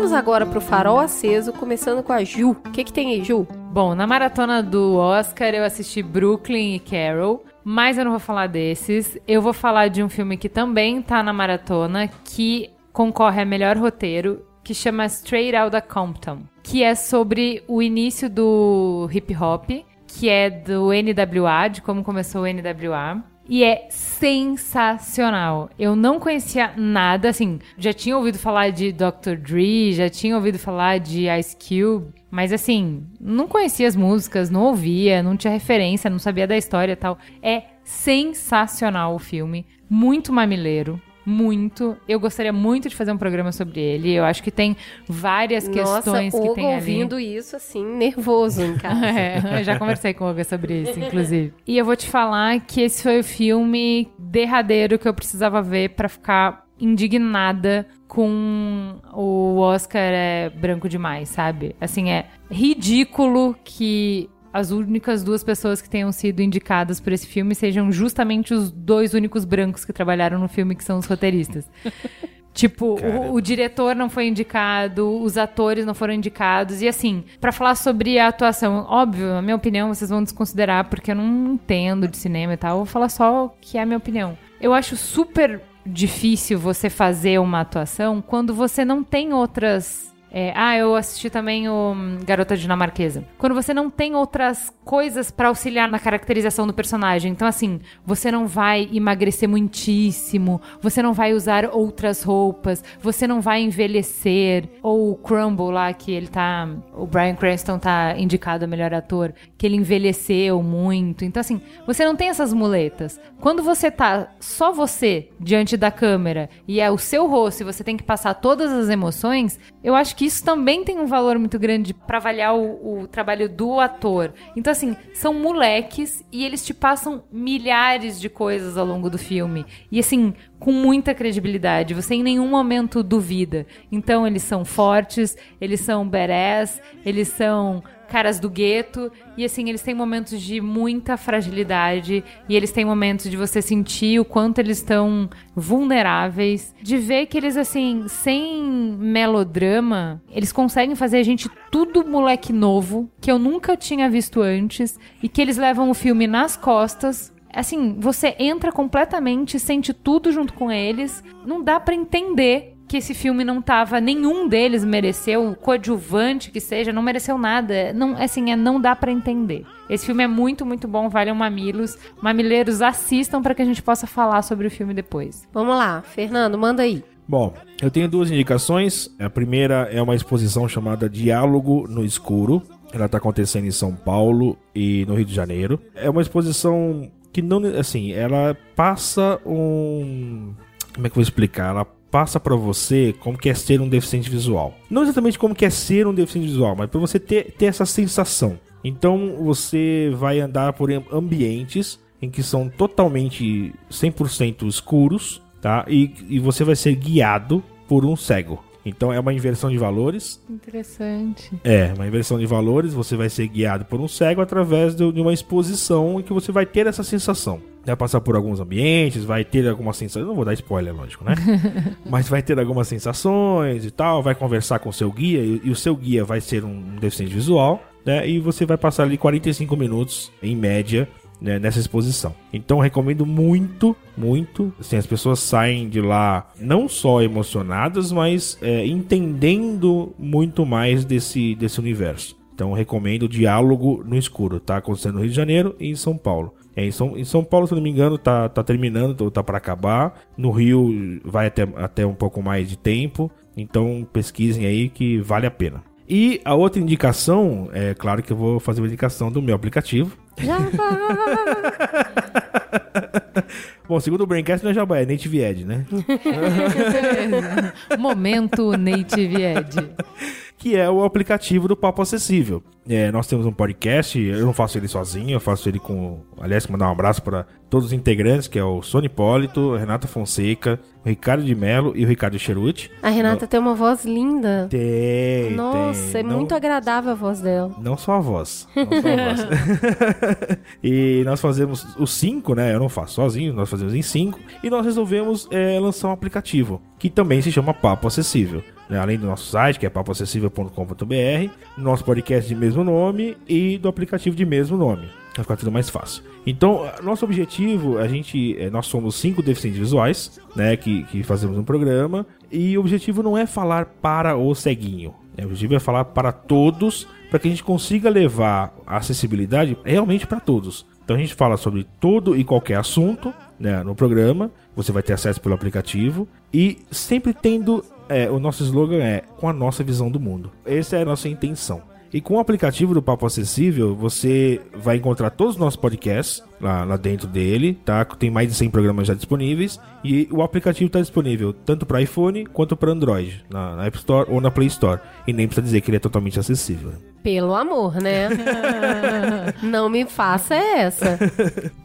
S2: Vamos agora para o farol aceso, começando com a Ju. O que, que tem aí, Ju?
S1: Bom, na maratona do Oscar eu assisti Brooklyn e Carol, mas eu não vou falar desses. Eu vou falar de um filme que também tá na maratona, que concorre a melhor roteiro, que chama Straight Outta Compton, que é sobre o início do hip hop, que é do NWA, de como começou o NWA. E é sensacional. Eu não conhecia nada, assim, já tinha ouvido falar de Dr. Dre, já tinha ouvido falar de Ice Cube, mas assim, não conhecia as músicas, não ouvia, não tinha referência, não sabia da história e tal. É sensacional o filme, muito mamileiro. Muito. Eu gostaria muito de fazer um programa sobre ele. Eu acho que tem várias questões
S2: Nossa,
S1: que tem ali.
S2: ouvindo isso, assim, nervoso em casa.
S1: É, eu já conversei com o Olga sobre isso, inclusive. E eu vou te falar que esse foi o filme derradeiro que eu precisava ver pra ficar indignada com o Oscar é branco demais, sabe? Assim, é ridículo que as únicas duas pessoas que tenham sido indicadas por esse filme sejam justamente os dois únicos brancos que trabalharam no filme, que são os roteiristas. Tipo, o, o diretor não foi indicado, os atores não foram indicados. E assim, pra falar sobre a atuação, óbvio, a minha opinião vocês vão desconsiderar, porque eu não entendo de cinema e tal. Eu vou falar só o que é a minha opinião. Eu acho super difícil você fazer uma atuação quando você não tem outras. É, ah, eu assisti também o hum, Garota Dinamarquesa. Quando você não tem outras coisas pra auxiliar na caracterização do personagem. Então, assim, você não vai emagrecer muitíssimo, você não vai usar outras roupas, você não vai envelhecer. Ou o Crumble lá, que ele tá. O Brian Cranston tá indicado a melhor ator, que ele envelheceu muito. Então, assim, você não tem essas muletas. Quando você tá só você diante da câmera e é o seu rosto e você tem que passar todas as emoções, eu acho que isso também tem um valor muito grande pra avaliar o, o trabalho do ator. Então, assim, são moleques e eles te passam milhares de coisas ao longo do filme. E, assim, com muita credibilidade. Você em nenhum momento duvida. Então, eles são fortes, eles são badass, eles são caras do gueto. E assim, eles têm momentos de muita fragilidade. E eles têm momentos de você sentir o quanto eles estão vulneráveis. De ver que eles, assim, sem melodrama, eles conseguem fazer a gente tudo moleque novo, que eu nunca tinha visto antes. E que eles levam o filme nas costas. Assim, você entra completamente, sente tudo junto com eles. Não dá pra entender que esse filme não tava, nenhum deles mereceu, o coadjuvante que seja, não mereceu nada. Não, assim, é, não dá pra entender. Esse filme é muito, muito bom, vale um mamilos. Mamileiros, assistam pra que a gente possa falar sobre o filme depois.
S2: Vamos lá, Fernando, manda aí.
S4: Bom, eu tenho duas indicações. A primeira é uma exposição chamada Diálogo no Escuro. Ela está acontecendo em São Paulo e no Rio de Janeiro. É uma exposição que não, assim, ela passa um, como é que eu vou explicar? Ela passa pra você como que é ser um deficiente visual. Não exatamente como que é ser um deficiente visual, mas para você ter, ter essa sensação. Então você vai andar por ambientes em que são totalmente 100% escuros, tá? E, e você vai ser guiado por um cego. Então é uma inversão de valores.
S1: Interessante.
S4: É, uma inversão de valores. Você vai ser guiado por um cego através de uma exposição em que você vai ter essa sensação. Vai passar por alguns ambientes, vai ter algumas sensações. Não vou dar spoiler, lógico, né? Mas vai ter algumas sensações e tal. Vai conversar com o seu guia e, e o seu guia vai ser um deficiente visual. Né? E você vai passar ali 45 minutos, em média, né, nessa exposição. Então recomendo muito, muito. Assim, as pessoas saem de lá não só emocionadas, mas é, entendendo muito mais desse, desse universo. Então recomendo Diálogo no Escuro. Tá acontecendo no Rio de Janeiro e em São Paulo. É, em, São, em São Paulo, se não me engano, tá, tá terminando, tá para acabar. No Rio vai até, até um pouco mais de tempo. Então pesquisem aí que vale a pena. E a outra indicação, é claro que eu vou fazer uma indicação do meu aplicativo. Bom, segundo o Braincast não é Jabá, é Native Ed, né?
S1: Momento Native Ed.
S4: Que é o aplicativo do Papo Acessível. É, nós temos um podcast, eu não faço ele sozinho, eu faço ele com. Aliás, mandar um abraço para todos os integrantes, que é o Sony Polito, Renata Fonseca, o Ricardo de Melo e o Ricardo Cheruti.
S2: A Renata tem uma voz linda.
S4: Tem.
S2: Nossa,
S4: tem.
S2: é muito agradável a voz dela.
S4: Não só a voz. Não só a voz. e nós fazemos os cinco, né? Eu não faço sozinho, nós fazemos em cinco. E nós resolvemos é, lançar um aplicativo que também se chama Papo Acessível além do nosso site, que é papoacessível.com.br, nosso podcast de mesmo nome e do aplicativo de mesmo nome. Vai ficar tudo mais fácil. Então, nosso objetivo, a gente, é, nós somos cinco deficientes visuais, né, que, que fazemos um programa, e o objetivo não é falar para o ceguinho. Né, o objetivo é falar para todos, para que a gente consiga levar a acessibilidade realmente para todos. Então a gente fala sobre todo e qualquer assunto né, no programa. Você vai ter acesso pelo aplicativo e sempre tendo é, o nosso slogan é com a nossa visão do mundo. Essa é a nossa intenção. E com o aplicativo do Papo Acessível, você vai encontrar todos os nossos podcasts lá, lá dentro dele, tá? Tem mais de 100 programas já disponíveis. E o aplicativo está disponível tanto para iPhone quanto para Android, na, na, App Store ou na Play Store. E nem precisa dizer que ele é totalmente acessível.
S2: Pelo amor, né? Não me faça essa.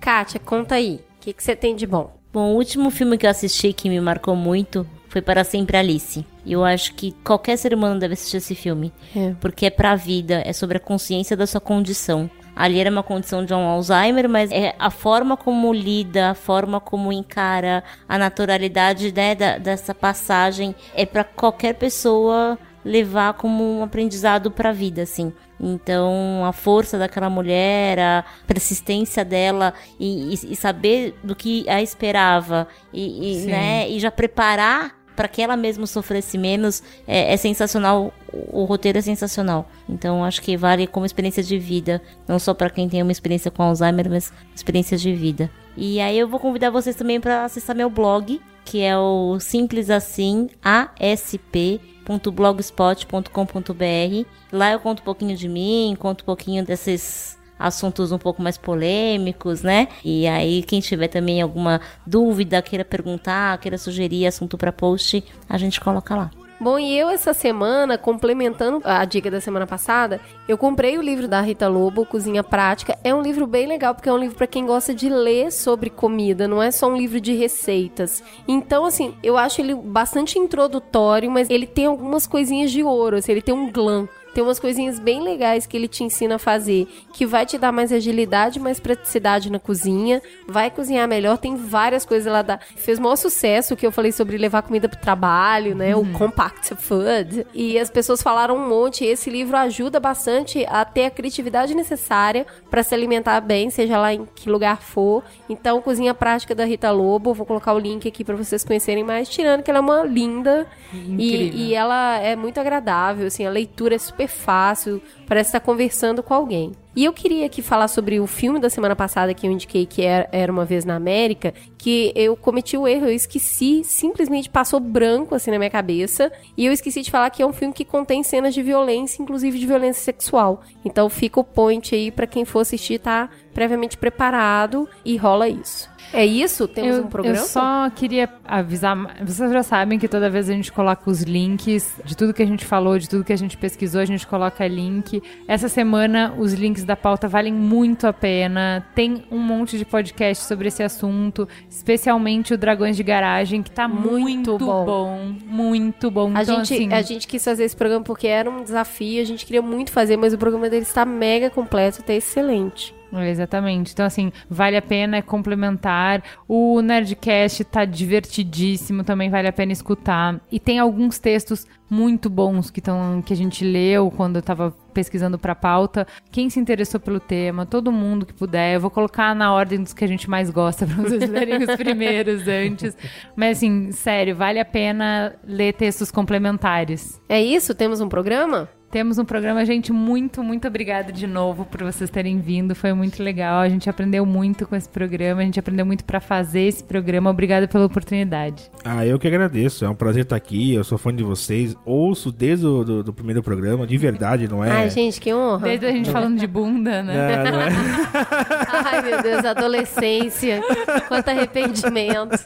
S2: Kátia, conta aí. O que, que você tem de bom?
S5: Bom, o último filme que eu assisti que me marcou muito foi Para Sempre Alice. E eu acho que qualquer ser humano deve assistir esse filme. É. Porque é pra vida, é sobre a consciência da sua condição. Ali era uma condição de um Alzheimer, mas é a forma como lida, a forma como encara, a naturalidade né, da, dessa passagem é para qualquer pessoa levar como um aprendizado para a vida, assim. Então, a força daquela mulher, a persistência dela e, e, e saber do que a esperava e, e né, e já preparar para que ela mesma sofresse menos é, é, sensacional. O roteiro é sensacional. Então acho que vale como experiência de vida, não só para quem tem uma experiência com Alzheimer, mas experiência de vida. E aí eu vou convidar vocês também para acessar meu blog, que é o simples assim asp.blogspot.com.br. Lá eu conto um pouquinho de mim, conto um pouquinho desses assuntos um pouco mais polêmicos, né? E aí, quem tiver também alguma dúvida, queira perguntar, queira sugerir assunto para post, a gente coloca lá.
S2: Bom, e eu essa semana, complementando a dica da semana passada, eu comprei o livro da Rita Lobo, Cozinha Prática. É um livro bem legal, porque é um livro para quem gosta de ler sobre comida, não é só um livro de receitas. Então, assim, eu acho ele bastante introdutório, mas ele tem algumas coisinhas de ouro, assim, ele tem um glam. Tem umas coisinhas bem legais que ele te ensina a fazer, que vai te dar mais agilidade, mais praticidade na cozinha, vai cozinhar melhor. Tem várias coisas lá da. Fez maior sucesso que eu falei sobre levar comida pro trabalho, né? Uhum. O Compact Food. E as pessoas falaram um monte. Esse livro ajuda bastante a ter a criatividade necessária para se alimentar bem, seja lá em que lugar for. Então, Cozinha Prática da Rita Lobo, vou colocar o link aqui para vocês conhecerem mais, tirando que ela é uma linda e, e, ela é muito agradável, assim, a leitura é super fácil, parece estar conversando com alguém. E eu queria aqui falar sobre o filme da semana passada que eu indiquei, que era Uma Vez na América, que eu cometi o erro, eu esqueci, simplesmente passou branco assim na minha cabeça, e eu esqueci de falar que é um filme que contém cenas de violência, inclusive de violência sexual. Então fica o point aí para quem for assistir tá previamente preparado e rola isso. É isso? Temos
S1: eu,
S2: um programa?
S1: Eu só queria avisar. Vocês já sabem que toda vez a gente coloca os links de tudo que a gente falou, de tudo que a gente pesquisou, a gente coloca link. Essa semana os links da pauta valem muito a pena. Tem um monte de podcast sobre esse assunto, especialmente o Dragões de Garagem, que tá muito,
S2: Muito
S1: bom.
S2: bom.
S1: Muito bom.
S2: A,
S1: Então,
S2: gente,
S1: assim,
S2: a gente quis fazer esse programa porque era um desafio, a gente queria muito fazer, mas o programa dele está mega completo, tá excelente.
S1: Exatamente. Então, assim, vale a pena, é complementar. O Nerdcast tá divertidíssimo, também vale a pena escutar. E tem alguns textos muito bons que, tão, que a gente leu quando eu tava pesquisando pra pauta. Quem se interessou pelo tema, todo mundo que puder. Eu vou colocar na ordem dos que a gente mais gosta pra vocês lerem os primeiros antes. Mas, assim, sério, vale a pena ler textos complementares.
S2: É isso? Temos um programa?
S1: Temos um programa, gente. Muito, muito obrigada de novo por vocês terem vindo. Foi muito legal. A gente aprendeu muito com esse programa. A gente aprendeu muito pra fazer esse programa. Obrigada pela oportunidade.
S4: Ah, eu que agradeço. É um prazer estar aqui. Eu sou fã de vocês. Ouço desde o do, do primeiro programa, de verdade, não é?
S2: Ai, gente, que honra.
S1: Desde a gente falando de bunda, né?
S4: Não, não é.
S2: Ai, meu Deus, adolescência. Quanto arrependimento.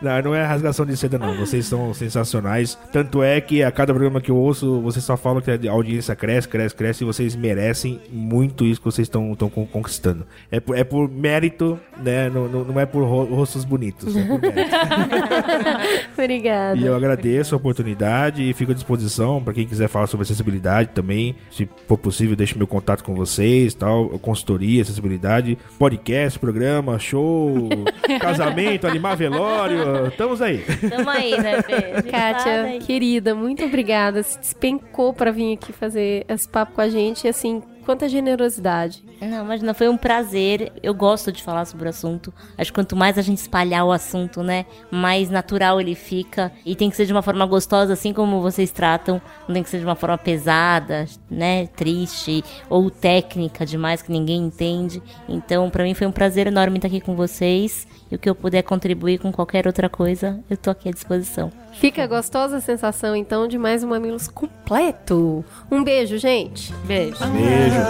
S4: Não, não é rasgação de seda, não. Vocês são sensacionais. Tanto é que a cada programa que eu ouço, vocês só falam que a audiência cresce, cresce, cresce e vocês merecem muito isso que vocês estão conquistando. É por, é por mérito, né? Não, não, não é por ro- rostos bonitos. É por mérito.
S2: Obrigada.
S4: E eu agradeço a oportunidade e fico à disposição para quem quiser falar sobre acessibilidade também. Se for possível, deixe meu contato com vocês, tal, consultoria, acessibilidade, podcast, programa, show, casamento, animar velório, estamos aí.
S5: Tamo aí, né, tá
S2: Kátia,
S5: aí.
S2: querida, muito obrigada. Se despencou pra vir aqui fazer esse papo com a gente. E assim, quanta generosidade.
S5: Não, imagina, foi um prazer. Eu gosto de falar sobre o assunto. Acho que quanto mais a gente espalhar o assunto, né, mais natural ele fica. E tem que ser de uma forma gostosa, assim como vocês tratam. Não tem que ser de uma forma pesada, né, triste ou técnica demais que ninguém entende. Então, pra mim foi um prazer enorme estar aqui com vocês. E o que eu puder contribuir com qualquer outra coisa, eu tô aqui à disposição.
S2: Fica gostosa a sensação, então, de mais um Mamilos completo. Um beijo, gente. Beijo.
S4: Beijo.